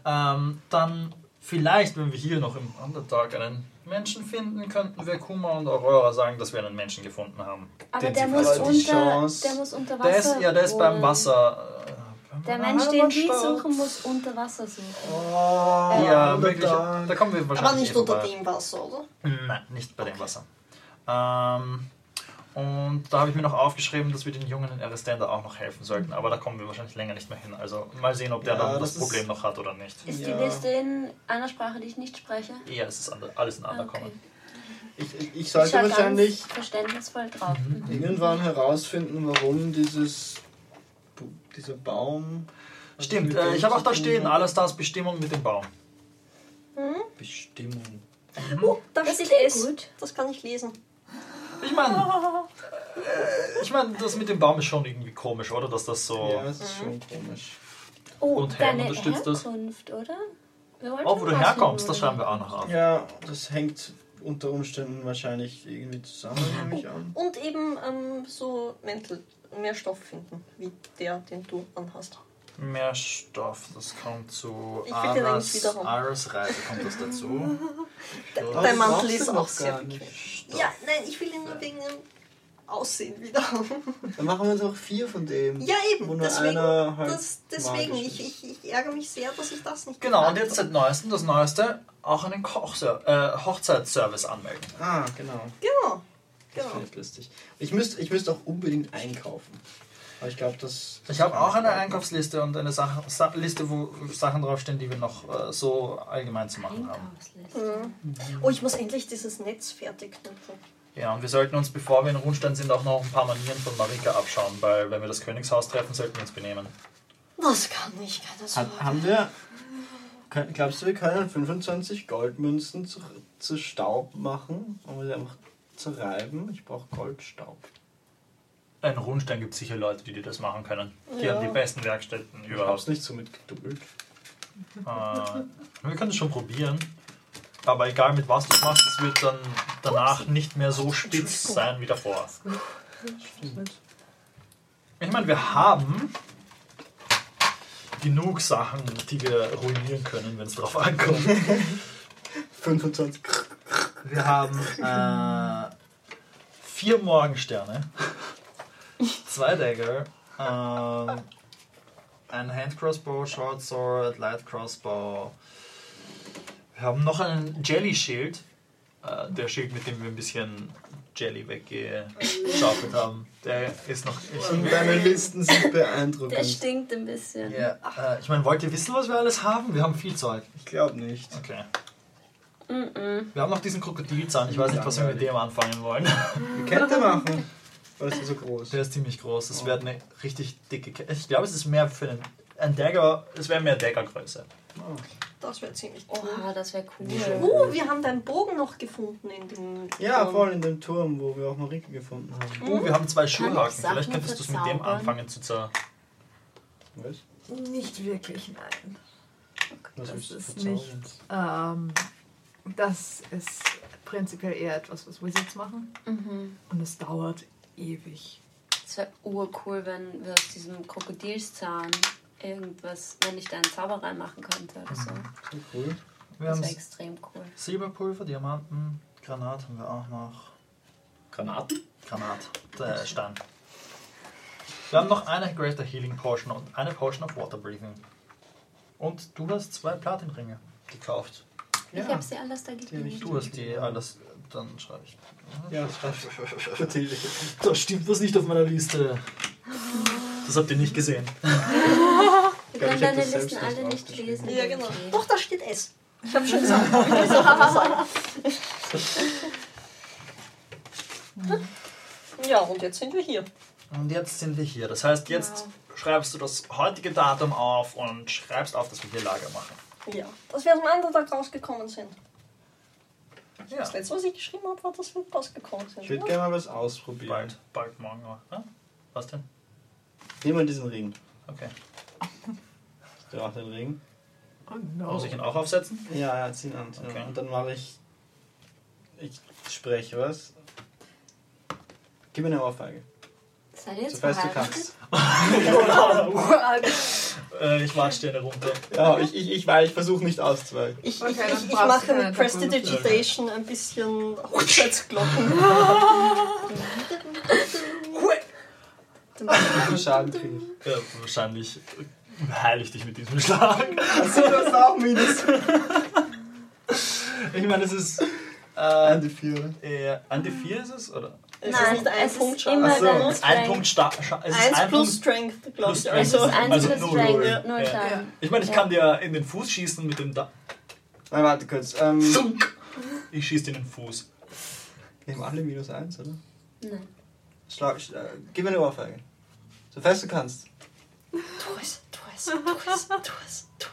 Ähm, dann vielleicht, wenn wir hier noch im Underdark einen Menschen finden, könnten wir Kuma und Aurora sagen, dass wir einen Menschen gefunden haben. Aber den der sie muss, unter, der muss unter Wasser. Der ist, ja, der ist beim. Wasser. äh, Der beim Mensch, den die suchen, muss unter Wasser suchen. Oh, Ja, wirklich. da. Da kommen wir wahrscheinlich. Aber nicht eh unter dem Wasser, oder? Nein, nicht bei dem Wasser. Ähm, und da habe ich mir noch aufgeschrieben, dass wir den Jungen in Aristenda auch noch helfen sollten. Aber da kommen wir wahrscheinlich länger nicht mehr hin. Also mal sehen, ob der Ja, dann das, das Problem noch hat oder nicht. Ist Ja. die Liste in einer Sprache, die ich nicht spreche? Ja, es ist alles in Ah, Undercommon. okay. Ich, ich, sollte wahrscheinlich ganz verständnisvoll drauf. Mhm. irgendwann herausfinden, warum dieses dieser Baum. was Stimmt, äh, ich habe auch da stehen, hat. Alastars Bestimmung mit dem Baum. Bestimmung. Oh, da Das steht es. gut. Das kann ich lesen. Ich meine, äh, ich meine, das mit dem Baum ist schon irgendwie komisch, oder? Dass das so. Ja, es ist schon komisch. Oh, Und Helm unterstützt das? Herkunft, oder? Wir wollten Oh, wo du herkommst, das schreiben wir auch noch auf. Ja, das hängt unter Umständen wahrscheinlich irgendwie zusammen, nehme ich an. Und eben ähm, so Mäntel, mehr Stoff finden, wie der, den du anhast. Mehr Stoff, das kommt zu Ich Aras. Aras Reise, kommt das dazu? Dein Mantel ist auch noch sehr bequem. Ja, nein, ich will ihn nur wegen dem Aussehen wieder haben. Dann machen wir uns auch vier von dem. Ja, eben. nur Deswegen, einer halt das, deswegen ich, ich, ich ärgere mich sehr, dass ich das nicht Genau, und jetzt seit neuestem, das Neueste, auch einen äh, Hochzeitsservice anmelden. Ah, genau. Genau. Das genau. finde ich lustig. Ich müsste, ich müsste auch unbedingt einkaufen. Aber ich glaube, das. Ich habe auch eine Einkaufsliste und eine Sache, Sa Liste, wo Sachen draufstehen, die wir noch äh, so allgemein zu machen haben. Einkaufsliste. Oh, ich muss endlich dieses Netz fertig knüpfen. Ja, und wir sollten uns, bevor wir in Rundstein sind, auch noch ein paar Manieren von Marika abschauen, weil wenn wir das Königshaus treffen, sollten wir uns benehmen. Das kann ich, keine Sorge. Hat, haben wir. Glaubst du, wir können 25 Goldmünzen zu, zu Staub machen? Um sie einfach zu reiben? Ich brauche Goldstaub. In Rundstein gibt es sicher Leute, die dir das machen können. Die Ja. haben die besten Werkstätten Ich hab's überhaupt. nicht so mit Geduld. Äh, wir können es schon probieren. Aber egal mit was du es machst, es wird dann danach nicht mehr so spitz sein wie davor. Ich meine, wir haben genug Sachen, die wir ruinieren können, wenn es drauf ankommt. 25. Wir haben äh, vier Morgensterne, zwei Dagger, ähm, ein Handcrossbow, Short Sword, Light Crossbow. Wir haben noch einen Jelly Shield, äh, der Schild, mit dem wir ein bisschen Jelly weggeschaufelt haben. Der ist noch. Ich, Deine Listen sind Der beeindruckend. stinkt ein bisschen. ja, äh, ich meine, wollt ihr wissen, was wir alles haben? Wir haben viel Zeug. Ich glaube nicht. Okay. Mm-mm. Wir haben noch diesen Krokodilzahn. Ich weiß nicht, was wir mit dem anfangen wollen. Eine Kette machen. Oder ist die so groß? Der ist ziemlich groß. Das wäre eine richtig dicke Kette. Ich glaube, es ist mehr für einen ein Dagger. Es wäre mehr Dagger-Größe. Das wäre ziemlich cool. Oh, das wäre cool. Oh, wir haben deinen Bogen noch gefunden in dem. Ja, Turm. voll in dem Turm, wo wir auch Marike gefunden haben. Oh, wir haben zwei. Sachen Vielleicht könntest du es mit dem anfangen zu zer. Was? Nicht wirklich, nein. Was Das ist verzaubern? nicht. Ähm, das ist prinzipiell eher etwas, was Wizards machen. Mhm. Und es dauert ewig. Es wäre urcool, wenn wir aus diesem Krokodilszahn irgendwas, wenn ich da einen Zauber reinmachen könnte oder so. So cool. Wir Das haben wäre extrem cool. Silberpulver, Diamanten, Granat haben wir auch noch. Granaten? Granat, der Stein. Wir haben noch eine Greater Healing Potion und eine Potion of Water Breathing. Und du hast zwei Platinringe gekauft. Ich habe sie alles da gegeben. Du hast die alles. Dann schreibe ich. Ja. Natürlich. Da stimmt was nicht auf meiner Liste. Das habt ihr nicht gesehen. Wir können deine Listen alle nicht lesen. Ja, genau. Doch, da steht S. Ich habe schon gesagt. Ja, und jetzt sind wir hier. Und jetzt sind wir hier. Das heißt, jetzt schreibst du das heutige Datum auf und schreibst auf, dass wir hier Lager machen. Ja. Dass wir dem anderen Tag rausgekommen sind. Ja. Das letzte, was ich geschrieben habe, war, dass wir rausgekommen sind. Ich würde oder? gerne mal was ausprobieren. Bald, bald morgen. Ja? Was denn? Nimm mal diesen Ring. Okay. Du auch den Ring? Oh no. Muss ich ihn auch aufsetzen? Ja, ja, zieh ihn an. Okay. an. Und dann mache ich. Ich spreche was. Gib mir eine Ohrfeige. Seid ihr So jetzt fest du verheiratet? kannst. Äh, ich watsch dir runter. Ja, ich, ich, ich, weil ich versuche nicht auszuweichen. Ich, Okay, ich, ich, ich mache mit Prestidigitation ein bisschen Hochzeitsglocken. Schaden kriege ich. Ja, wahrscheinlich heile ich dich mit diesem Schlag. Achso, du hast auch Minus. Ich meine, es ist. An Äh, die vier, oder? eher, an die 4 ist es? Oder? Es Nein, ist nicht ein es Punkt ist Schaden. immer so. dein Ein. Punkt Sta Scha es ist Eins ein plus Punkt. Strength, glaube plus ich. Strength. Es Also, 1 Also plus null Strength, null Ja. Schaden. Ich meine, ich Ja. kann dir in den Fuß schießen mit dem da. Nein, warte kurz. Ähm. Ich schieße dir in den Fuß. wir haben alle minus eins, oder? Nein. Schlag, sch- äh, gib mir eine Ohrfeige. So fest du kannst. tu es, tu es, tu es, tu es, tu es.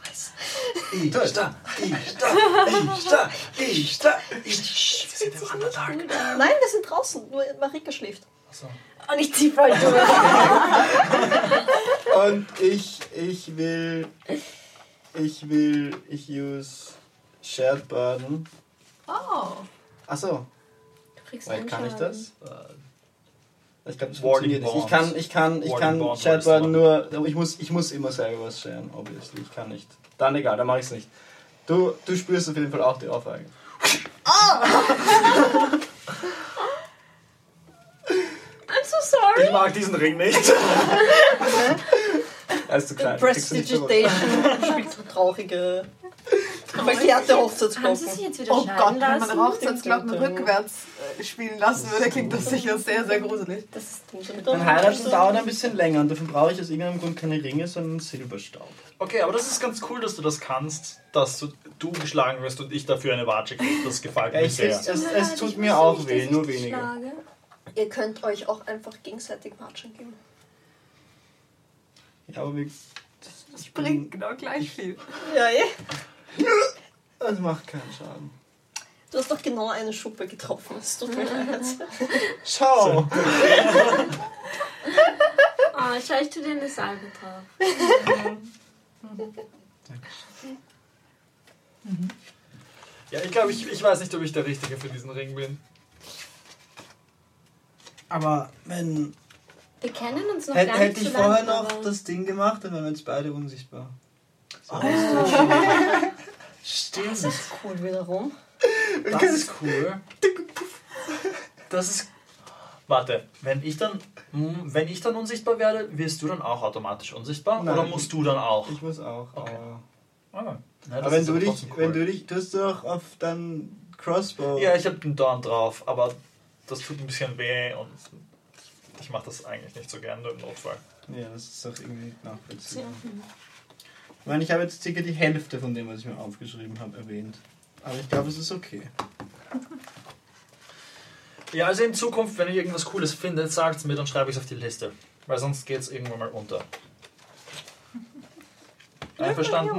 Ich da, ich da, ich da, ich da, ich da. Wir sind im Underdark. Nein, wir sind draußen, nur Marika schläft. Achso. Und ich zieh voll durch. Und ich, ich will, ich will, ich use Shared Burden. Oh. Achso, Du kriegst wait, einen kann ich das? Ich glaube, das Warding funktioniert nicht. Ich kann, ich kann, ich Warding kann Shared Burden nur, ich muss, ich muss immer selber was sharen, obviously. Ich kann nicht. Dann egal, dann mache ich es nicht. Du, du spürst auf jeden Fall auch die Ohrfeige. I'm so sorry. Ich mag diesen Ring nicht. Er ist zu klein. Prestidigitation spielt so traurige, verkehrte Haben sie Hochzeitsglocken. jetzt wieder Oh Gott, wenn man? Hochzeitsglocken rückwärts äh, spielen lassen würde, klingt das sicher sehr, sehr gruselig. Das ist Mein Heiraten dauert ein bisschen länger und dafür brauche ich aus irgendeinem Grund keine Ringe, sondern Silberstaub. Okay, aber das ist ganz cool, dass du das kannst, dass du, du geschlagen wirst und ich dafür eine Watsche kriege. Das gefällt Ja, mir sehr. es, Tut mir es leid, tut mir auch nicht, weh, nur schlage. Ihr könnt euch auch einfach gegenseitig Watschen geben. Ja, aber wir, Das bringt genau gleich viel. Ja, eh. Das macht keinen Schaden. Du hast doch genau eine Schuppe getroffen. Es tut mir leid. Schau! Oh, schau, ich tu dir eine Salbe drauf. Ja, ich glaube, ich, ich weiß nicht, ob ich der Richtige für diesen Ring bin. Aber wenn. Wir kennen uns noch Hätte gar hätte nicht ich so vorher lange, noch aber- das Ding gemacht, dann wären wir jetzt beide unsichtbar. Stimmt. Das ist cool wiederum. Das ist cool. Das ist. Warte, wenn ich dann, hm, wenn ich dann unsichtbar werde, wirst du dann auch automatisch unsichtbar? Nein. Oder musst du dann auch? Ich muss auch. Okay. Aber, Ah, ja, das aber wenn du dich, cool. wenn du dich, du hast doch auf dein Crossbow. Ja, ich habe den Dorn drauf, aber das tut ein bisschen weh und ich mache das eigentlich nicht so gern nur im Notfall. Ja, das ist doch irgendwie nachvollziehbar. Ich meine, ich habe jetzt circa die Hälfte von dem, was ich mir aufgeschrieben habe, erwähnt. Aber ich glaube, es ist okay. Ja, also in Zukunft, wenn ihr irgendwas Cooles findet, sagt es mir, dann schreibe ich es auf die Liste. Weil sonst geht es irgendwann mal unter. Einverstanden?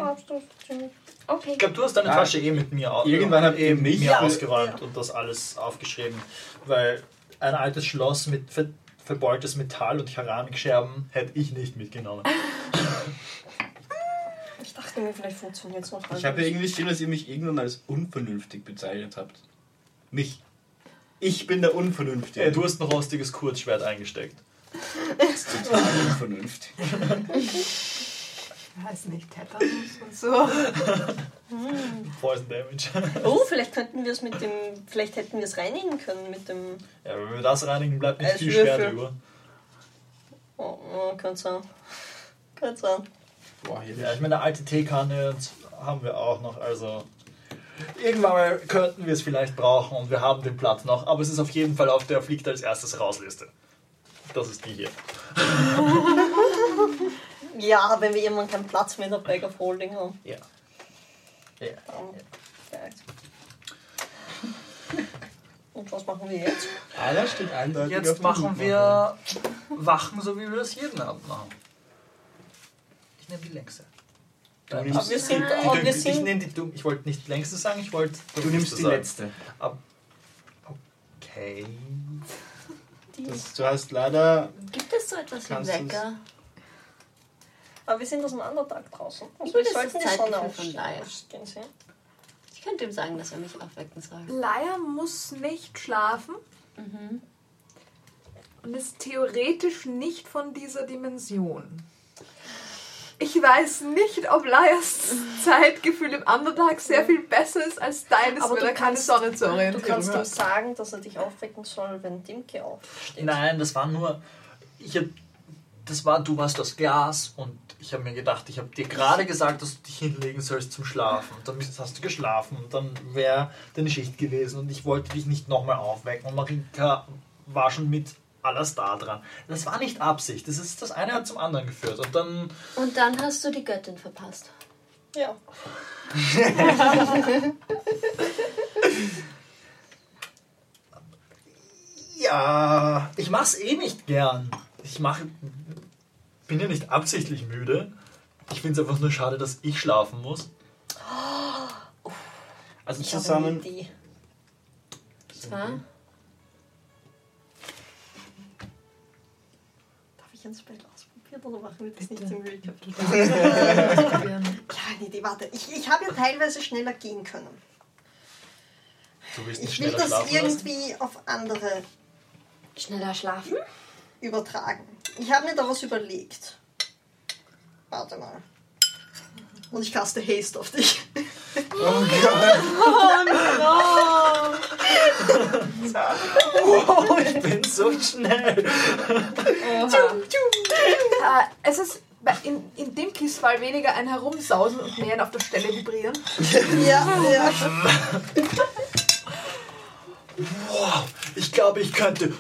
Okay. Ich glaube, du hast deine Ja. Tasche eh mit mir, au- Irgendwann eh mit mich- mir Ja. ausgeräumt und das alles aufgeschrieben. Weil ein altes Schloss mit ver verbeultes Metall und Keramikscherben hätte ich nicht mitgenommen. Mir, vielleicht funktioniert es noch. Ich habe ja irgendwie stehen, dass ihr mich irgendwann als unvernünftig bezeichnet habt. Mich. Ich bin der Unvernünftige. Äh, du hast ein rostiges Kurzschwert eingesteckt. Das ist total unvernünftig. Ich weiß nicht, Tetanus und so. Poison Damage. Oh, vielleicht könnten wir es mit dem. Vielleicht hätten wir es reinigen können mit dem. Ja, wenn wir das reinigen, bleibt nicht viel Schwert über. Oh, oh, könnte sein. Könnte sein. Boah, hier Ja, ich meine, eine alte Teekanne haben wir auch noch, also irgendwann mal könnten wir es vielleicht brauchen und wir haben den Platz noch, aber es ist auf jeden Fall auf der Fliegt als erstes rausliste. Das ist die hier. Ja, wenn wir irgendwann keinen Platz mehr in der Bag of Holding haben. Ja. ja. Dann vielleicht. Und was machen wir jetzt? Einer steht eindeutig Jetzt machen wir Wachen, so wie wir das jeden Abend machen. Ich nehme die längste. Du Nein, nimmst- Aber wir sind, die, wir die, ich nehme die dumm. Ich wollte nicht die längste sagen, ich wollte. Du nimmst die sagen. letzte. Okay. Das, du hast leider. Gibt es so etwas wie Wecker? Aber wir sind aus einem anderen Tag draußen. Also wir sollten die Sonne aufstehen sehen. Ich könnte ihm sagen, dass er mich aufwecken soll. Laia muss nicht schlafen und ist theoretisch nicht von dieser Dimension. Ich weiß nicht, ob Laias Zeitgefühl im Underdark sehr viel besser ist als deines, Aber du er keine kannst- Sonne zur Du Orientierung kannst ihm sagen, dass er dich aufwecken soll, wenn Dimke aufsteht. Nein, das war nur. Ich hab, das war, du warst das Glas und ich habe mir gedacht, ich habe dir gerade gesagt, dass du dich hinlegen sollst zum Schlafen. Und dann hast du geschlafen und dann wäre deine Schicht gewesen und ich wollte dich nicht nochmal aufwecken. Und Marika war schon mit alles da dran. Das war nicht Absicht. Das ist das eine hat zum anderen geführt. Und dann. Und dann hast du die Göttin verpasst. Ja. Ja, ich mach's eh nicht gern. Ich mach, bin ja nicht absichtlich müde. Ich finde es einfach nur schade, dass ich schlafen muss. Also Ich habe eine zusammen. Idee. Zwar, ich ein Spell ausprobieren oder machen wir das nicht im Recap? probieren. Ja, eine Idee, warte. Ich, ich habe ja teilweise schneller gehen können. Du willst nicht Ich will schneller das schlafen lassen? irgendwie auf andere schneller schlafen? übertragen. Ich habe mir da was überlegt. Warte mal. Und ich caste Haste auf dich. Oh, ich bin so schnell. Äh, es ist in, in dem Kissfall weniger ein Herumsausen und mehr ein auf der Stelle vibrieren. ja, ja. Wow, ich glaube, ich könnte.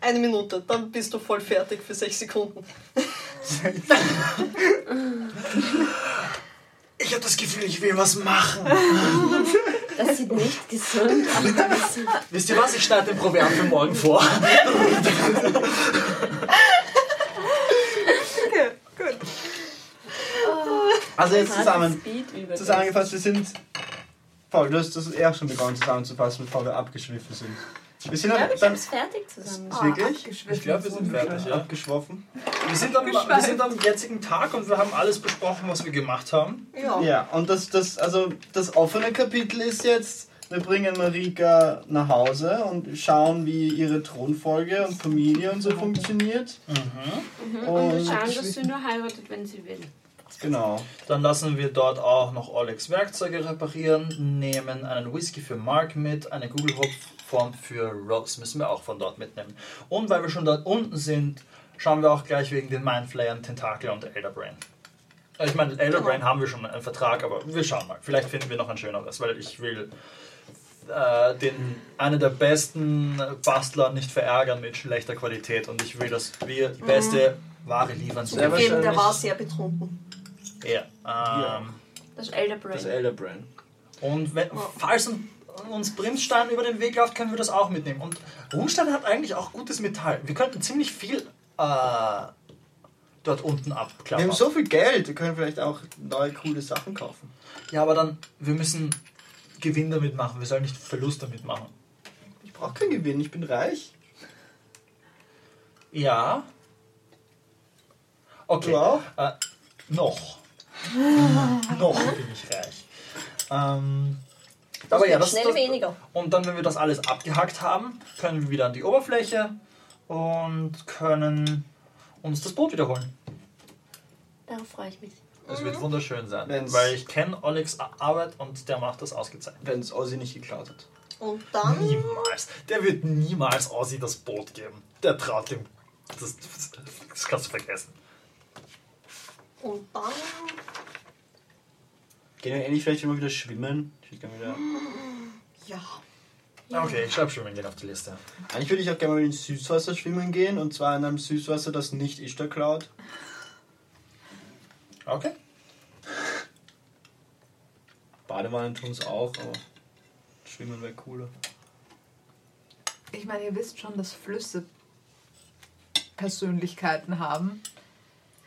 Eine Minute, dann bist du voll fertig für sechs Sekunden. Ich habe das Gefühl, ich will was machen. Das sieht nicht gesund aus. Wisst ihr was? Ich schneide den Proviant für morgen vor. Okay, gut. Also jetzt zusammen. Zusammengefasst, wir sind. Paul, du hast das eher schon begonnen zusammenzufassen, bevor wir abgeschwiffen sind. Wir sind Ja, dann, ich hab's fertig zusammen. wirklich Ich glaube, wir sind fertig, ja. abgeschwoffen. Wir sind, am, wir sind am jetzigen Tag und wir haben alles besprochen, was wir gemacht haben. Ja. Ja, und das, das, also das offene Kapitel ist jetzt, wir bringen Marika nach Hause und schauen, wie ihre Thronfolge und Familie und so funktioniert. Und wir Und schauen, dass sie nur heiratet, wenn sie will. genau. Dann lassen wir dort auch noch Olegs Werkzeuge reparieren, nehmen einen Whisky für Mark mit, eine Google-Hopf-Form für Rose müssen wir auch von dort mitnehmen. Und weil wir schon dort unten sind, schauen wir auch gleich wegen den Mindflayern Tentakel und Elderbrain. Äh, Ich meine, Elderbrain haben wir schon einen Vertrag, aber wir schauen mal. Vielleicht finden wir noch ein schöneres, weil ich will äh, den, einen der besten Bastler nicht verärgern mit schlechter Qualität und ich will, dass wir die beste Ware liefern. Sehr Eben, der war sehr betrunken. er. Ähm, Das Elder Brain. Das Elderbrain. Und wenn, falls un- uns Brimstein über den Weg läuft, können wir das auch mitnehmen. Und Runstein hat eigentlich auch gutes Metall. Wir könnten ziemlich viel äh, dort unten Wir abklappern. haben so viel Geld, wir können vielleicht auch neue coole Sachen kaufen. ja, aber dann, wir müssen Gewinn damit machen. Wir sollen nicht Verlust damit machen. Ich brauche keinen Gewinn, ich bin reich. Ja. Okay. Du auch? Äh, noch. noch bin ich reich. Ähm, aber ja, das, Schnell das, weniger. Und dann, wenn wir das alles abgehackt haben, können wir wieder an die Oberfläche und können uns das Boot wiederholen. Darauf freue ich mich. Es wird wunderschön sein, Wenn's- weil ich kenne Olegs Arbeit und der macht das ausgezeichnet. Wenn es Ozzy nicht geklaut hat. Und dann. Niemals. Der wird niemals Ozzy das Boot geben. Der traut dem. Das, das kannst du vergessen. Und dann. Gehen wir endlich vielleicht immer wieder schwimmen? Ich gerne wieder. Ja. Okay, ich schreibe Schwimmen gehen auf die Liste. Eigentlich würde ich auch gerne mal ins Süßwasser schwimmen gehen und zwar in einem Süßwasser, das nicht Ishtar klaut. Okay. Badewannen tun es auch, aber schwimmen wäre cooler. Ich meine, ihr wisst schon, dass Flüsse Persönlichkeiten haben.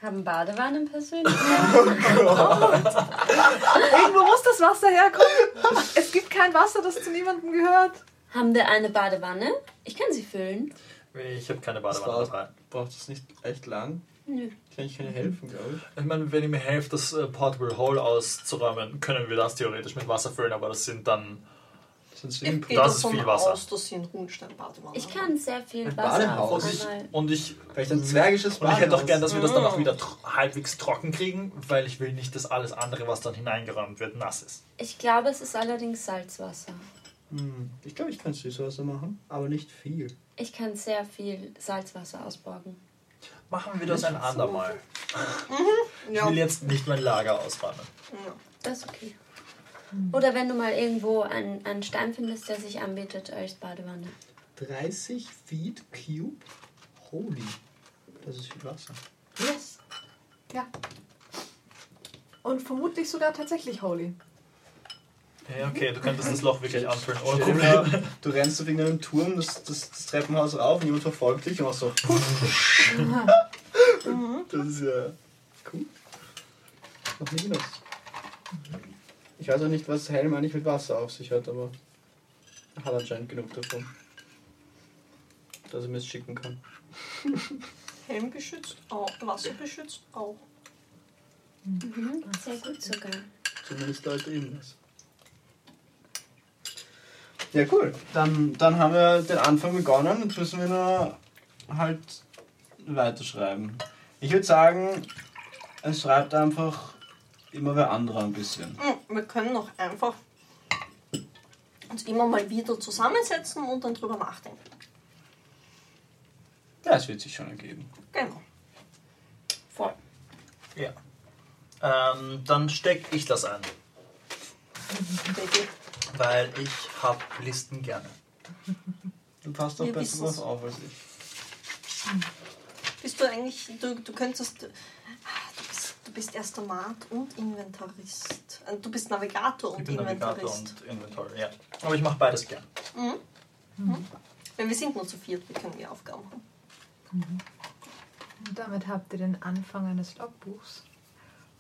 Haben Badewannen persönlich? Irgendwo muss das Wasser herkommen. Es gibt kein Wasser, das zu niemandem gehört. Haben wir eine Badewanne? Ich kann sie füllen. Ich habe keine Das Badewanne war- dabei. Braucht das nicht echt lang? Nö. Kann ich keine helfen, glaube ich. Ich meine, wenn ihr mir helft, das äh, Portable Hole auszuräumen, können wir das theoretisch mit Wasser füllen, aber das sind dann. Das sind Ich Swimmingpools. gehe Das ist davon viel Wasser. aus, dass sie in Hohenstein-Badewanne Ich kann sehr viel Ein Wasser Badehaus. auf Und ich, einmal. und ich, Vielleicht ein zwergisches und ich hätte auch Badehaus. gern, dass wir das dann auch wieder tro halbwegs trocken kriegen, weil ich will nicht, dass alles andere, was dann hineingeräumt wird, nass ist. Ich glaube, es ist allerdings Salzwasser. Hm, Ich glaube, ich kann Süßwasser machen, aber nicht viel. Ich kann sehr viel Salzwasser ausborgen. Machen wir das ein andermal. Ich Ja. will jetzt nicht mein Lager ja. Das ist okay. Oder wenn du mal irgendwo einen, einen Stein findest, der sich anbietet als Badewanne. 30 Feet Cube? Holy. Das ist viel Wasser. Yes. Ja. Und vermutlich sogar tatsächlich Holy. Ja, okay, du könntest das Loch wirklich anfüllen. Oh, cool. du rennst auf irgendeinem Turm, das, das, das Treppenhaus rauf und jemand verfolgt dich und machst so. das ist ja cool. Noch nie benutzt. Ich weiß auch nicht, was Helm eigentlich mit Wasser auf sich hat, aber er hat anscheinend genug davon. Dass er mir es schicken kann. Helm beschützt auch. Wasser beschützt auch. Sehr gut sogar. Zumindest Leute irgendwas. Ja, cool. Dann, dann haben wir den Anfang begonnen. Jetzt müssen wir nur halt weiterschreiben. Ich würde sagen, es schreibt einfach immer wer anderer ein bisschen. Hm, Wir können noch einfach uns immer mal wieder zusammensetzen und dann drüber nachdenken. Ja, es wird sich schon ergeben. Genau. Voll. Ja. Ähm, dann stecke ich das ein, Baby. weil ich habe Listen gerne. Du passt doch Wir besser wissen's. drauf auf als ich. Bist du eigentlich, du, du könntest, bist, du bist erster Mat und Inventarist. Äh, Du bist Navigator Ich und bin Navigator Inventarist. und Inventory, ja. Aber ich mache beides gern. Weil wir sind nur zu viert, wir können die Aufgaben haben. Und damit habt ihr den Anfang eines Logbuchs.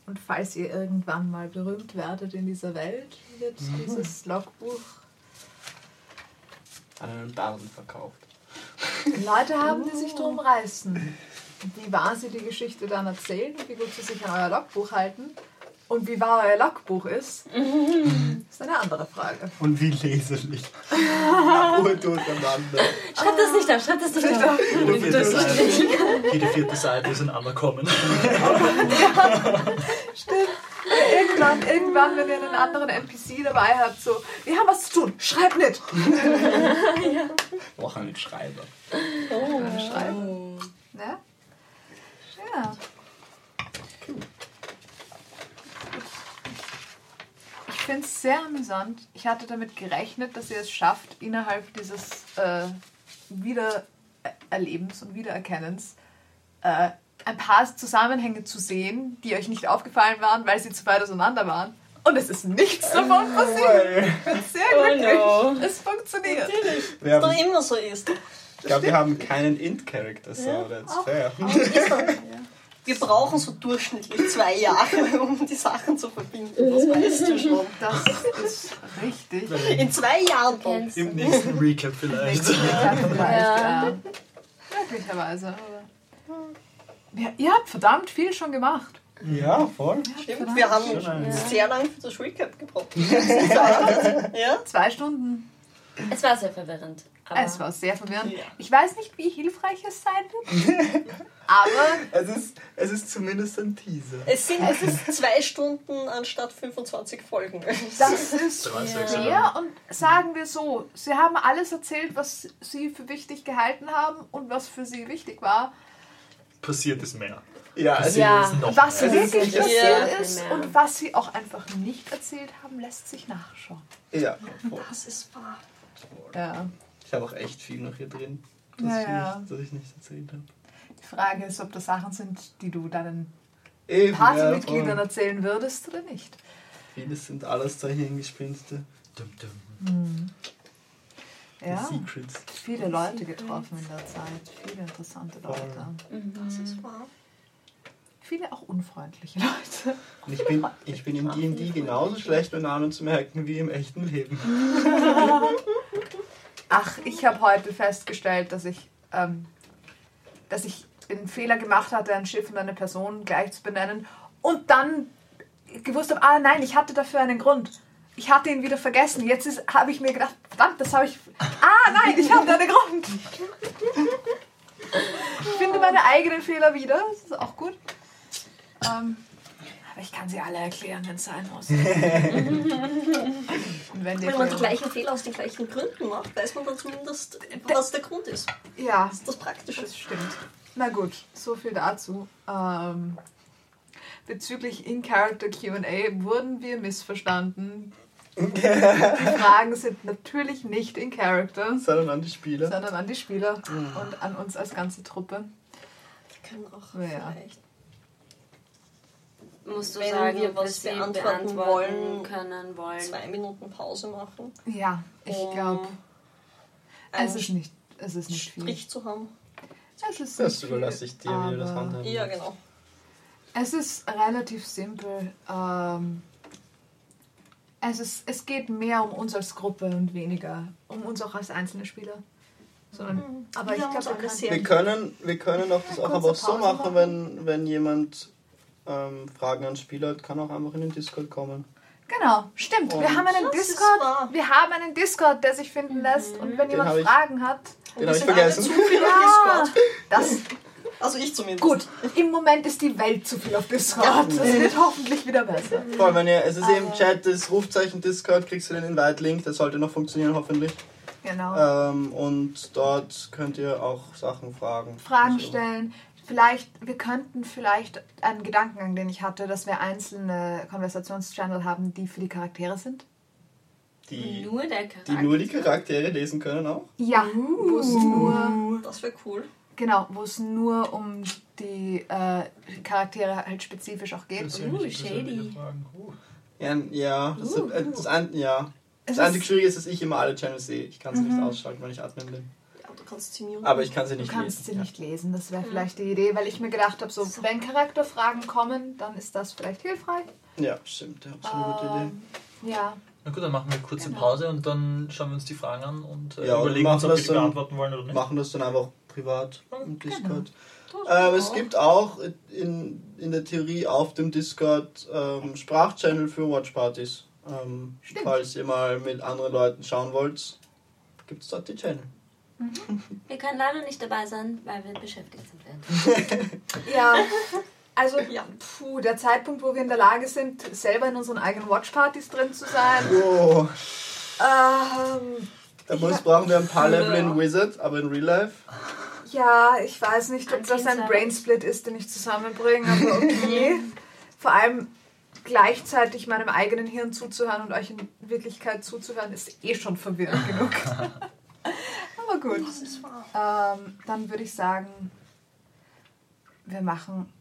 Und falls ihr irgendwann mal berühmt werdet in dieser Welt, wird dieses Logbuch An einen Barden verkauft. Leute haben, die sich drum reißen. Wie wahr sie die Geschichte dann erzählen und wie gut sie sich an euer Logbuch halten und wie wahr euer Logbuch ist, ist eine andere Frage. Und wie leserlich. Uhr durcheinander. Schreib das nicht auf, schreib das nicht auf. Jede vierte Seite, jede vierte Seite ist ein Underkommen. Stimmt. Irgendwann, irgendwann, wenn ihr einen anderen NPC dabei habt, so, wir haben was zu tun, schreib nicht. Auch einen Schreiber. Schreiben. Ne? Ja. Ich finde es sehr amüsant. Ich hatte damit gerechnet, dass ihr es schafft, innerhalb dieses äh, Wiedererlebens und Wiedererkennens äh, ein paar Zusammenhänge zu sehen, die euch nicht aufgefallen waren, weil sie zu weit auseinander waren. Und es ist nichts davon passiert. Ich bin sehr glücklich. no. Es funktioniert. Wir Doch haben, immer so ist. Ich glaube, wir haben keinen Int-Character, so that's fair. Wir brauchen so durchschnittlich zwei Jahre, um die Sachen zu verbinden. Das weißt du schon. Das ist richtig. In zwei Jahren. Kennst Im du. nächsten Recap vielleicht. Ja. ja. Möglicherweise. aber- Ja, ihr habt verdammt viel schon gemacht. Ja, voll. Stimmt, wir haben Schön. sehr lange für das Recap gebraucht. ja? Zwei Stunden. Es war sehr verwirrend. Es war sehr verwirrend. Ja. Ich weiß nicht, wie hilfreich es sein wird. Aber Es ist, es ist zumindest ein Teaser. Es sind zwei Stunden anstatt 25 Folgen. das ist fair und sagen wir so, sie haben alles erzählt, was sie für wichtig gehalten haben und was für sie wichtig war. Passiert ist mehr. Ja, also Ja. ist noch Was mehr. wirklich passiert Ja. ist Mehr. und was sie auch einfach nicht erzählt haben, lässt sich nachschauen. ja. Das ist wahr. Ja. Ich habe auch echt viel noch hier drin, das, Ja, ich, ja. Nicht, das ich nicht erzählt habe. Die Frage ist, ob das Sachen sind, die du deinen Eben, Partymitgliedern voll. erzählen würdest oder nicht. Vieles sind alles solche Hingespinste. Dum, dum. Ja. Secrets. Viele Leute getroffen in der Zeit. Viele interessante Leute. Das ist wahr. Viele auch unfreundliche Leute. Und ich bin, ich bin im D&D genauso schlecht, Namen zu merken, wie im echten Leben. Ach, ich habe heute festgestellt, dass ich, ähm, dass ich den Fehler gemacht hatte, ein Schiff und eine Person gleich zu benennen und dann gewusst habe, ah nein, ich hatte dafür einen Grund. Ich hatte ihn wieder vergessen. Jetzt habe ich mir gedacht, verdammt, das habe ich. Ah nein, ich hatte einen Grund. Ich finde meine eigenen Fehler wieder. Das ist auch gut. Ähm, aber ich kann sie alle erklären, wenn es sein muss. Und wenn die Wenn man die gleichen Fehler aus den gleichen Gründen macht, weiß man dann zumindest, was der Grund ist. ja, Das ist das Praktische. Das stimmt. Na gut, so viel dazu. Ähm, bezüglich In-Character QA wurden wir missverstanden. Die Fragen sind natürlich nicht in Character, Sondern an die Spieler. sondern an die Spieler und an uns als ganze Truppe. Wir können auch Ja. vielleicht. Musst du Wenn sagen, wir was beantworten beantworten wollen, können wollen. Zwei Minuten Pause machen, Ja, ich um glaube, es ist nicht, es ist nicht viel. Strich zu haben. Es ist Das nicht überlasse ich dir, wie du das handhaben Ja, genau. Es ist relativ simpel. Ähm, es, ist, es geht mehr um uns als Gruppe und weniger um uns auch als einzelne Spieler. Sondern, aber Wir ich glaube, Wir können, wir können auch das auch aber auch so machen, machen. wenn, wenn jemand ähm, Fragen an Spieler kann auch einfach in den Discord kommen. Genau, stimmt. Wir Und- haben einen Discord. Wir haben einen Discord, der sich finden lässt. Und wenn jemand hab ich- Fragen hat, Den habe ich vergessen. zu viel Ja. auf Discord. das Also ich zumindest. gut. Im Moment ist die Welt zu viel auf Discord. Das wird hoffentlich wieder besser. Vor allem, wenn ihr, es ist im Aber- Chat das Rufzeichen Discord, kriegst du den Invite-Link, der sollte noch funktionieren, hoffentlich. Genau. Ähm, und dort könnt ihr auch Sachen fragen. Fragen Also, stellen. Vielleicht, wir könnten vielleicht einen Gedankengang, den ich hatte, dass wir einzelne Konversationschannel haben, die für die Charaktere sind. Die, Nur der Charakter. die nur die Charaktere lesen können auch. Ja, wo es nur, Das wäre cool. genau, wo es nur um die äh, Charaktere halt spezifisch auch geht. Uh, shady. Ja, ja, das, Uh. äh, das, ein, ja. Es das einzige ist- Schwierige ist, dass ich immer alle Channels sehe. Ich kann sie Mhm. nicht ausschalten, wenn ich Admin bin. Ja, du kannst sie muten. Aber ich kann sie Du nicht kannst lesen. sie nicht lesen, das wäre vielleicht die Idee, weil ich mir gedacht habe, so, wenn Charakterfragen kommen, dann ist das vielleicht hilfreich. Ja, stimmt. Ja, absolut gute Idee. Ähm, ja, Na gut, dann machen wir eine kurze Genau. Pause und dann schauen wir uns die Fragen an und äh, Ja, und überlegen uns, ob wir das die dann- beantworten wollen oder nicht. Machen das dann einfach privat im Discord. Genau. Ähm, es gibt auch in, in der Theorie auf dem Discord ähm, Sprachchannel für Watchpartys. Ähm, falls ihr mal mit anderen Leuten schauen wollt, gibt es dort die Channel. Wir können leider nicht dabei sein, weil wir beschäftigt sind. Ja, also Ja. puh, der Zeitpunkt, wo wir in der Lage sind, selber in unseren eigenen Watchpartys drin zu sein. Oh, Ähm, da muss, brauchen wir ein paar Level in Wizard, aber in Real Life. ja, ich weiß nicht, ob das ein Brainsplit ist, den ich zusammenbringe, aber okay. Vor allem gleichzeitig meinem eigenen Hirn zuzuhören und euch in Wirklichkeit zuzuhören, ist eh schon verwirrend genug. aber gut. Das ist wahr. Ähm, dann würde ich sagen, wir machen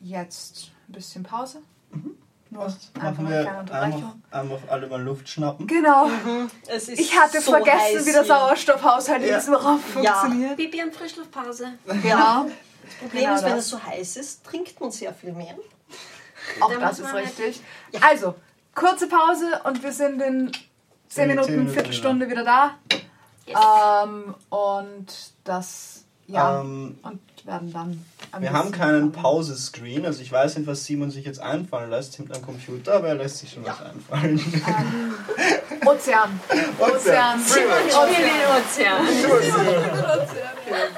jetzt ein bisschen Pause. Nur einfach Machen eine kleine wir einfach, einfach alle mal Luft schnappen. Genau. Es ist Ich hatte so vergessen, wie der. Sauerstoffhaushalt in Ja. diesem Raum Ja. funktioniert. Pipi und Frischluftpause. Genau. Das Problem Genau ist, wenn das. es so heiß ist, trinkt man sehr viel mehr. Auch Dann das ist richtig. Also, kurze Pause und wir sind in 10 Zehn Minuten, Minuten, Viertelstunde wieder da. Yes. Ähm, und das, ja, Ähm, und werden dann. wir haben keinen Pause-Screen, also ich weiß nicht, was Simon sich jetzt einfallen lässt hinter dem Computer, aber er lässt sich schon was einfallen. Ozean. Ozean. Simon spielt den Ozean. Ozean.